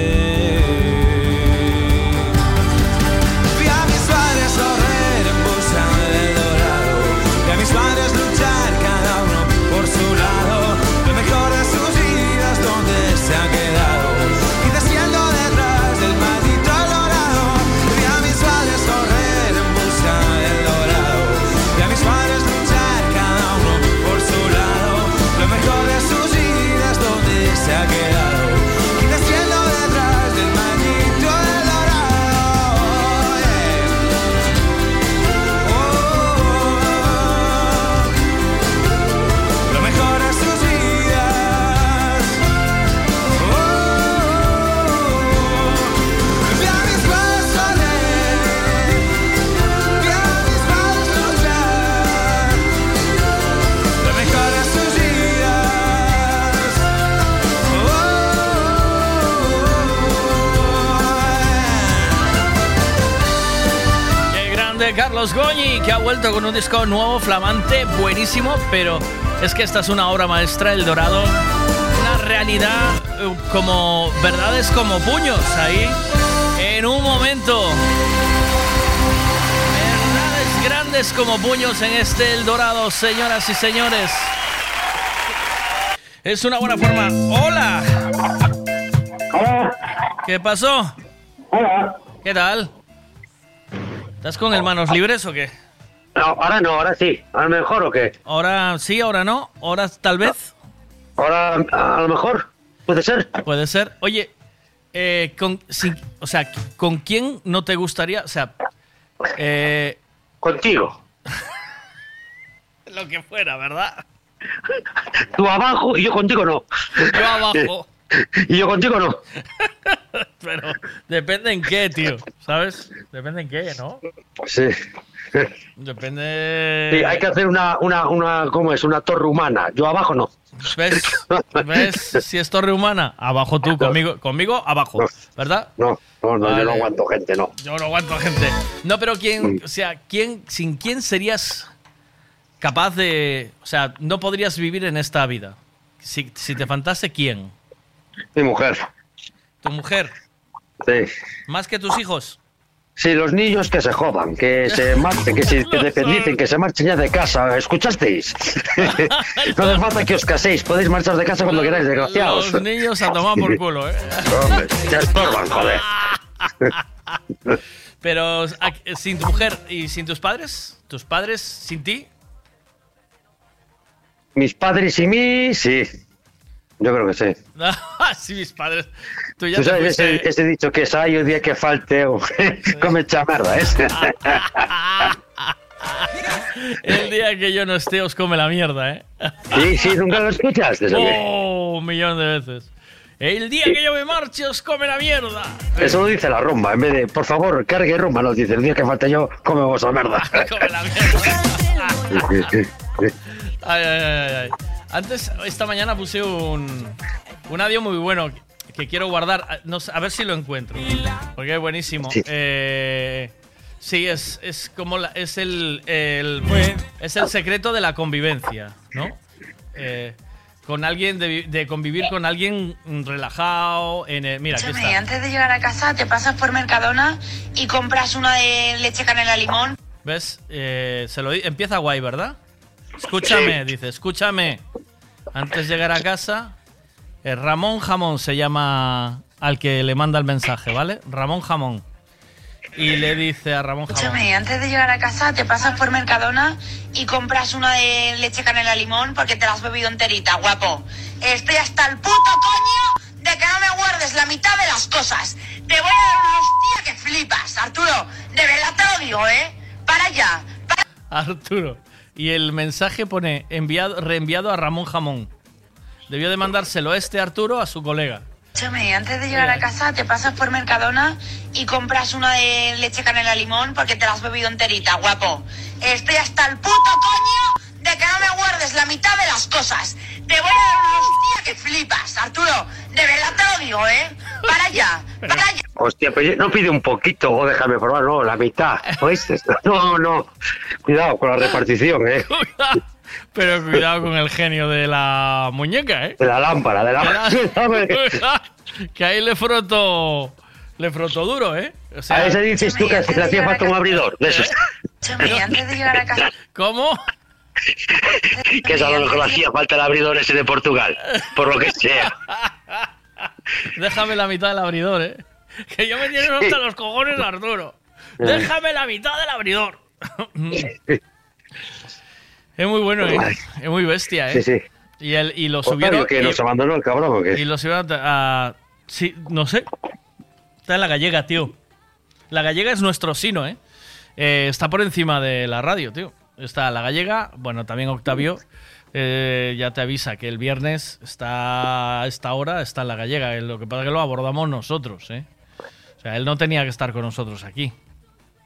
Carlos Goñi, que ha vuelto con un disco nuevo, flamante, buenísimo, pero es que esta es una obra maestra, El Dorado. Una realidad eh, como verdades como puños ahí, en un momento. Verdades grandes como puños en este El Dorado, señoras y señores. Es una buena forma. ¡Hola! ¿Qué pasó? Hola. ¿Qué tal? ¿Estás con el manos libres o qué? No, ahora no, ahora sí. ¿A lo mejor o qué? Ahora sí, ahora no. Ahora tal vez. Ahora a lo mejor. Puede ser. Puede ser. Oye, eh, con, si- o sea, ¿con quién no te gustaría? O sea, eh, Contigo. lo que fuera, ¿verdad? Tú abajo y yo contigo no. Yo abajo. y yo contigo no. Pero depende en qué, tío. ¿Sabes? Depende en qué, ¿no? Sí. Depende. Sí, hay que hacer una, una, una, ¿cómo es? Una torre humana. Yo abajo no. ¿Ves? ¿Ves? Si es torre humana, abajo tú, conmigo, conmigo abajo, ¿verdad? No, no, no, yo no aguanto gente, no. Yo no aguanto gente. No, pero quién, o sea, quién, sin quién serías capaz de, o sea, no podrías vivir en esta vida. Si, si te faltase quién, Mi mujer. Tu mujer, Sí. más que tus hijos. Sí, los niños que se jodan, que se marchen, que se que dependicen, que se marchen ya de casa. ¿Escuchasteis? no hace falta que os caséis, podéis marchar de casa cuando queráis, desgraciados. Los niños a tomar por culo, ¿eh? Hombre, ya estorban, joder. Pero ¿a- sin tu mujer y sin tus padres, tus padres sin ti, Mis padres y mí, sí. Yo creo que sí. sí, mis padres. Tú ya Tú sabes fuiste- ese, ese dicho que es hay el día que falte o come chamarra, ¿eh? El día que yo no esté os come la mierda, ¿eh? Sí, sí, nunca lo escuchaste. Oh, un millón de veces. El día que yo me marche os come la mierda. Eso lo dice la rumba, en vez de, por favor, cargue rumba, nos dice, el día que falte yo, come vuestra merda. Come la mierda. Ay, ay, ay, ay. Antes, esta mañana puse un, un audio muy bueno que, quiero guardar. No sé, a ver si lo encuentro. Porque es buenísimo. Sí. Eh, sí, es, es como la- es el, el- es el secreto de la convivencia, ¿no? Eh, con alguien, de, de convivir con alguien relajado. En el- mira, aquí está. antes de llegar a casa te pasas por Mercadona y compras una de leche canela limón. ¿Ves? Eh, se lo empieza guay, ¿verdad? Escúchame, dice, escúchame. Antes de llegar a casa, eh, Ramón Jamón se llama al que le manda el mensaje, ¿vale? Ramón Jamón. Y le dice a Ramón Jamón. Escúchame, antes de llegar a casa te pasas por Mercadona y compras una de leche canela limón porque te la has bebido enterita, guapo. Estoy hasta el puto coño de que no me guardes la mitad de las cosas. Te voy a dar una hostia que flipas, Arturo. De verdad te lo digo, ¿eh? Para ya. Arturo. Y el mensaje pone enviado, reenviado a Ramón Jamón. Debió de mandárselo este Arturo a su colega. Escúchame, antes de llegar a casa te pasas por Mercadona y compras una de leche canela limón porque te la has bebido enterita, guapo. Estoy hasta el puto coño de que no me guardes la mitad de las cosas. Te voy a dar una hostia que flipas, Arturo. De verdad te lo digo, ¿eh? Para allá, para allá. Hostia, pues no pide un poquito o déjame probar, no, la mitad. ¿Oíste? No, no. Cuidado con la repartición, ¿eh? Pero cuidado con el genio de la muñeca, ¿eh? De la lámpara, de la... que ahí le froto... Le froto duro, ¿eh? O a ese dices tú que le hacía falta un abridor. De esos. Escúchame, antes de llegar a casa. ¿Cómo? Que es a lo mejor hacía falta el abridor ese de Portugal. Por lo que sea. Déjame la mitad del abridor, ¿eh? Que yo me tiene hasta los cojones, Arturo. Déjame la mitad del abridor. es muy bueno, ¿eh? Es muy bestia, ¿eh? Sí, sí. Y, el, y lo subieron. que y- nos abandonó el cabrón o qué? Y lo subieron a. Sí, no sé. Está en la gallega, tío. La gallega es nuestro sino, ¿eh? Eh, Está por encima de la radio, tío. Está la gallega, bueno, también Octavio. eh, ya te avisa que el viernes está a esta hora, está en la gallega. eh, Lo que pasa es que lo abordamos nosotros, ¿eh? O sea, él no tenía que estar con nosotros aquí.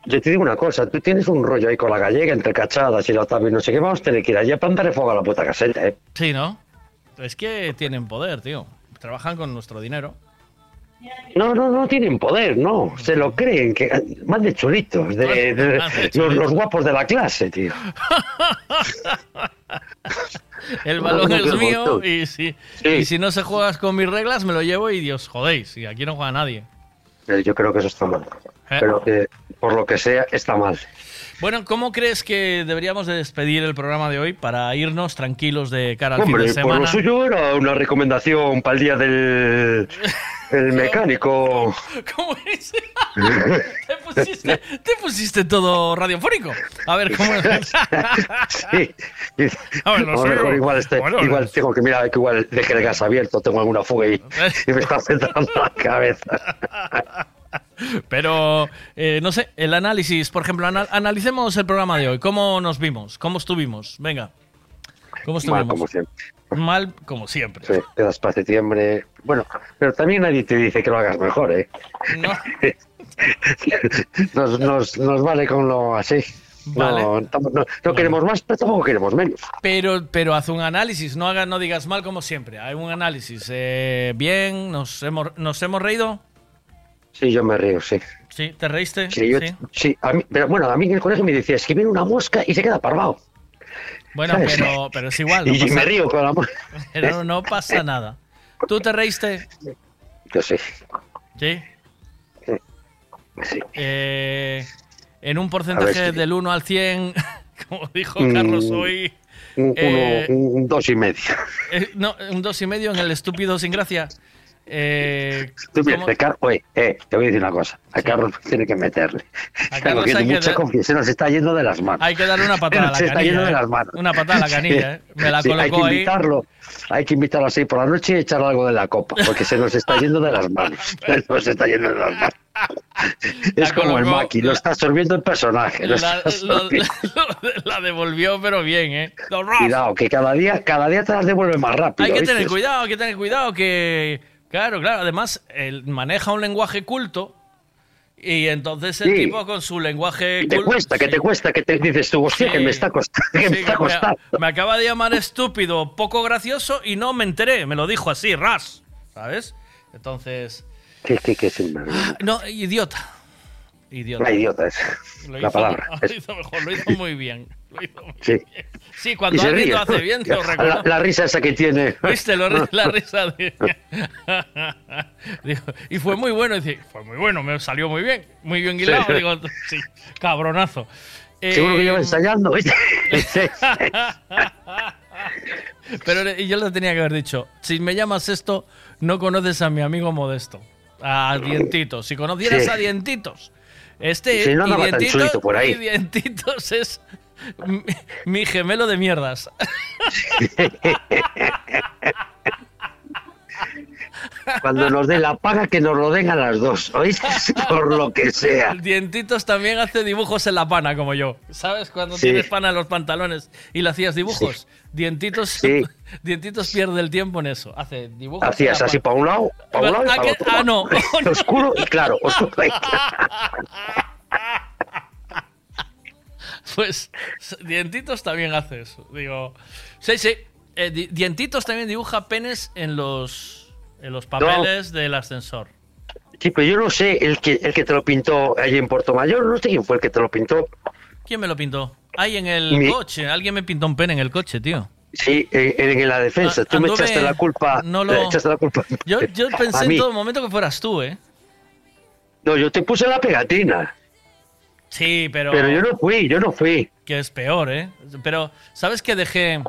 Yo te digo una cosa, tú tienes un rollo ahí con la gallega entre cachadas y la Otavio y no sé qué, vamos a tener que ir allá para darle fuego a la puta caseta, ¿eh? Sí, ¿no? Es que tienen poder, tío. Trabajan con nuestro dinero. No, no, no tienen poder, no. Se lo creen, que más de chulitos, de, de- Más de los, guapos de la clase, tío. El balón No, no, es mío y si, Sí. y si no se juegas con mis reglas, me lo llevo y Dios jodéis. Y aquí no juega nadie. Eh, Yo creo que eso está mal. ¿Eh? Pero que, por lo que sea, está mal. Bueno, ¿cómo crees que deberíamos de despedir el programa de hoy para irnos tranquilos de cara al Hombre, fin de por lo semana? suyo era una recomendación para el día del el mecánico. ¿Cómo es? ¿Te pusiste, te pusiste todo radiofónico. A ver, ¿cómo Sí. A ver, lo lo mejor igual, este- Bueno, igual tengo que mirar que igual deje el gas abierto, tengo alguna fuga y, y me está afectando la cabeza. Pero, eh, no sé, el análisis, por ejemplo, anal- analicemos el programa de hoy. ¿Cómo nos vimos? ¿Cómo estuvimos? Venga. ¿Cómo estuvimos? Mal como siempre. Mal como siempre. Sí, te das para septiembre. Bueno, pero también nadie te dice que lo hagas mejor, ¿eh? No. Nos, nos, nos vale con lo así. Vale. No, tamo- no, no queremos más, pero tampoco queremos menos. Pero, pero haz un análisis, no, hagas, no digas mal como siempre. Hay un análisis. Eh, bien, nos hemos, nos hemos reído. Sí, yo me río, sí. ¿Sí? ¿Te reíste? Sí, yo- sí, a mí, pero bueno, a mí en el colegio me decía, es que viene una mosca y se queda parvado. Bueno, ¿Sabes? pero, pero es igual. No y pasa, me río con la mosca. pero no pasa nada. ¿Tú te reíste? Yo sí. Sí. Sí. Eh, en un porcentaje si- del 1 al 100, como dijo Mm, Carlos hoy. Un, eh, uno, un dos y medio. eh, no, un 2 y medio en el estúpido sin gracia. Eh, Tú mira, ¿cómo- de Car- Oye, eh, te voy a decir una cosa. A Carlos tiene que meterle. A Carlos que hay que mucha dar- confianza, se nos está yendo de las manos. Hay que darle una patada a la Se está yendo canilla. de ¿eh? las manos. Una patada a la canilla, ¿eh? Me la Sí, hay que colocó ahí. invitarlo, hay que invitarlo así por la noche y echarle algo de la copa, porque se nos está yendo de las manos. Se nos está yendo de las manos. Es como el colocó- Maki, lo está absorbiendo el personaje. Lo La, lo- devolvió, pero bien, ¿eh? Cuidado, que cada día, cada día te las devuelve más rápido. Hay que ¿viste? tener cuidado, hay que tener cuidado que... Claro, claro, además él maneja un lenguaje culto y entonces el Sí. tipo con su lenguaje te culto... cuesta, que te cuesta, que te dices tú, hostia, que me está costando, que me Sí, está me- costando. me acaba de llamar estúpido, poco gracioso y no me enteré, me lo dijo así, ras, ¿sabes? Entonces... ¿Qué, qué, qué es el mal? No, idiota. Idiota. La idiota es Lo la hizo- palabra. Lo hizo mejor, lo hizo muy bien. Sí. Sí, Y cuando alguien ríe. lo hace bien, lo la, la risa esa que tiene. ¿Viste? Lo la risa de... Digo, y fue muy bueno. Dice, fue muy bueno, me salió muy bien. Muy bien guilado. Sí. Digo, sí, cabronazo. Seguro que Eh, lleva ensayando. Pero y yo le tenía que haber dicho, si me llamas esto, no conoces a mi amigo Modesto. A Dientitos. Si conocieras Sí. a Dientitos. Este Si no y andaba tan Dientitos- por ahí. y Dientitos es mi, mi gemelo de mierdas. Cuando nos dé la paga, que nos lo den a las dos, ¿oíste? Por lo que sea. Dientitos también hace dibujos en la pana, como yo. ¿Sabes? Cuando Sí. tienes pana en los pantalones y le hacías dibujos. Dientitos, Sí. Dientitos pierde el tiempo en eso. Hace dibujos. Hacías así para un lado, para un lado y para otro. ah, no. Oscuro y claro. oscuro y Pues Dientitos también hace eso. Digo, sí, sí. eh, Di- Dientitos también dibuja penes en los, en los papeles del ascensor. Sí, pero yo no sé, el que, el que te lo pintó allí en Puerto Mayor, no sé quién fue el que te lo pintó. ¿Quién me lo pintó? Ahí en el Mi- coche. Alguien me pintó un pene en el coche, tío. Sí, en, en la defensa. Ah, Tú me echaste la culpa. no lo- echaste la culpa. Yo, yo pensé en todo momento que fueras tú, ¿eh? No, yo te puse la pegatina. Sí, pero. Pero yo no fui, yo no fui. Que es peor, ¿eh? Pero, ¿sabes que dejé,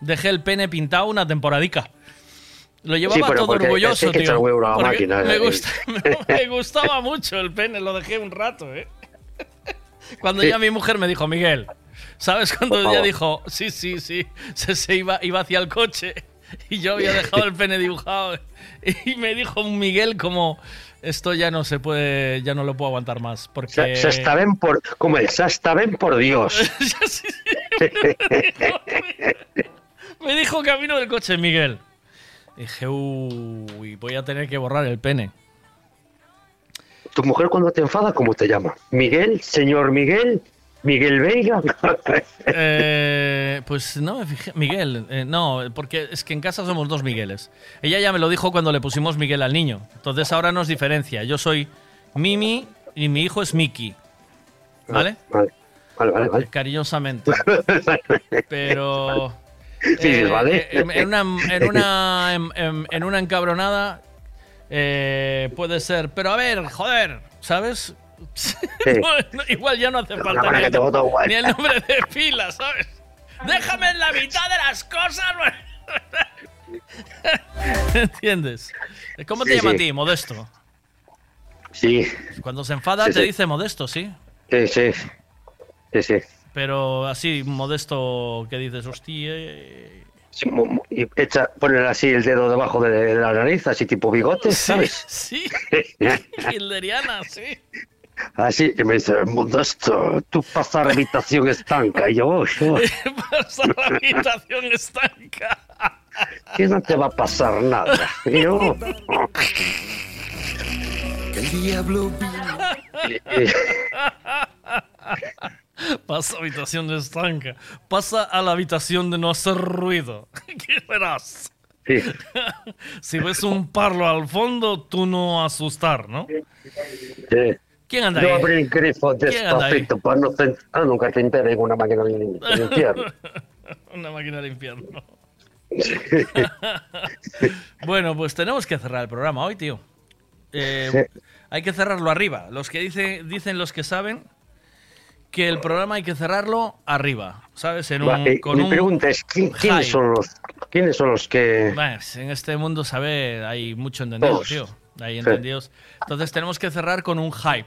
dejé el pene pintado una temporadica? Lo llevaba todo orgulloso, tío. máquina, me, eh. gusta- me gustaba mucho el pene, lo dejé un rato, ¿eh? Cuando Sí. ya mi mujer me dijo, Miguel, ¿sabes cuando ella dijo, sí, sí, sí, se, se iba, iba hacia el coche y yo había dejado el pene dibujado y me dijo Miguel como, esto ya no se puede, ya no lo puedo aguantar más, porque... Se, se está bien por. Como el se está bien por Dios. Me dijo camino del coche, Miguel. Dije, uy, voy a tener que borrar el pene. ¿Tu mujer cuando te enfada, cómo te llama? ¿Miguel? ¿Señor Miguel? ¿Miguel Veiga? Eh, pues no. Miguel, eh, no, porque es que en casa somos dos Migueles. Ella ya me lo dijo cuando le pusimos Miguel al niño. Entonces ahora nos diferencia. Yo soy Mimi y mi hijo es Miki. ¿Vale? Vale, vale, vale. vale. Cariñosamente. Pero. Sí, eh, vale. En, una, en, una, en, en- en una encabronada eh, puede ser. Pero a ver, joder, ¿sabes? No, no, igual ya no hace falta ni que te ni el nombre de pila, ¿sabes? Déjame en la mitad de las cosas. ¿Entiendes? ¿Cómo te llama sí. a ti? Modesto. Sí, Cuando se enfada te dice modesto, sí. sí, sí. Sí, sí. Pero así, modesto, que dices, hostia. eh, y echa, poner así el dedo debajo de la nariz, así tipo bigote, ¿sabes? Sí, Hilderiana, sí. Así, y me dice, Modesto, tú pasas la habitación estanca. Y yo, "Oh, yo, Pasa la habitación estanca. que no te va a pasar nada. Y yo, "Oh". Que el diablo Pasa a habitación de estanca. Pasa a la habitación de no hacer ruido. ¿Qué verás? Sí. si ves un parlo al fondo, tú no asustar, ¿no? Sí. ¿Quién anda Yo ahí? abrí el grifo despacito para no cen- ah, nunca te entere en una máquina de de infierno. Una máquina del infierno. bueno, pues tenemos que cerrar el programa hoy, tío. Eh, Hay que cerrarlo arriba. Los que dicen, dicen los que saben que el programa hay que cerrarlo arriba, ¿sabes? En un, eh, con mi un pregunta es, ¿quién- ¿quiénes son los, quiénes son los que... Bueno, en este mundo, sabe, hay mucho entendido, Todos. tío. Hay Sí. entendidos. Entonces tenemos que cerrar con un hype.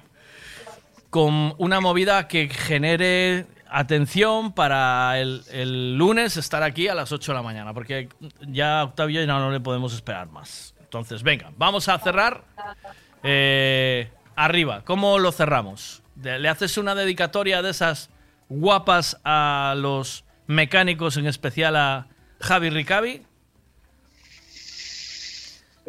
Con una movida que genere atención para el, lunes estar aquí a las 8 de la mañana. Porque ya a Octavio ya no le podemos esperar más. Entonces, venga, vamos a cerrar eh, arriba. ¿Cómo lo cerramos? ¿Le haces una dedicatoria de esas guapas a los mecánicos, en especial a Javi Ricavi?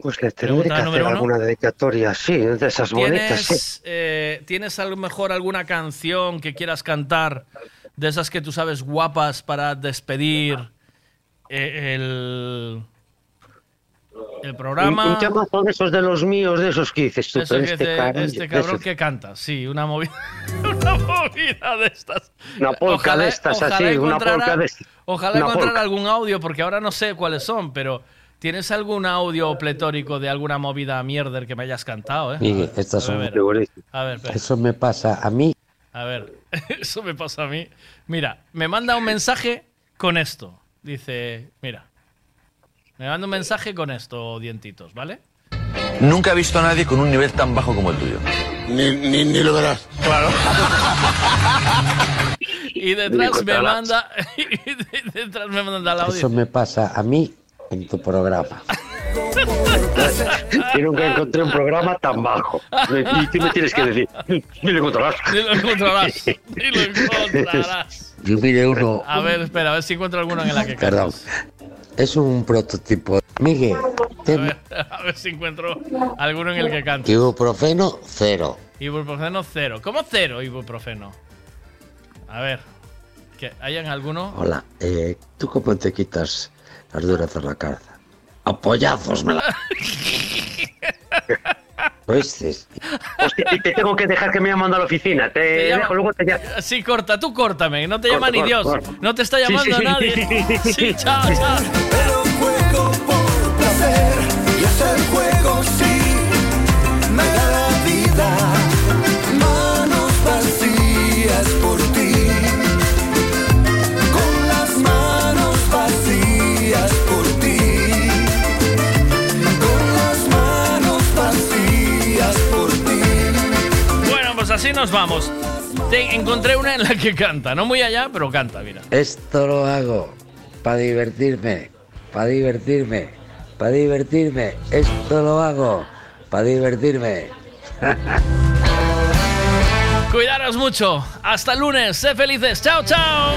Pues le tendré que hacer uno. alguna dedicatoria así, de esas bonitas, sí. ¿Tienes, eh, ¿Tienes a lo mejor alguna canción que quieras cantar de esas que tú sabes guapas para despedir eh, el, el Un, programa? un temazo de esos de los míos, de esos que dices tú, Eso este, cabrón, este cabrón que canta, sí, una movida, una movida de estas. Una polca de estas así, una polca de estas. Ojalá encontrar algún audio, porque ahora no sé cuáles son, pero ¿tienes algún audio pletórico de alguna movida mierder que me hayas cantado? Eh? Miguel, estas A son- ver, a ver, espera. Eso me pasa a mí. A ver, eso me pasa a mí. Mira, me manda un mensaje con esto. Dice, mira, me manda un mensaje con esto, dientitos, ¿vale? Nunca he visto a nadie con un nivel tan bajo como el tuyo. Ni, ni, ni lo verás. Claro. Y detrás me manda, y detrás me manda el audio. Eso me pasa a mí en tu programa. Y nunca encontré un programa tan bajo. Y tú me tienes que decir, ni lo encontrarás. Ni lo encontrarás. Ni lo encontrarás. Yo miré uno, A ver, espera, a ver si encuentro alguno en la que perdón, es un prototipo. Miguel, A ver, a ver si encuentro alguno en el que cante. ibuprofeno cero. Ibuprofeno cero. ¿Cómo cero ibuprofeno? A ver. ¿Que ¿Hayan alguno? Hola, eh, ¿tú cómo te quitas las duras de la cabeza? Apoyazos me la... ¿Oíste? Hostia, y te tengo que dejar que me llaman a la oficina. Te, Te llamo- dejo, luego te llamo. Sí, corta, tú córtame, no te Corta, llama ni corta, Dios. corta. No te está llamando sí, sí. nadie. Sí, chao, chao. Juego por placer y hacer juego sí me da la vida. Así nos vamos. Te encontré una en la que canta, no muy allá, pero canta, mira. Esto lo hago para divertirme, para divertirme, para divertirme. Esto lo hago para divertirme. Cuidaros mucho. Hasta el lunes. Sé felices. Chao, chao.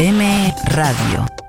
M Radio.